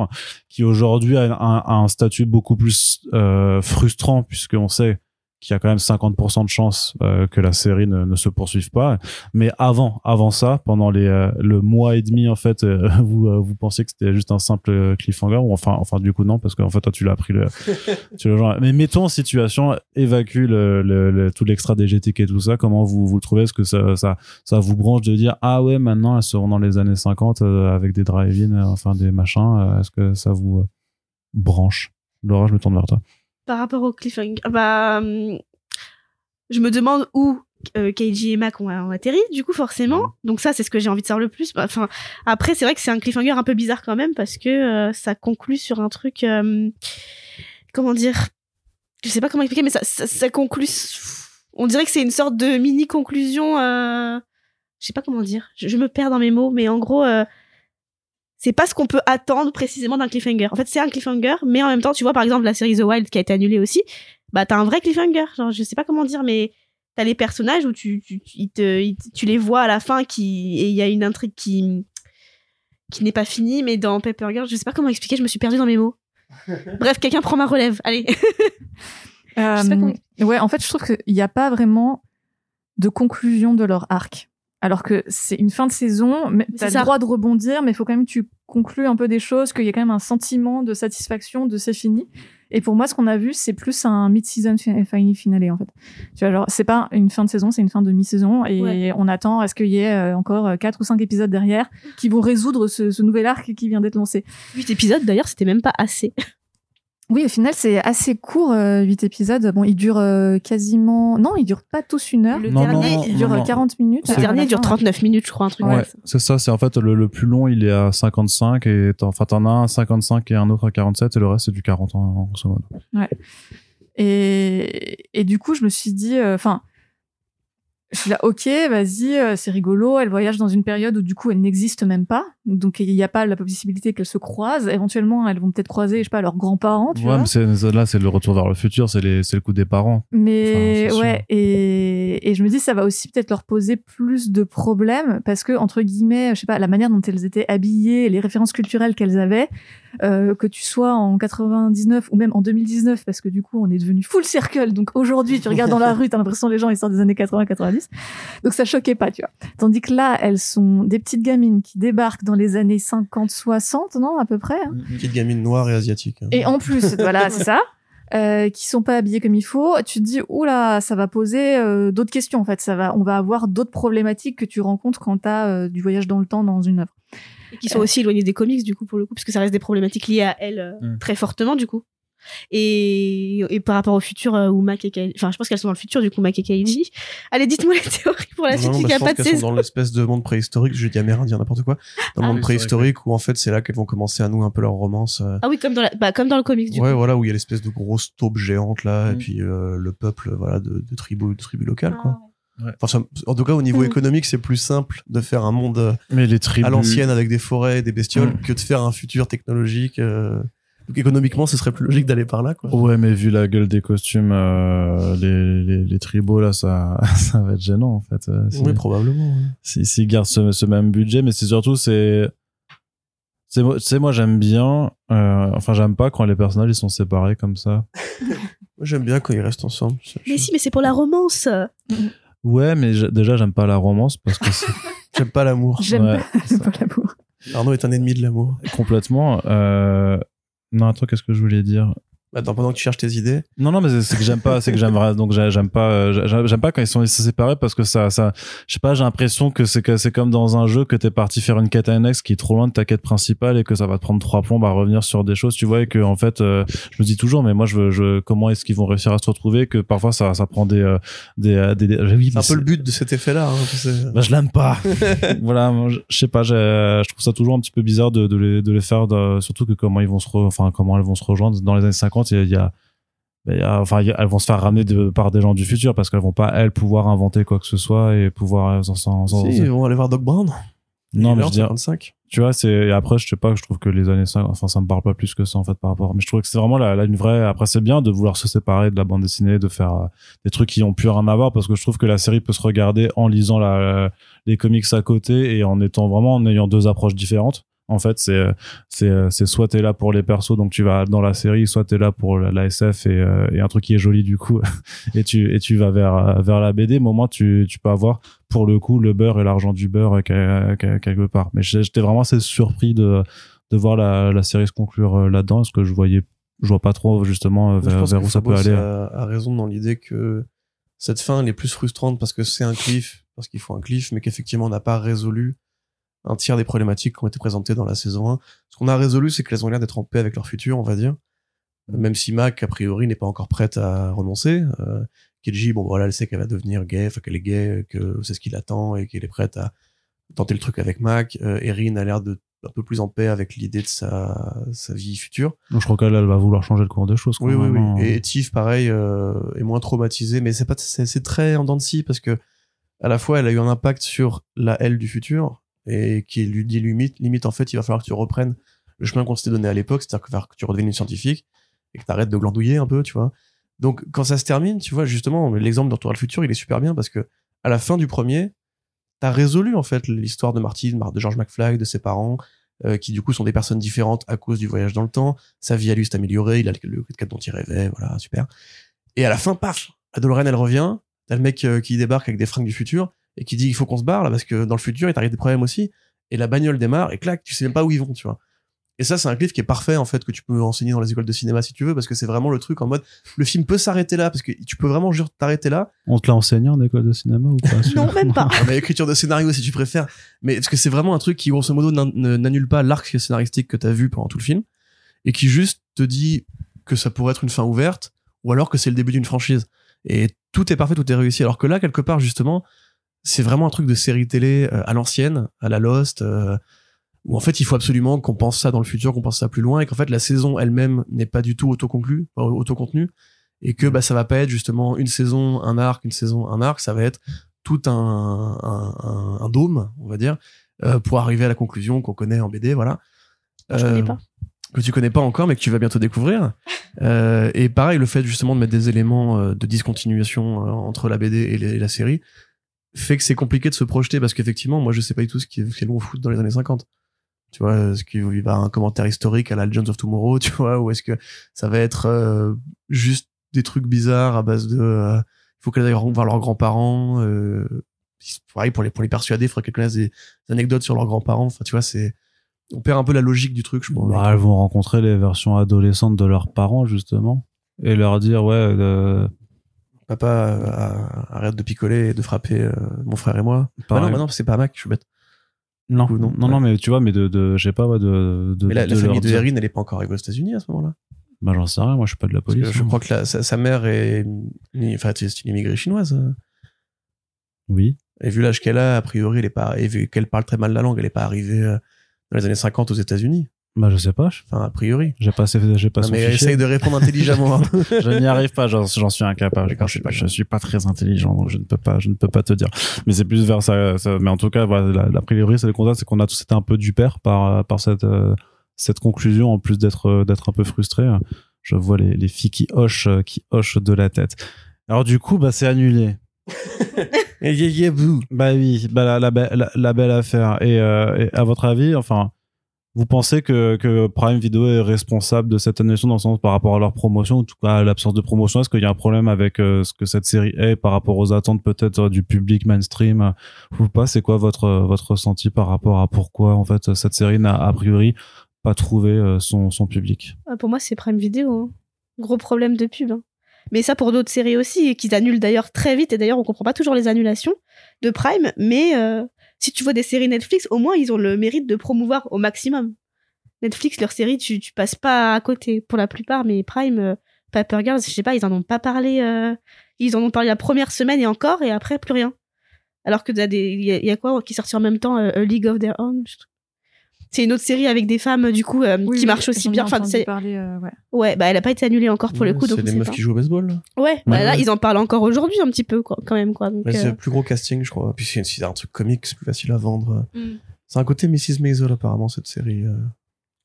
qui aujourd'hui a un, a un statut beaucoup plus euh, frustrant, puisqu'on sait qu'il y a quand même 50% de chances euh, que la série ne, ne, se poursuive pas. Mais avant, avant ça, pendant les euh, le mois et demi en fait, euh, vous vous pensiez que c'était juste un simple cliffhanger ou enfin enfin du coup non parce qu'en fait toi tu l'as pris le, tu le genre. Mais mettons en situation, évacue le, le, tout l'extra dégétique et tout ça. Comment vous vous le trouvez? Est-ce que ça ça ça vous branche de dire ah ouais maintenant elles seront dans les années 50 avec des drive-in, enfin des machins. Est-ce que ça vous branche? Laura, je me tourne vers toi par rapport au cliffhanger, bah, hum, je me demande où euh, Keiji et Mac ont, atterri, du coup, forcément. Donc ça, c'est ce que j'ai envie de savoir le plus. Bah, enfin, après, c'est vrai que c'est un cliffhanger un peu bizarre quand même parce que euh, ça conclut sur un truc, euh, comment dire, je sais pas comment expliquer, mais ça, ça, conclut. On dirait que c'est une sorte de mini conclusion. Euh, je sais pas comment dire. Je, je, me perds dans mes mots, mais en gros, euh, c'est pas ce qu'on peut attendre précisément d'un cliffhanger. En fait, c'est un cliffhanger, mais en même temps, tu vois, par exemple, la série The Wild qui a été annulée aussi, bah, t'as un vrai cliffhanger. Genre, je sais pas comment dire, mais t'as les personnages où tu, tu, te, tu les vois à la fin qui, et il y a une intrigue qui, qui n'est pas finie, mais dans Paper Girl, je sais pas comment expliquer, je me suis perdue dans mes mots. Bref, quelqu'un prend ma relève. Allez. euh, Ouais, en fait, je trouve qu'il n'y a pas vraiment de conclusion de leur arc. Alors que c'est une fin de saison, mais t'as le droit de rebondir, mais il faut quand même que tu conclues un peu des choses, qu'il y a quand même un sentiment de satisfaction de c'est fini. Et pour moi, ce qu'on a vu, c'est plus un mid-season finale en fait. Tu vois, genre c'est pas une fin de saison, c'est une fin de mi-saison, et on attend est ce qu'il y ait euh, encore euh, quatre ou cinq épisodes derrière qui vont résoudre ce, ce nouvel arc qui vient d'être lancé. Huit épisodes d'ailleurs, c'était même pas assez. Oui, au final, c'est assez court, euh, 8 épisodes. Bon, il dure euh, quasiment... Non, il dure pas tous une heure. Le dernier, il dure 40 minutes. Le dernier dure 39 minutes, je crois, un truc ouais, c'est ça. C'est en fait le, le, plus long, il est à 55 et enfin t'en as un à 55 et un autre à 47 et le reste c'est du 40 en, en grosso modo. Ouais. Et, et du coup, je me suis dit, euh, enfin, je suis là, ok, vas-y, euh, c'est rigolo. Elle voyage dans une période où du coup elle n'existe même pas, donc il n'y a pas la possibilité qu'elles se croisent. Éventuellement, elles vont peut-être croiser, je sais pas, leurs grands-parents. Tu ouais, mais là c'est le retour vers le futur, c'est le coup des parents. Mais ouais, et, et je me dis ça va aussi peut-être leur poser plus de problèmes parce que entre guillemets, je sais pas, la manière dont elles étaient habillées, les références culturelles qu'elles avaient, euh, que tu sois en 99 ou même en 2019, parce que du coup on est devenu full circle. Donc aujourd'hui, tu regardes dans la rue, t'as l'impression les gens ils sortent des années 80-90. Donc ça choquait pas, tu vois. Tandis que là, elles sont des petites gamines qui débarquent dans les années 50-60, non, à peu près. Hein. Petites gamines noires et asiatiques. Hein. Et en plus, voilà, c'est ça. Euh, qui sont pas habillées comme il faut, tu te dis oula, ça va poser euh, d'autres questions en fait, ça va, on va avoir d'autres problématiques que tu rencontres quand t'as euh, du voyage dans le temps dans une œuvre. Et qui sont aussi éloignées des comics du coup pour le coup, parce que ça reste des problématiques liées à elles mm. très fortement du coup. Et, et par rapport au futur euh, où Mac et Kaiji, enfin je pense qu'elles sont dans le futur du coup Mac et Kaiji. Allez dites-moi les théories pour la suite il n'y a pas de saison. Sont dans l'espèce de monde préhistorique, je dis amérindien n'importe quoi, dans le ah, monde préhistorique où en fait c'est là qu'elles vont commencer à nouer un peu leur romance. Euh. Ah oui comme dans la, bah, comme dans le comics du ouais, voilà où il y a l'espèce de grosse taupe géante là et mm. puis euh, le peuple voilà de, de tribus de tribus locales quoi. Ouais. Enfin, en tout cas, au niveau mm. économique, c'est plus simple de faire un monde Mais les tribus... à l'ancienne avec des forêts et des bestioles mm. que de faire un futur technologique. Donc économiquement, ce serait plus logique d'aller par là, quoi. Ouais, mais vu la gueule des costumes, euh, les, les, les, tribaux là, ça, ça va être gênant en fait. Euh, oui, probablement. S'ils si, gardent ce, ce, même budget, mais c'est surtout c'est, c'est moi j'aime bien. Euh, enfin, j'aime pas quand les personnages ils sont séparés comme ça. moi, j'aime bien quand ils restent ensemble. Mais si, mais c'est pour la romance. Ouais, mais déjà j'aime pas la romance parce que j'aime pas l'amour. J'aime ouais, pas, pas l'amour. Arnaud est un ennemi de l'amour. Complètement. Euh, non, attends, qu'est-ce que je voulais dire? Attends, pendant que tu cherches tes idées. Non, non, mais c'est que j'aime pas, c'est que j'aimerais, donc j'aime pas, euh, j'aime pas quand ils sont séparés parce que ça, ça, je sais pas, j'ai l'impression que c'est que c'est comme dans un jeu que t'es parti faire une quête annexe qui est trop loin de ta quête principale et que ça va te prendre trois plombs à revenir sur des choses, tu vois, et que en fait, euh, je me dis toujours, mais moi, je, je comment est-ce qu'ils vont réussir à se retrouver que parfois ça, ça prend des, euh, des, des, des c'est un peu le but de cet effet-là. Hein, bah, je l'aime pas. voilà, je, sais pas, je trouve ça toujours un petit peu bizarre de, de les, de les faire, surtout que comment ils vont se, enfin comment elles vont se rejoindre dans les années 50, il y a enfin elles vont se faire ramener de, par des gens du futur parce qu'elles vont pas elles pouvoir inventer quoi que ce soit et pouvoir sans, sans, si, ils vont aller voir Doc Brown. Non mais je veux dire tu vois c'est et après je sais pas je trouve que les années 50 enfin ça me parle pas plus que ça en fait par rapport mais je trouve que c'est vraiment là, une vraie après c'est bien de vouloir se séparer de la bande dessinée de faire euh, des trucs qui ont plus rien à voir parce que je trouve que la série peut se regarder en lisant la, les comics à côté et en étant vraiment en ayant deux approches différentes En fait, c'est c'est c'est soit t'es là pour les persos, donc tu vas dans la série, soit t'es là pour la, la SF et, euh, et un truc qui est joli du coup, et tu et tu vas vers vers la BD. Mais au moins tu tu peux avoir pour le coup le beurre et l'argent du beurre euh, que- que- quelque part. Mais j'étais vraiment assez surpris de de voir la la série se conclure euh, là-dedans, parce que je voyais je vois pas trop justement euh, vers, où ça peut aller. A, a raison dans l'idée que cette fin elle est plus frustrante parce que c'est un cliff, parce qu'il faut un cliff, mais qu'effectivement on n'a pas résolu un tiers des problématiques qui ont été présentées dans la saison 1. Ce qu'on a résolu, c'est qu'elles ont l'air d'être en paix avec leur futur, on va dire. Même si Mac, a priori, n'est pas encore prête à renoncer. Euh, Keiji, bon voilà, elle sait qu'elle va devenir gay, enfin qu'elle est gay, que c'est ce qui l'attend et qu'elle est prête à tenter le truc avec Mac. Euh, Erin a l'air de un peu plus en paix avec l'idée de sa, sa vie future. Donc je crois qu'elle elle va vouloir changer le cours des choses. Oui, oui, oui. Et Tiff, pareil, euh, est moins traumatisée, mais c'est pas, c'est, c'est très en dents de scie parce que à la fois, elle a eu un impact sur la elle du futur et qui lui dit limite, limite en fait, il va falloir que tu reprennes le chemin qu'on s'était donné à l'époque, c'est-à-dire que, tu redeviennes une scientifique et que t'arrêtes de glandouiller un peu, tu vois. Donc, quand ça se termine, tu vois, justement, l'exemple d'Entour le futur, il est super bien parce que à la fin du premier, t'as résolu en fait l'histoire de Martin, de George McFly, de ses parents, euh, qui du coup sont des personnes différentes à cause du voyage dans le temps. Sa vie à lui s'est améliorée, il a le, cadre dont il rêvait, voilà, super. Et à la fin, paf, la DeLorean elle revient, t'as le mec euh, qui débarque avec des fringues du futur et qui dit il faut qu'on se barre là parce que dans le futur il t'arrive des problèmes aussi. Et la bagnole démarre et clac, tu sais même pas où ils vont, tu vois. Et ça, c'est un clip qui est parfait en fait que tu peux enseigner dans les écoles de cinéma si tu veux parce que c'est vraiment le truc en mode le film peut s'arrêter là parce que tu peux vraiment juste t'arrêter là On te l'a enseigné en école de cinéma ou pas Non, même pas. ah, mais écriture de scénario si tu préfères. Mais parce que c'est vraiment un truc qui grosso modo n'annule pas l'arc scénaristique que t'as vu pendant tout le film et qui juste te dit que ça pourrait être une fin ouverte ou alors que c'est le début d'une franchise. Et tout est parfait, tout est réussi. Alors que là, quelque part, justement, c'est vraiment un truc de série télé euh, à l'ancienne, à la Lost, euh, où en fait il faut absolument qu'on pense ça dans le futur, qu'on pense ça plus loin, et qu'en fait la saison elle-même n'est pas du tout autoconclue, euh, autocontenue, et que bah ça va pas être justement une saison, un arc, une saison, un arc, ça va être tout un, un, un, un dôme, on va dire, euh, pour arriver à la conclusion qu'on connaît en BD, voilà. Je connais Euh, pas. que tu connais pas encore mais que tu vas bientôt découvrir. Euh, et pareil, le fait justement de mettre des éléments euh, de discontinuation euh, entre la BD et la série fait que c'est compliqué de se projeter parce qu'effectivement, moi je sais pas du tout ce qui est, qui est foot dans les années 50. Tu vois, est-ce qu'il va un commentaire historique à la Legends of Tomorrow, tu vois, ou est-ce que ça va être euh, juste des trucs bizarres à base de euh, il faut qu'elles aillent voir leurs grands-parents euh, pareil pour les pour les persuader, il faudrait qu'elles connaissent des anecdotes sur leurs grands-parents. Enfin, tu vois, c'est on perd un peu la logique du truc, je pense. Bah, elles vont rencontrer les versions adolescentes de leurs parents justement et leur dire ouais euh, Papa, euh, arrête de picoler et de frapper euh, mon frère et moi. Ah pareil. non, bah non, c'est pas Mac, je suis bête. non, ou non, non, non, mais tu vois, mais de, de je sais pas, ouais, de, de, Mais la, de la famille de Erin, elle est pas encore arrivée aux États-Unis à ce moment-là. Bah, j'en sais rien, moi, je suis pas de la police. je hein. crois que la- sa, sa mère est, une- enfin, c'est une immigrée chinoise. euh. Oui. Et vu l'âge qu'elle a, a priori, elle est pas, et vu qu'elle parle très mal la langue, elle est pas arrivée euh, dans les années 50 aux États-Unis. Bah, je sais pas. je- Enfin, a priori. J'ai pas, assez- j'ai pas Non, mais fichier. essaye de répondre intelligemment. hein. je n'y arrive pas, j'en j'en suis incapable. Je, pas je suis pas très intelligent, donc je ne peux pas, je ne peux pas te dire. Mais c'est plus vers ça, ça- mais en tout cas, voilà, la, la priori, c'est le constat, c'est qu'on a tous été un peu du père par, par cette, euh, cette conclusion, en plus d'être, euh, d'être un peu frustré. Je vois les, les filles qui hochent, euh, qui hochent de la tête. Alors, du coup, bah, c'est annulé. Bah oui, bah la, la, la belle affaire. Et, euh, et à votre avis, enfin, vous pensez que, Prime Video est responsable de cette annulation dans le sens par rapport à leur promotion, ou en tout cas à l'absence de promotion? Est-ce qu'il y a un problème avec euh, ce que cette série est par rapport aux attentes peut-être euh, du public mainstream euh, ou pas? C'est quoi votre votre ressenti par rapport à pourquoi en fait cette série n'a a priori pas trouvé son public? Ah, Pour moi, c'est Prime Video. hein. Gros problème de pub. hein. Mais ça pour d'autres séries aussi, et qu'ils annulent d'ailleurs très vite. Et d'ailleurs, on comprend pas toujours les annulations de Prime. Mais si tu vois des séries Netflix, au moins, ils ont le mérite de promouvoir au maximum. Netflix, leurs séries, tu, passes pas à côté pour la plupart. Mais Prime, euh, Paper Girls, je sais pas, ils en ont pas parlé. euh, ils en ont parlé la première semaine et encore, et après, plus rien. Alors que il y, a- quoi qui est sorti en même temps euh, A League of Their Own C'est une autre série avec des femmes, du coup, euh, Oui, qui oui, marche aussi bien. Enfin, entendu c'est- parler, euh, ouais. Ouais, bah elle a pas été annulée encore pour le coup, donc c'est des meufs pas. qui jouent au baseball. là. Ouais, bah Ouais, là ils en parlent encore aujourd'hui un petit peu quoi, quand même quoi. Donc, c'est euh, le plus gros casting, je crois. Puis c'est c'est un truc comique, c'est plus facile à vendre. mm. C'est un côté Mrs. Maisel, apparemment, cette série.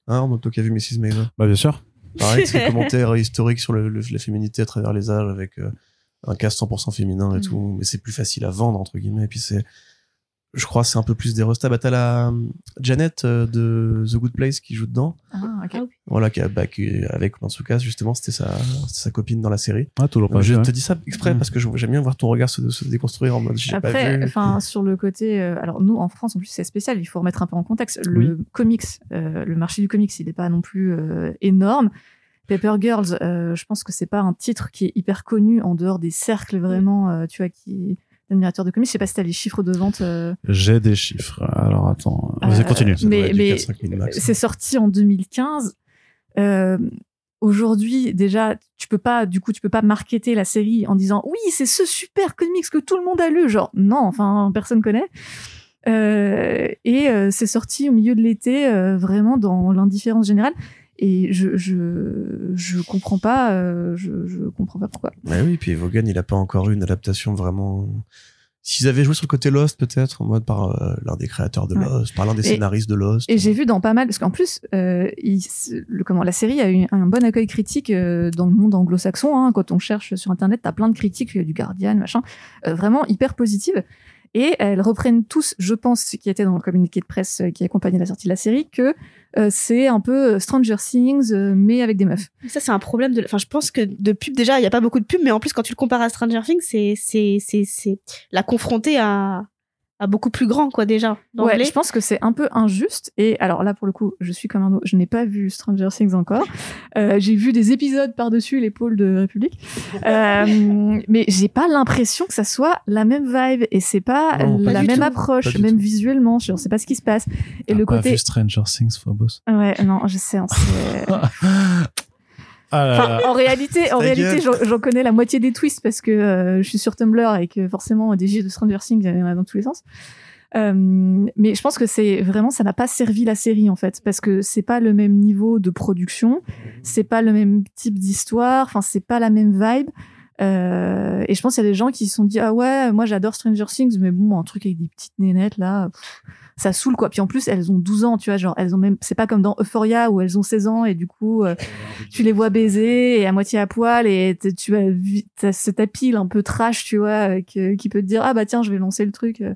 Hein, on toi qui a vu Mrs. Maisel. Bah bien sûr. Pareil, c'est des commentaires historiques sur le, le- la féminité à travers les âges avec euh, un cast 100% féminin et Mm. tout. Mais c'est plus facile à vendre, entre guillemets. Et puis c'est. Je crois c'est un peu plus des restats. Bah, t'as la euh, Janet euh, de The Good Place qui joue dedans. Ah, ok. Ah. Voilà, qui, a- bah, qui avec Mansukas, justement, c'était sa, copine dans la série. Ah, toujours pas Donc, je vu, ouais. te dis ça exprès Mm. parce que j'aime bien voir ton regard se, se déconstruire en mode j'ai pas Après, vu. enfin, sur le côté, euh, alors nous en France en plus c'est spécial, il faut remettre un peu en contexte. Le comics, euh, le marché du comics, il n'est pas non plus euh, énorme. Paper Girls, euh, je pense que c'est pas un titre qui est hyper connu en dehors des cercles vraiment, euh, tu vois, qui d'admirateurs de comics. Je sais pas si t'as les chiffres de vente. euh, J'ai des chiffres. Alors attends, vas-y Euh, continue. Mais- être du mais 4-5 000 max. C'est sorti en 2015. Euh, Aujourd'hui, déjà, tu peux pas, du coup, tu peux pas marketer la série en disant oui, c'est ce super comics que tout le monde a lu. Genre, non, enfin, personne connaît. Euh, et euh, c'est sorti au milieu de l'été, euh, vraiment dans l'indifférence générale. Et je, je, je comprends pas, euh, je, je comprends pas pourquoi. Ouais, oui, puis Vaughan, il a pas encore eu une adaptation vraiment. S'ils avaient joué sur le côté Lost, peut-être, en mode par euh, l'un des créateurs de Ouais. Lost, par l'un des Et- scénaristes de Lost. Et j'ai vu dans pas mal, parce qu'en plus, euh, il- le, comment, la série a eu un bon accueil critique euh, dans le monde anglo-saxon. Hein, quand on cherche sur Internet, t'as plein de critiques euh, du Guardian, machin, euh, vraiment hyper positives. Et elles reprennent tous, je pense, ce qui était dans le communiqué de presse euh, qui accompagnait la sortie de la série, que euh, c'est un peu Stranger Things, euh, mais avec des meufs. Ça, c'est un problème de. Enfin, je pense que de pub, déjà, il n'y a pas beaucoup de pubs, mais en plus, quand tu le compares à Stranger Things, c'est la confronter à, à beaucoup plus grand, quoi, déjà. Ouais, je pense que c'est un peu injuste. Et alors là, pour le coup, je suis comme un autre. Je n'ai pas vu Stranger Things encore. Euh, j'ai vu des épisodes par-dessus l'épaule de République. Euh, mais j'ai pas l'impression que ça soit la même vibe. Et c'est pas Non, la même tout. Approche, même tout. visuellement. Je sais pas ce qui se passe. Et le pas côté. vu Stranger Things, Phobos. Ouais, non, je sais. hein, c'est- Ah là Enfin, là. en réalité, en réalité, j'en j'en connais la moitié des twists parce que euh, je suis sur Tumblr et que forcément des gifs de Stranger Things, il y en a dans tous les sens. Euh, mais je pense que c'est vraiment ça n'a pas servi la série en fait parce que c'est pas le même niveau de production, c'est pas le même type d'histoire, enfin c'est pas la même vibe. Euh, et je pense qu'il y a des gens qui se sont dit ah ouais moi j'adore Stranger Things mais bon un truc avec des petites nénettes là pff, ça saoule quoi puis en plus elles ont 12 ans tu vois genre elles ont même c'est pas comme dans Euphoria où elles ont 16 ans et du coup euh, tu les vois baiser et à moitié à poil et tu as t'as ce tapis un peu trash tu vois euh, que- qui peut te dire ah bah tiens je vais lancer le truc euh.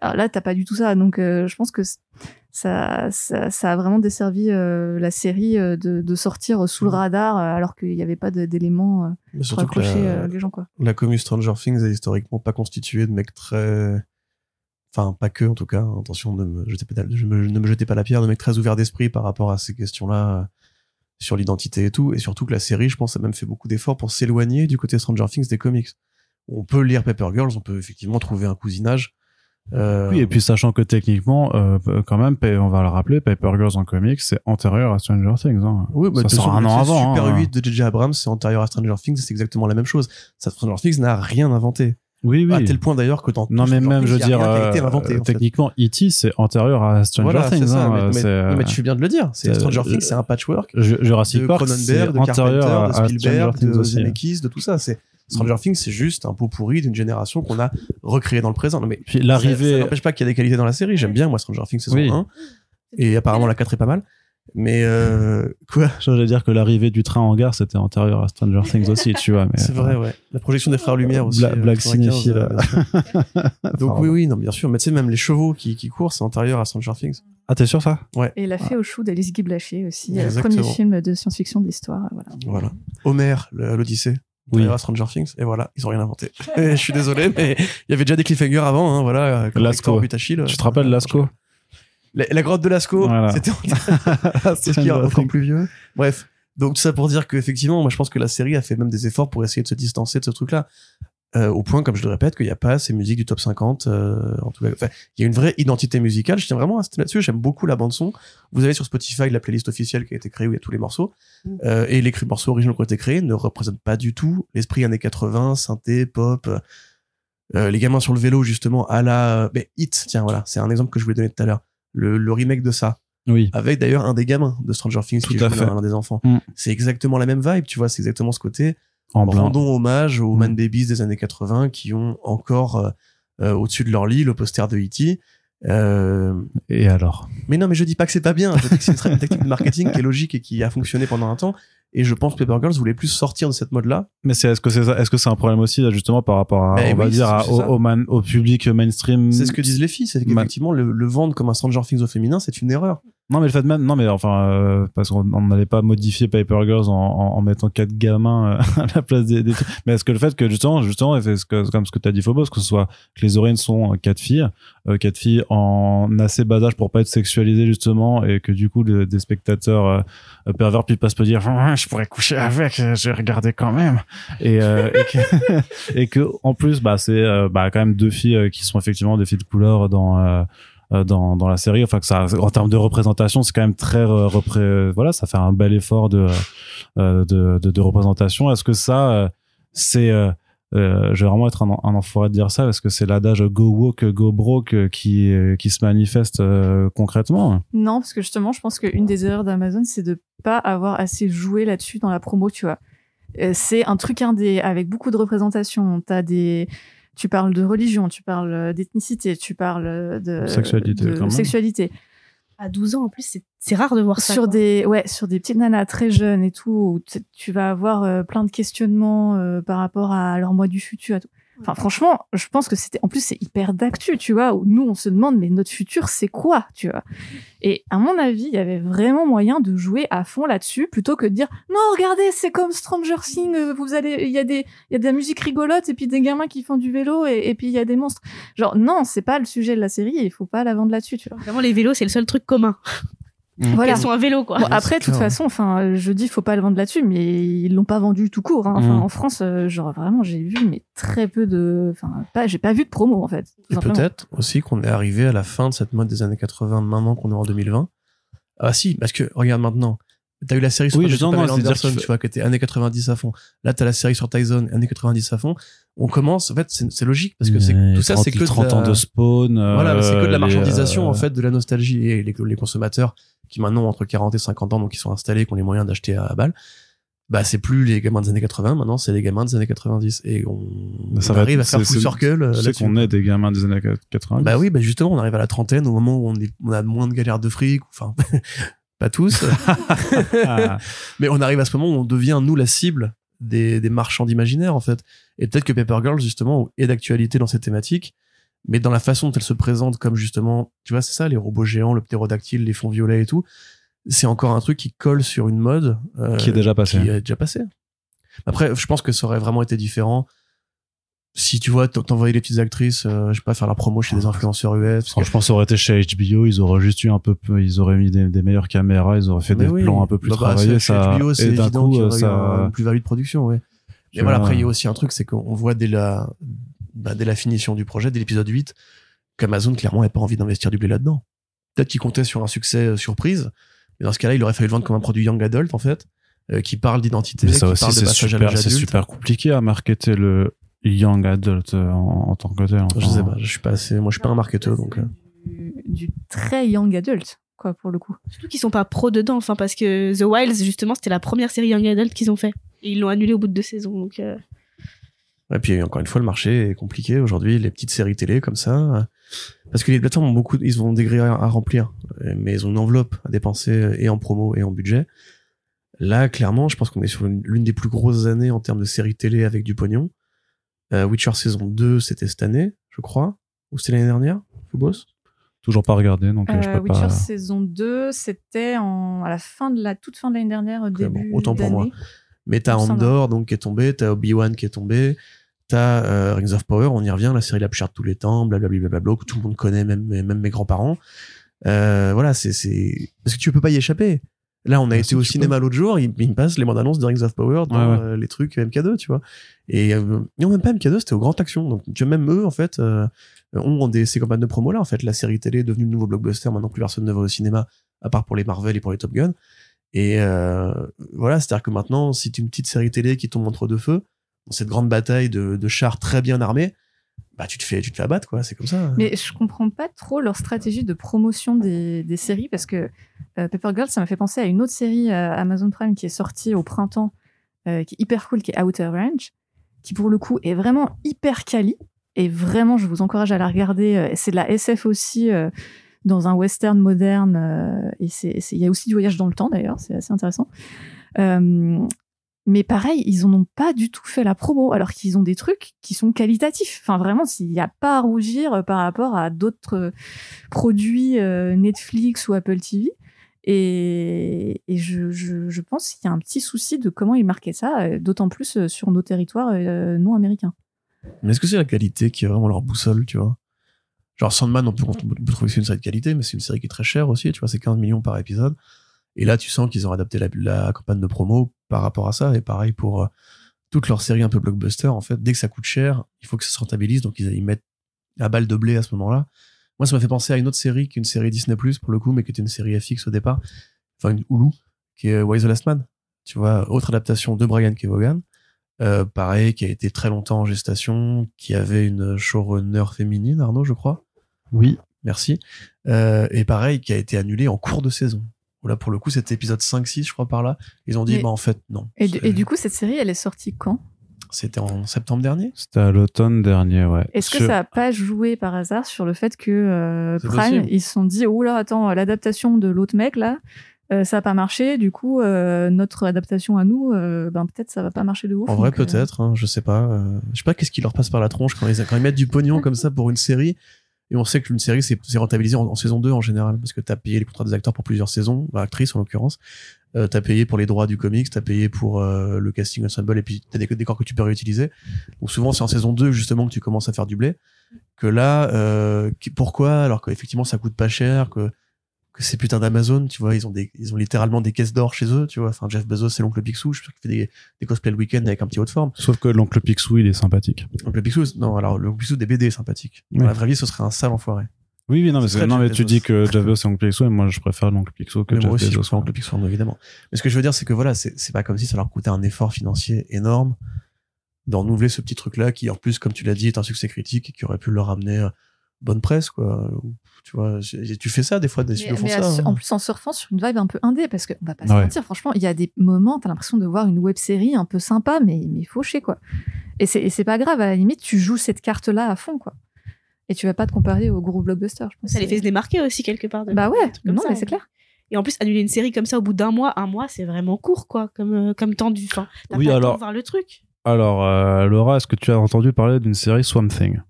Alors là t'as pas du tout ça donc euh, je pense que ça, ça ça a vraiment desservi euh, la série de, de sortir sous le radar alors qu'il n'y avait pas d'éléments pour accrocher la, les gens quoi la commu Stranger Things est historiquement pas constituée de mecs très. Enfin, pas que, en tout cas. Attention, ne me jetez pas, je me- ne me jetez pas la pierre, de mecs très ouverts d'esprit par rapport à ces questions-là euh, sur l'identité et tout. Et surtout que la série, je pense, a même fait beaucoup d'efforts pour s'éloigner du côté Stranger Things des comics. On peut lire Paper Girls, on peut effectivement trouver un cousinage. Euh, Oui, et puis sachant que techniquement, euh, quand même, on va le rappeler, Paper Girls en comics, c'est antérieur à Stranger Things. Hein. Oui, bah, ça sort un an avant. Super hein. 8 de J.J. Abrams, c'est antérieur à Stranger Things, c'est exactement la même chose. Ça, Stranger Things n'a rien inventé. Oui, oui. À tel point d'ailleurs que dans non, mais même, je veux dire, euh, inventé, techniquement, E.T., c'est antérieur à Stranger Voilà, Things. ça. hein, mais, non, mais euh, tu bien de le dire. C'est Stranger Things, c'est un patchwork Ju- Jurassic Park, c'est Cronenberg, de antérieur Carpenter, à, de Spielberg, de hein. Zemeckis, de tout ça. C'est Stranger Things, c'est juste un pot pourri d'une génération qu'on a recréé dans le présent. Non, mais Puis ça- ça l'arrivée, n'empêche pas qu'il y a des qualités dans la série. J'aime bien moi Stranger Things saison Oui. 1 et apparemment la 4 est pas mal. Mais euh, quoi? J'allais dire que l'arrivée du train en gare, c'était antérieur à Stranger Things aussi, tu vois. Mais, C'est vrai, ouais. La projection des frères Lumière aussi. Bla- euh, blague 95, cinéphile. euh. Donc Pardon. oui, oui, non, bien sûr. Mais tu sais, même les chevaux qui, qui courent, c'est antérieur à Stranger Things. Ah, t'es sûr ça? Et la fée au chou d'Alice Guy Blaché aussi euh, Exactement. premier film de science-fiction de l'histoire euh, voilà Voilà. Homer, le- l'Odyssée. Oui. Antérieur à Stranger Things. Et voilà, ils ont rien inventé. Et je suis désolé, mais il y avait déjà des cliffhangers avant, hein, voilà. Butachil. Tu te rappelles Lascaux? La, la grotte de Lascaux, Voilà. c'était c'est ce qui est encore plus vieux. Bref. Donc tout ça pour dire qu'effectivement, moi je pense que la série a fait même des efforts pour essayer de se distancer de ce truc-là. Euh, au point, comme je le répète, qu'il n'y a pas ces musiques du top 50. euh, en tout cas, enfin, il y a une vraie identité musicale. Je tiens vraiment à insister là-dessus. J'aime beaucoup la bande son. Vous avez sur Spotify la playlist officielle qui a été créée où il y a tous les morceaux. Mm. Euh, et les morceaux originaux qui ont été créés ne représentent pas du tout l'esprit années 80, synthé, pop. Euh, les gamins sur le vélo, justement, à la... Mais Hit, tiens, voilà, c'est un exemple que je voulais donner tout à l'heure. Le, le remake de ça Oui. avec d'ailleurs un des gamins de Stranger Things Tout qui à joue fait. l'un des enfants. Mm. C'est exactement la même vibe, tu vois, c'est exactement ce côté. En blanc. Rendons hommage aux Mm. Man Babies des années 80 qui ont encore euh, euh, au-dessus de leur lit le poster de E.T. Euh, Et alors? Mais non, mais je dis pas que c'est pas bien. Je dis que c'est une, une technique de marketing qui est logique et qui a fonctionné pendant un temps. Et je pense que Paper Girls voulait plus sortir de cette mode-là. Mais c'est est-ce que c'est est-ce que c'est un problème aussi là, justement par rapport à Ben on va dire à- au, man- au public mainstream? C'est ce que disent les filles, c'est qu'effectivement, le, le vendre comme un Stranger Things au féminin, c'est une erreur. Non mais le fait même non mais enfin euh, parce qu'on on n'allait pas modifier Paper Girls en, en, en mettant quatre gamins euh, à la place des, des trucs. mais est-ce que le fait que justement justement c'est comme ce que t'as dit Phobos que ce soit que les héroïnes sont euh, quatre filles euh, quatre filles en assez bas âge pour pas être sexualisées justement et que du coup le- des spectateurs euh, pervers puis pas se dire Ah, je pourrais coucher avec euh, j'ai regardé quand même et et, que, et que en plus bah c'est bah quand même deux filles qui sont effectivement des filles de couleur dans dans, dans la série enfin que ça en termes de représentation c'est quand même très euh, repré- voilà ça fait un bel effort de euh, de, de, de représentation est-ce que ça euh, c'est euh, euh, je vais vraiment être un, un enfoiré de dire ça parce que c'est l'adage go woke go broke euh, qui euh, qui se manifeste euh, concrètement? Non, parce que justement, je pense qu'une des erreurs d'Amazon, c'est de pas avoir assez joué là-dessus dans la promo, tu vois. Euh, C'est un truc indé avec beaucoup de représentation. T'as des, tu parles de religion, tu parles euh, d'ethnicité, tu parles euh, de Sexualité, de quand même. sexualité. À 12 ans, en plus, c'est- rare de voir ça. sur quoi. des, ouais, sur des petites nanas très jeunes et tout, où t- tu vas avoir euh, plein de questionnements euh, par rapport à leur moi du futur. et tout. Enfin, franchement, je pense que c'était, en plus, c'est hyper d'actu, tu vois, où nous, on se demande, mais notre futur, c'est quoi, tu vois? Et à mon avis, il y avait vraiment moyen de jouer à fond là-dessus, plutôt que de dire, non, regardez, c'est comme Stranger Things, vous allez, il y a des, il y a de la musique rigolote, et puis des gamins qui font du vélo, et, puis il y a des monstres. Genre, non, c'est pas le sujet de la série, il faut pas la vendre là-dessus, tu vois. Vraiment, les vélos, c'est le seul truc commun. Voilà. Elles sont un vélo, quoi. Bon, après, de toute façon, enfin, je dis, faut pas le vendre là-dessus, mais ils l'ont pas vendu tout court. hein. Enfin, Mhm. en France, euh, genre vraiment, j'ai vu mais très peu de, enfin, pas, j'ai pas vu de promo en fait. Et peut-être aussi qu'on est arrivé à la fin de cette mode des années 80, maintenant qu'on est en 2020. Ah si, parce que regarde maintenant, t'as eu la série sur Oui, Pamela Anderson, tu vois, que t'es années 90 à fond. Là, t'as la série sur Tyson, années 90 à fond. On commence, en fait, c'est logique, parce que c'est tout ça, 30 c'est que de 30 la- ans de spawn euh, Voilà, c'est que de la marchandisation, euh, en fait, de la nostalgie. Et les, les consommateurs, qui maintenant ont entre 40 et 50 ans, donc qui sont installés, qui ont les moyens d'acheter à balle, bah, c'est plus les gamins des années 80, maintenant, c'est les gamins des années 90. Et on, Ça on va arrive être- à faire full circle euh, tu sais qu'on est des gamins des années 80 Bah oui, bah justement, on arrive à la trentaine, au moment où on, est, on a moins de galères de fric, enfin, pas tous, mais on arrive à ce moment où on devient, nous, la cible des, des marchands d'imaginaire, en fait. Et peut-être que Paper Girls, justement, est d'actualité dans cette thématique, mais dans la façon dont elle se présente comme, justement, tu vois, c'est ça, les robots géants, le ptérodactyle, les fonds violets et tout, c'est encore un truc qui colle sur une mode euh, qui est déjà passé qui est déjà passé. Après, je pense que ça aurait vraiment été différent si tu vois, t- t'envoyais les petites actrices, euh, je sais pas, faire la promo chez des influenceurs US. Franchement, ça aurait été chez HBO, ils auraient juste eu un peu, ils auraient mis des, des meilleures caméras, ils auraient fait Mais des oui. plans un peu plus Bah, bah, travaillés, ça, HBO, c'est et d'un coup, euh, ça, une plus-value de production, ouais. Mais voilà, après, il y a aussi un truc, c'est qu'on voit dès la, bah, dès la finition du projet, dès l'épisode 8, qu'Amazon, clairement, n'a pas envie d'investir du blé là-dedans. Peut-être qu'il comptait sur un succès euh, surprise, mais dans ce cas-là, il aurait fallu le vendre comme un produit young adult, en fait, euh, qui parle d'identité, qui aussi, parle de c'est passage super, c'est super compliqué à marketer le young adult euh, en, en tant que tel. Je enfin. sais pas, je suis pas assez, moi, je suis pas un marketeur, donc. euh. du, du très young adult, quoi, pour le coup. Surtout qu'ils sont pas pros dedans, enfin, parce que The Wilds, justement, c'était la première série Young Adult qu'ils ont fait. Et ils l'ont annulé au bout de deux saisons, donc. euh, Et puis encore une fois, le marché est compliqué aujourd'hui. Les petites séries télé comme ça, euh, parce que les plateformes ont beaucoup, ils ont des grilles à à remplir, euh, mais ils ont une enveloppe à dépenser euh, et en promo et en budget. Là, clairement, je pense qu'on est sur une- l'une des plus grosses années en termes de séries télé avec du pognon. Euh, Witcher saison 2, c'était cette année, je crois, ou c'était l'année dernière, Phobos? Toujours pas regardé, donc euh, je Euh, peux Witcher pas. saison 2, c'était en, à la fin de la, toute fin de l'année dernière, au bon, début autant pour moi. Mais t'as. Andor donc qui est tombé, t'as Obi-Wan qui est tombé, t'as euh, Rings of Power, on y revient, la série la plus chère de tous les temps, blablabla, que tout le monde connaît, même même mes grands-parents. Euh, voilà, c'est c'est parce que tu peux pas y échapper. Là, on a Ah, été si, au cinéma l'autre jour, il, il me passe les bandes annonces de Rings of Power dans ouais. euh, les trucs MK2, tu vois. Et euh, non, même pas MK2, c'était au Grand Action. Donc, tu vois, même eux, en fait, euh, ont des ces campagnes de promo là. En fait, la série télé est devenue le nouveau blockbuster. Maintenant, plus personne ne va au cinéma, à part pour les Marvel et pour les Top Gun. Et euh, voilà, c'est-à-dire que maintenant, si tu une petite série télé qui tombe entre deux feux, dans cette grande bataille de, de chars très bien armés, bah tu te fais, tu te fais abattre, quoi. C'est comme ça. Mais je comprends pas trop leur stratégie de promotion des, des séries parce que euh, Paper Girl, ça m'a fait penser à une autre série euh, Amazon Prime qui est sortie au printemps, euh, qui est hyper cool, qui est Outer Range, qui pour le coup est vraiment hyper quali. Et vraiment, je vous encourage à la regarder. Euh, C'est de la SF aussi, dans un western moderne. et il y a aussi du voyage dans le temps d'ailleurs, c'est assez intéressant. Mais pareil, ils en ont pas du tout fait la promo, alors qu'ils ont des trucs qui sont qualitatifs. Enfin, vraiment, s'il n'y a pas à rougir par rapport à d'autres produits euh, Netflix ou Apple TV. Et, je, pense qu'il y a un petit souci de comment ils marquaient ça, euh, d'autant plus euh, sur nos territoires non américains. Mais est-ce que c'est la qualité qui est vraiment leur boussole, tu vois? Genre Sandman, on peut, on peut trouver que c'est une série de qualité, mais c'est une série qui est très chère aussi, tu vois, c'est 15 millions par épisode. Et là, tu sens qu'ils ont adapté la, la, campagne de promo par rapport à ça. Et pareil pour euh, toutes leurs séries un peu blockbuster, en fait, dès que ça coûte cher, il faut que ça se rentabilise, donc ils, ils mettent la balle de blé à ce moment-là. Moi, ça m'a fait penser à une autre série, qui est une série Disney+, pour le coup, mais qui était une série FX au départ, enfin une Hulu, qui est Why the Last Man? Tu vois, autre adaptation de Brian Kevogan. Euh, pareil, qui a été très longtemps en gestation, qui avait une showrunner féminine, Arnaud, je crois. Oui. Merci. Euh, et pareil, qui a été annulé en cours de saison. Là, pour le coup, c'était épisode 5-6, je crois, par là. Ils ont dit, bah, en fait, non. Et, et, du coup, cette série, elle est sortie quand? C'était en septembre dernier C'était à l'automne dernier, ouais. Est-ce que ça n'a pas joué par hasard sur le fait que euh, Prime, ils se sont dit, oh là, attends, l'adaptation de l'autre mec, là, euh, ça n'a pas marché, du coup, euh, notre adaptation à nous, euh, ben peut-être ça va pas marcher de ouf. En vrai, peut-être, hein, je sais pas. je sais pas qu'est-ce qui leur passe par la tronche quand ils, quand ils mettent du pognon comme ça pour une série. Et on sait qu'une série, c'est rentabilisé en, saison 2 en général, parce que tu as payé les contrats des acteurs pour plusieurs saisons, actrices en l'occurrence. Euh, tu as payé pour les droits du comics, tu as payé pour euh, le casting ensemble, et puis tu as des décors que tu peux réutiliser. Donc souvent, c'est en saison 2 justement que tu commences à faire du blé. Que là, euh, pourquoi Alors qu'effectivement, ça coûte pas cher, que que ces putains d'Amazon, tu vois, ils ont des, ils ont littéralement des caisses d'or chez eux, tu vois. Enfin, Jeff Bezos, c'est l'oncle Picsou, je suis sûr qu'il fait des, des cosplays le week-end avec un petit haut de forme. Sauf que l'oncle Picsou, il est sympathique. L'oncle Picsou, non, alors l'oncle Picsou des BD est sympathique. Dans la vraie vie, ce serait un sale enfoiré. Oui, oui, non, mais, non, mais tu dis que Jeff Bezos c'est oncle Picsou, et moi, je préfère l'oncle Picsou que mais Jeff moi aussi, Bezos. je l'oncle Picsou, évidemment. Mais ce que je veux dire, c'est que voilà, c'est pas comme si ça leur coûtait un effort financier énorme d'en renouveler ce petit truc-là qui, en plus, comme tu l'as dit, est un succès critique et qui aurait pu leur amener bonne presse quoi. Tu vois tu fais ça des fois des mais, font ça en plus en surfant sur une vibe un peu indé parce qu'on va pas se mentir franchement il y a des moments t'as l'impression de voir une web série un peu sympa mais mais fauché quoi. Et c'est c'est pas grave à la limite tu joues cette carte là à fond quoi. Et tu vas pas te comparer au gros blockbuster je pense. Ça les fait se démarquer aussi quelque part de bah ouais non mais c'est clair. Et en plus annuler une série comme ça au bout d'un mois un mois c'est vraiment court quoi comme euh, comme temps du fin oui pas alors de voir le truc. Alors euh, Laura est-ce que tu as entendu parler d'une série Swamp Thing?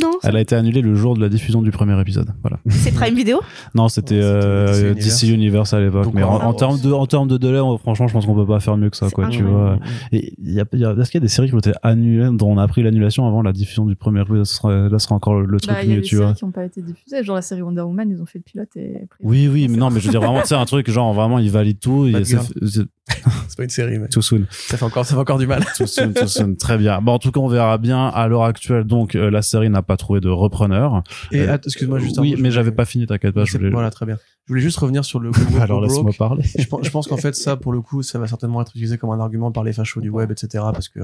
Non. Elle a été annulée le jour de la diffusion du premier épisode. Voilà. C'est Prime Video Non, c'était euh, DC Universe à l'époque. Mais en, en termes de, en termes de délai, franchement, je pense qu'on peut pas faire mieux que ça, quoi. Tu vois. Et il y a, y a, est-ce qu'il y a des séries qui ont été annulées, dont on a appris l'annulation avant la diffusion du premier épisode? Ce sera, là, ce sera encore le truc bah, mieux, tu vois. Il y a des séries qui n'ont pas été diffusées. Genre la série Wonder Woman, ils ont fait le pilote et. Oui, oui, mais non, mais je veux dire vraiment, c'est un truc genre vraiment, ils valident tout. c'est pas une série, mais. Too soon. Ça fait encore, ça fait encore du mal. too soon, too soon. Très bien. Bon, en tout cas, on verra bien. À l'heure actuelle, donc, euh, la série n'a pas trouvé de repreneur. Et euh, excuse-moi juste. Oui, mais j'avais pas fini, t'inquiète pas. Je voulais... Voilà, très bien. Je voulais juste revenir sur le. Alors laisse-moi parler. je pense, je pense qu'en fait, ça, pour le coup, ça va certainement être utilisé comme un argument par les fachos du web, etc. Parce que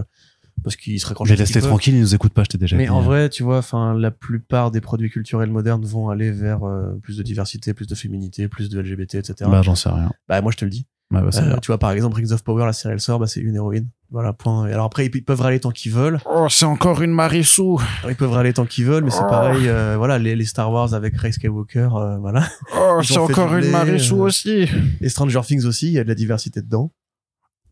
parce qu'ils seraient Mais laisse-les tranquilles, ils nous écoutent pas, je t'ai déjà Mais dit. en vrai, tu vois, enfin, la plupart des produits culturels modernes vont aller vers euh, plus de diversité, plus de féminité, plus de LGBT, etc. Bah, j'en sais rien. Bah, moi, je te le dis. Bah, bah, euh, tu vois, par exemple, Rings of Power, la série elle sort, bah, c'est une héroïne. Voilà, point. Et alors après, ils peuvent râler tant qu'ils veulent. Oh, c'est encore une Marichou. Ils peuvent râler tant qu'ils veulent, mais c'est pareil, euh, voilà, les, les, Star Wars avec Rey Skywalker, euh, voilà. Oh, c'est encore une Marichou aussi. Et Stranger Things aussi, il y a de la diversité dedans.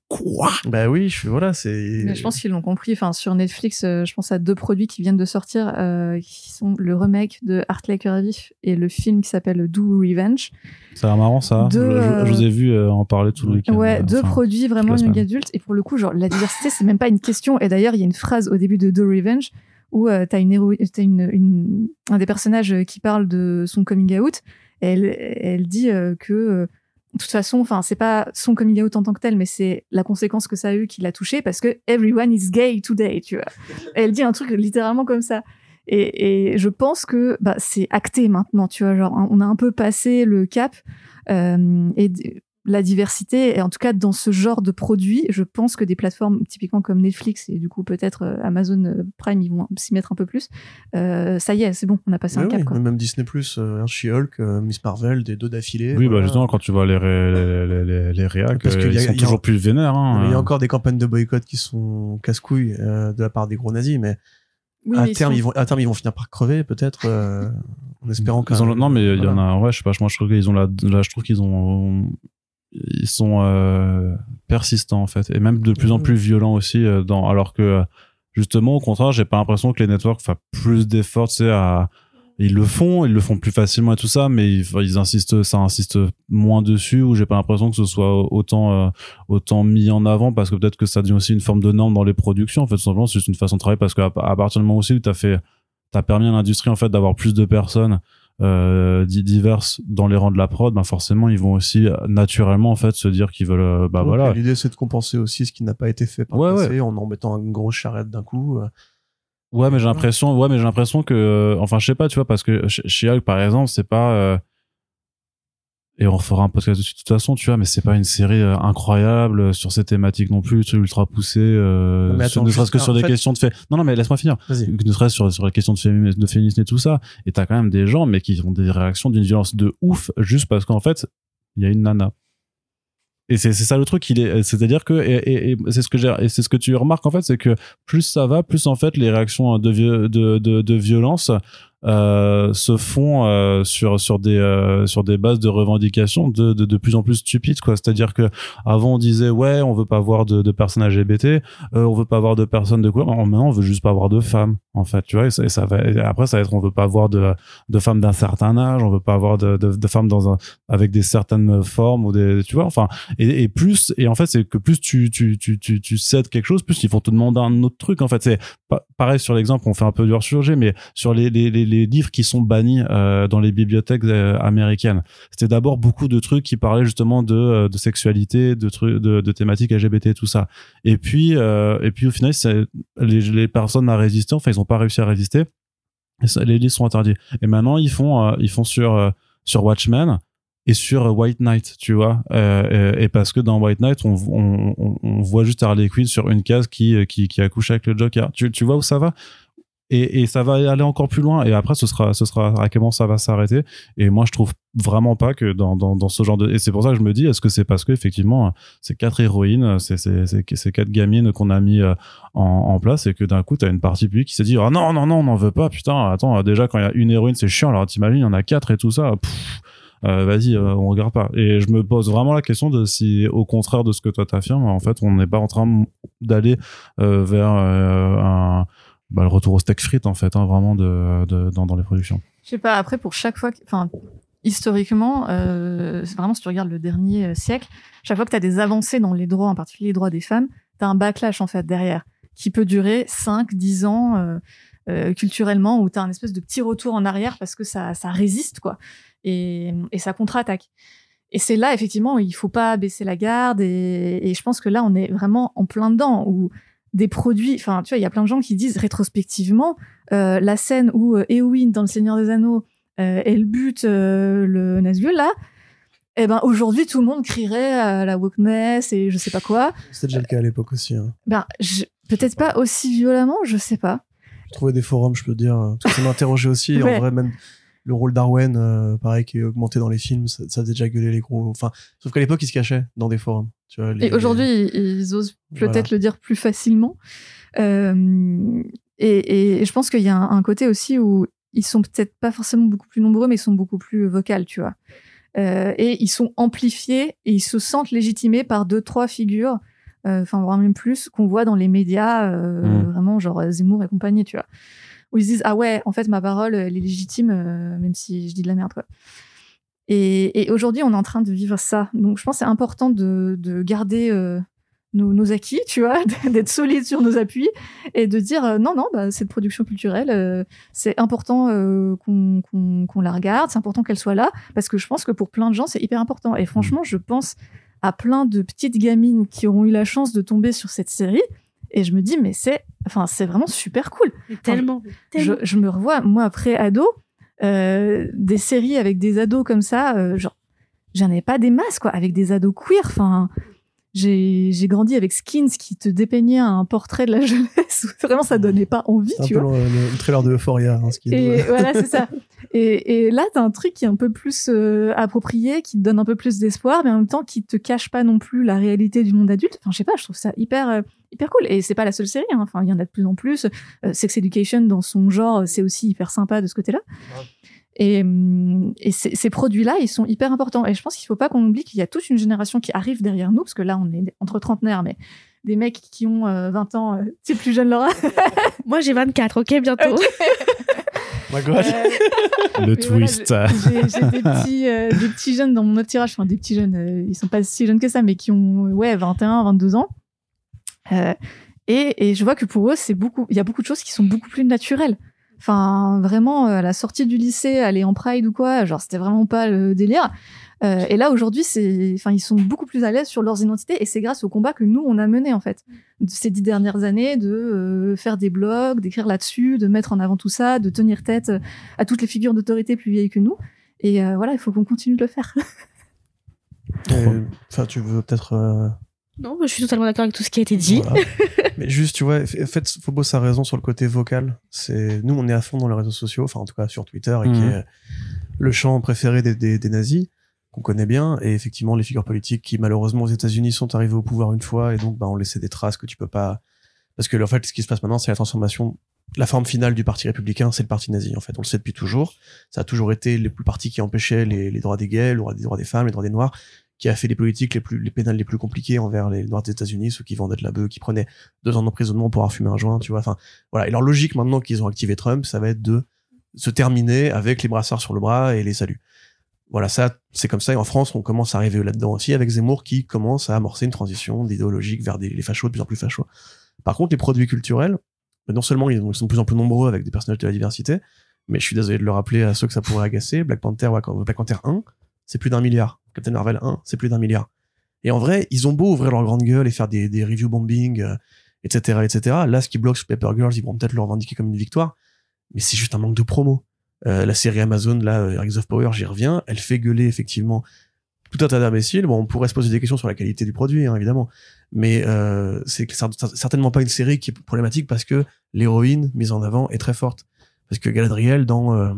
Quoi? Bah oui, je voilà, c'est. Mais je pense qu'ils l'ont compris. Enfin, sur Netflix, euh, je pense à deux produits qui viennent de sortir, euh, qui sont le remake de Art Like a Vif et le film qui s'appelle Do Revenge. Ça a l'air marrant ça. Deux, je, je, vous ai vu euh, en parler tout le week-end. Ouais, deux enfin, produits vraiment young adultes. Et pour le coup, genre la diversité, c'est même pas une question. Et d'ailleurs, il y a une phrase au début de Do Revenge où euh, t'as une, héroïne, as une, une, un des personnages qui parle de son coming out. Elle, elle dit que de toute façon, enfin, c'est pas son coming out en tant que tel, mais c'est la conséquence que ça a eu qui l'a touché parce que everyone is gay today, tu vois. Elle dit un truc littéralement comme ça. Et, et je pense que bah, c'est acté maintenant, tu vois. Genre, on a un peu passé le cap euh, et la diversité, et en tout cas dans ce genre de produits, je pense que des plateformes typiquement comme Netflix et du coup peut-être euh, Amazon Prime, ils vont s'y mettre un peu plus. Euh, ça y est, c'est bon, on a passé un cap. Oui, quoi. Même Disney Plus, euh, She-Hulk, euh, Miss Marvel, des deux d'affilée. Oui, voilà. bah justement quand tu vois les ré, les, les, les, réacs, Parce euh, qu'il y a- ils sont y a- toujours plus vénères. Hein. Il y a encore des campagnes de boycott qui sont casse-couilles euh, de la part des gros nazis, mais Oui, à, mais ils terme, sont- ils vont, à terme, ils vont finir par crever, peut-être, euh, en espérant que. Ils ont- non mais il y en Voilà. a. Ouais, je sais pas. Moi je trouve qu'ils ont la. Là, je trouve qu'ils ont ils sont euh, persistants en fait et même de plus en plus violents aussi euh, dans alors que justement au contraire j'ai pas l'impression que les networks fassent plus d'efforts tu sais à ils le font ils le font plus facilement et tout ça mais ils, ils insistent ça insiste moins dessus ou j'ai pas l'impression que ce soit autant euh, autant mis en avant parce que peut-être que ça devient aussi une forme de norme dans les productions en fait tout simplement c'est juste une façon de travailler parce qu'à à partir du moment aussi où t'as fait t'as permis à l'industrie en fait d'avoir plus de personnes euh, di- diverses dans les rangs de la prod, ben forcément ils vont aussi euh, naturellement en fait se dire qu'ils veulent, euh, bah Donc, voilà, L'idée, c'est de compenser aussi ce qui n'a pas été fait par Ouais, le passé en en mettant une grosse charrette d'un coup. euh. ouais mais j'ai l'impression, ouais mais j'ai l'impression que, enfin je sais pas, tu vois parce que Hulk par exemple c'est pas euh, et on refera un podcast dessus de toute façon, tu vois, mais c'est pas une série euh, incroyable euh, sur ces thématiques non plus, sais, ultra poussée, euh, sur- ne serait-ce que sur des fait- questions de fait. Non non mais laisse-moi finir. Ne serait-ce sur, sur la question de féminisme, de féminisme et tout ça, et t'as quand même des gens, mais qui ont des réactions d'une violence de ouf, juste parce qu'en fait, il y a une nana. Et c'est c'est ça le truc, il est, c'est-à-dire que, et, et- et c'est ce que j'ai, et c'est ce que tu remarques en fait, c'est que plus ça va, plus en fait les réactions de, de, de violence euh, se font euh, sur sur des euh, sur des bases de revendication de, de plus en plus stupides quoi. C'est-à-dire que avant on disait ouais on veut pas avoir de, de personnes LGBT, on veut pas avoir de personnes de quoi, maintenant on veut juste pas avoir de femmes en fait, tu vois. Ça, va, après ça va être on veut pas avoir de de femmes d'un certain âge, on veut pas avoir de, de, femmes dans un avec des certaines formes ou des tu vois enfin et, plus et en fait c'est que plus tu tu tu tu tu cèdes quelque chose plus ils vont te demander un autre truc en fait c'est pa- pareil sur l'exemple on fait un peu du hors sujet mais sur les, les livres qui sont bannis euh, dans les bibliothèques euh, américaines. C'était d'abord beaucoup de trucs qui parlaient justement de euh, sexualité de trucs de, thématiques LGBT tout ça. Et puis et puis au final les personnes à enfin ils ont pas réussi à résister. Et les livres sont interdits. Et maintenant ils font ils font sur sur Watchmen et sur White Knight, tu vois. Et, et parce que dans White Knight, on, voit juste Harley Quinn sur une case qui, qui, qui accouche avec le Joker. Tu, tu vois où ça va? Et, et ça va aller encore plus loin. Et après, ce sera, ce sera à quel moment ça va s'arrêter. Et moi, je trouve vraiment pas que dans, dans, dans ce genre de. Et c'est pour ça que je me dis, est-ce que c'est parce que effectivement, ces quatre héroïnes, c'est c'est ces quatre gamines qu'on a mis euh, en, place, et que d'un coup, t'as une partie publique qui s'est dit, ah non non non, on n'en veut pas. Putain, attends, déjà quand il y a une héroïne, c'est chiant. Alors t'imagines, il y en a quatre et tout ça. Pff, euh, vas-y, euh, on regarde pas. Et je me pose vraiment la question de si, au contraire de ce que toi t'affirmes, en fait, on n'est pas en train d'aller euh, vers un, bah, le retour au steak frites, en fait, hein, vraiment dans, les productions. Je sais pas, après, pour chaque fois, enfin, historiquement, euh, vraiment, si tu regardes le dernier euh, siècle, chaque fois que tu as des avancées dans les droits, en particulier les droits des femmes, tu as un backlash, en fait, derrière, qui peut durer 5, 10 ans, euh, euh, culturellement, où tu as un espèce de petit retour en arrière parce que ça, résiste, quoi. Et, et ça contre-attaque. Et c'est là, effectivement, où il faut pas baisser la garde. Et, et je pense que là, on est vraiment en plein dedans, où des produits, enfin, tu vois, il y a plein de gens qui disent rétrospectivement, euh, la scène où euh, Éowyn dans Le Seigneur des Anneaux, euh, elle bute euh, le Nazgûl là, eh ben aujourd'hui tout le monde crierait à la wokeness et je sais pas quoi. C'était déjà le cas à l'époque aussi. hein. Ben peut-être pas aussi violemment, je sais pas. Je trouvais des forums, je peux te dire. euh, Parce que ça m'interrogeait aussi. Ouais. En vrai, même le rôle d'Arwen, euh, pareil, qui est augmenté dans les films, ça, ça faisait déjà gueuler les gros. Enfin, sauf qu'à l'époque, ils se cachaient dans des forums. Tu vois, les- Et aujourd'hui ils, osent peut-être Voilà. le dire plus facilement. Euh, et, et je pense qu'il y a un, un côté aussi où ils sont peut-être pas forcément beaucoup plus nombreux, mais ils sont beaucoup plus vocales, tu vois. Euh, et ils sont amplifiés et ils se sentent légitimés par deux, trois figures, euh, enfin voire même plus, qu'on voit dans les médias, euh, Mm. vraiment genre euh, Zemmour et compagnie, tu vois. Où ils se disent ah ouais, en fait ma parole elle est légitime, euh, même si je dis de la merde quoi. Et, et aujourd'hui on est en train de vivre ça, donc je pense que c'est important de, de garder euh, nos, nos acquis, tu vois, d'être solide sur nos appuis et de dire euh, non non bah, cette production culturelle euh, c'est important qu'on la regarde, c'est important qu'elle soit là parce que je pense que pour plein de gens c'est hyper important et franchement je pense à plein de petites gamines qui auront eu la chance de tomber sur cette série et je me dis mais c'est enfin c'est vraiment super cool. Tellement. Je, tellement. je me revois moi après ado des séries avec des ados comme ça euh, genre j'en ai pas des masses quoi avec des ados queer enfin j'ai j'ai grandi avec Skins qui te dépeignait un portrait de la jeunesse où vraiment ça donnait pas envie C'est un tu peu vois le, le- le trailer de Euphoria. Hein, ce qui est- et voilà, c'est ça. Et, et là, t'as un truc qui est un peu plus euh, approprié, qui te donne un peu plus d'espoir, mais en même temps qui te cache pas non plus la réalité du monde adulte. Enfin, je sais pas, je trouve ça hyper euh, hyper cool. Et c'est pas la seule série. hein. Enfin, il y en a de plus en plus. Euh, Sex Education dans son genre, c'est aussi hyper sympa de ce côté-là. Et, et ces, ces produits-là, ils sont hyper importants. Et je pense qu'il faut pas qu'on oublie qu'il y a toute une génération qui arrive derrière nous, parce que là, on est entre trentenaires, mais des mecs qui ont euh, 20 ans, euh, c'est plus jeune Laura. Moi, j'ai 24, ok, bientôt. My God. Euh, Le voilà, twist. j'ai j'ai des petits, euh, des petits jeunes dans mon autre tirage, enfin des petits jeunes, euh, ils sont pas si jeunes que ça, mais qui ont ouais 21, 22 ans. Euh, et, et je vois que pour eux, c'est beaucoup, il y a beaucoup de choses qui sont beaucoup plus naturelles. Enfin, vraiment, euh, à la sortie du lycée, aller en Pride ou quoi, genre c'était vraiment pas le délire. Euh, et là aujourd'hui, c'est, enfin, ils sont beaucoup plus à l'aise sur leurs identités, et c'est grâce au combat que nous on a mené en fait de ces dix dernières années, de euh, faire des blogs, d'écrire là-dessus, de mettre en avant tout ça, de tenir tête à toutes les figures d'autorité plus vieilles que nous. Et euh, voilà, il faut qu'on continue de le faire. Euh, Enfin, tu veux peut-être. euh, Non, je suis totalement d'accord avec tout ce qui a été dit. voilà. Mais juste, tu vois, en fait, Phobos a raison sur le côté vocal. C'est nous, on est à fond dans les réseaux sociaux, enfin en tout cas sur Twitter, et qui Mhm. est le champ préféré des, des, des nazis qu'on connaît bien. Et effectivement, les figures politiques qui malheureusement aux États-Unis sont arrivées au pouvoir une fois, et donc bah, ont laissé des traces que tu peux pas. Parce que en fait, ce qui se passe maintenant, c'est la transformation. La forme finale du parti républicain, c'est le parti nazi. En fait, on le sait depuis toujours. Ça a toujours été le parti qui empêchait les, les droits des gays, le droit des droits des femmes, les droits des noirs, qui a fait les politiques les plus les pénales les plus compliquées envers les noirs des États-Unis, ceux qui vendaient de la bœuf, qui prenaient deux ans d'emprisonnement pour avoir fumé un joint, tu vois. Enfin, voilà. Et leur logique maintenant qu'ils ont activé Trump, ça va être de se terminer avec les brassards sur le bras et les saluts. Voilà, ça, c'est comme ça. Et en France, on commence à arriver là-dedans aussi avec Zemmour qui commence à amorcer une transition idéologique vers des, les fachos de plus en plus fachos. Par contre, les produits culturels, non seulement ils sont de plus en plus nombreux avec des personnages de la diversité, mais je suis désolé de le rappeler à ceux que ça pourrait agacer, Black Panther, Black Panther 1, c'est plus d'un milliard. Captain Marvel 1, c'est plus d'un milliard. Et en vrai, ils ont beau ouvrir leur grande gueule et faire des, des review bombing, euh, etc., etc. Là, ce qui bloque sur Paper Girls, ils vont peut-être le revendiquer comme une victoire, mais c'est juste un manque de promo. Euh, la série Amazon, là, euh, Rings of Power, j'y reviens, elle fait gueuler effectivement tout un tas d'imbéciles. Bon, on pourrait se poser des questions sur la qualité du produit, hein, évidemment, mais euh, c'est certainement pas une série qui est problématique parce que l'héroïne mise en avant est très forte. Parce que Galadriel, dans euh,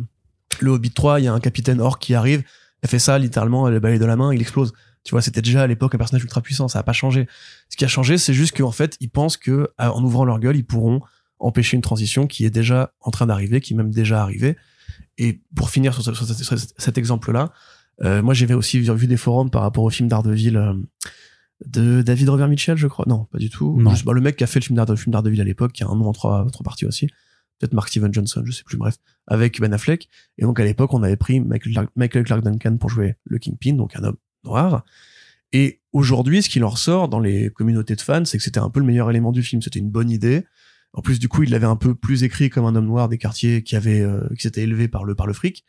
le Hobbit 3, il y a un capitaine orc qui arrive, elle fait ça littéralement, elle balaye de la main, il explose. Tu vois, c'était déjà à l'époque un personnage ultra puissant, ça a pas changé. Ce qui a changé, c'est juste qu'en fait, ils pensent que en ouvrant leur gueule, ils pourront empêcher une transition qui est déjà en train d'arriver, qui est même déjà arrivée. Et pour finir sur, ce- sur ce- sur cet exemple-là, euh, moi j'avais aussi vu, des forums par rapport au film d'Ardeville euh, de David Robert Mitchell, je crois. Non, pas du tout. Non. Juste, bah, le mec qui a fait le film d'Ardeville à l'époque, qui a un nom en trois, trois parties aussi. Peut-être Mark Steven Johnson, je sais plus, bref. Avec Ben Affleck. Et donc à l'époque, on avait pris Michael Clark, Michael Clark Duncan pour jouer le Kingpin, donc un homme noir. Et aujourd'hui, ce qu'il en ressort dans les communautés de fans, c'est que c'était un peu le meilleur élément du film. C'était une bonne idée. En plus, du coup, il l'avait un peu plus écrit comme un homme noir des quartiers qui avait, euh, qui s'était élevé par le, par le fric.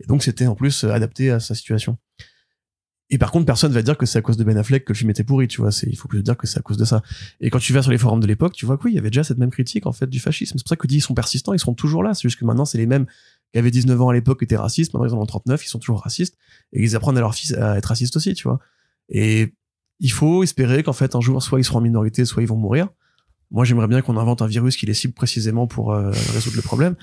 Et donc, c'était en plus adapté à sa situation. Et par contre, personne va dire que c'est à cause de Ben Affleck que le film était pourri, tu vois. Il faut plus dire que c'est à cause de ça. Et quand tu vas sur les forums de l'époque, tu vois que il y avait déjà cette même critique, en fait, du fascisme. C'est pour ça que dit, ils sont persistants, ils seront toujours là. C'est juste que maintenant, c'est les mêmes qui avaient 19 ans à l'époque qui étaient racistes. Maintenant, ils en ont 39, ils sont toujours racistes. Et ils apprennent à leurs fils à être racistes aussi, tu vois. Et il faut espérer qu'en fait, un jour, soit ils seront en minorité, soit ils vont mourir. Moi, j'aimerais bien qu'on invente un virus qui les cible précisément pour euh, résoudre le problème.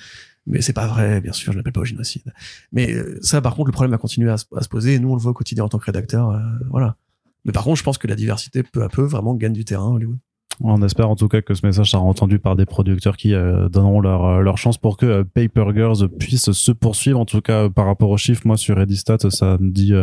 Mais c'est pas vrai, bien sûr, je l'appelle pas au génocide. Mais euh, ça, par contre, le problème à, se- à se poser. Et nous, on le voit au quotidien en tant que rédacteur. euh, voilà. Mais par contre, je pense que la diversité, peu à peu, vraiment gagne du terrain à Hollywood. On espère en tout cas que ce message sera entendu par des producteurs qui euh, donneront leur, euh, leur chance pour que euh, Paper Girls puisse se poursuivre. En tout cas, euh, par rapport aux chiffres, moi sur Edistat, ça me dit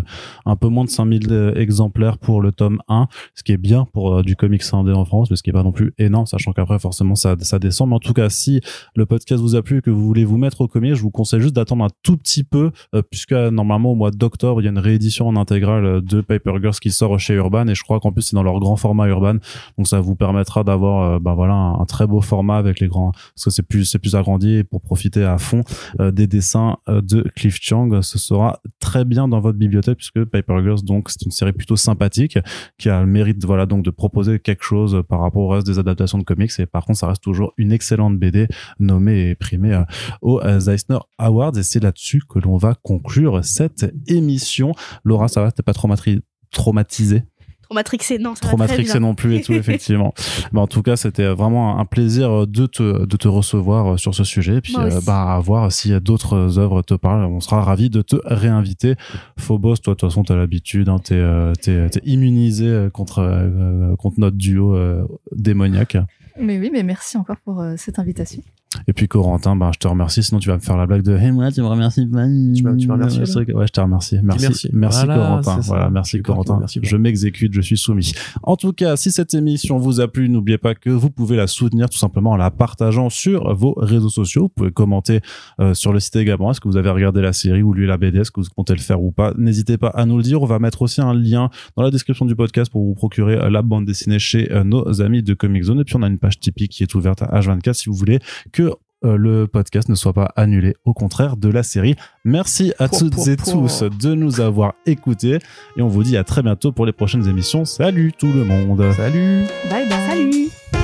un peu moins de 5000 euh, exemplaires pour le tome 1, ce qui est bien pour du comics indé en France, mais ce qui est pas non plus énorme, sachant qu'après forcément ça, ça descend. Mais en tout cas, si le podcast vous a plu et que vous voulez vous mettre au comics, je vous conseille juste d'attendre un tout petit peu, puisque normalement au mois d'octobre, il y a une réédition en intégrale de Paper Girls qui sort chez Urban, et je crois qu'en plus c'est dans leur grand format Urban, donc ça vous permettra d'avoir euh, bah voilà un, très beau format avec les grands parce que c'est plus c'est plus agrandi pour profiter à fond euh, des dessins euh, de Cliff Chang ce sera très bien dans votre bibliothèque puisque Paper Girls donc c'est une série plutôt sympathique qui a le mérite voilà donc de proposer quelque chose par rapport au reste des adaptations de comics. Et par contre ça reste toujours une excellente BD nommée et primée aux Eisner Awards. Et c'est là-dessus que l'on va conclure cette émission. Laura ça va? T'es pas traumatri- traumatisée? Trop matrixé, non, ça trop va très matrixé bien. non plus et tout effectivement. Mais en tout cas c'était vraiment un plaisir de te de te recevoir sur ce sujet. Et puis euh, bah à voir si d'autres œuvres te parlent. On sera ravi de te réinviter. Phobos toi de toute façon t'as l'habitude hein, t'es euh, t'es t'es immunisé contre euh, contre notre duo euh, démoniaque. Mais oui, mais merci encore pour euh, cette invitation. Et puis Corentin, ben, je te remercie. Sinon, tu vas me faire la blague de Hey, moi, tu me remercies pas. Tu m'as- tu là Ouais, je te remercie. Merci. merci. Merci, Voilà, Corentin. Voilà, merci Corentin. merci, je m'exécute, je suis soumis. En tout cas, si cette émission vous a plu, n'oubliez pas que vous pouvez la soutenir tout simplement en la partageant sur vos réseaux sociaux. Vous pouvez commenter euh, sur le site également. Est-ce que vous avez regardé la série ou lu la BD Est-ce que vous comptez le faire ou pas? N'hésitez pas à nous le dire. On va mettre aussi un lien dans la description du podcast pour vous procurer euh, la bande dessinée chez euh, nos amis de Comic Zone. Et puis on a une page Tipeee qui est ouverte à H24 si vous voulez que le podcast ne soit pas annulé, au contraire de la série. Merci à toutes et tous de nous avoir écoutés et on vous dit à très bientôt pour les prochaines émissions. Salut tout le monde Salut Bye bye. Salut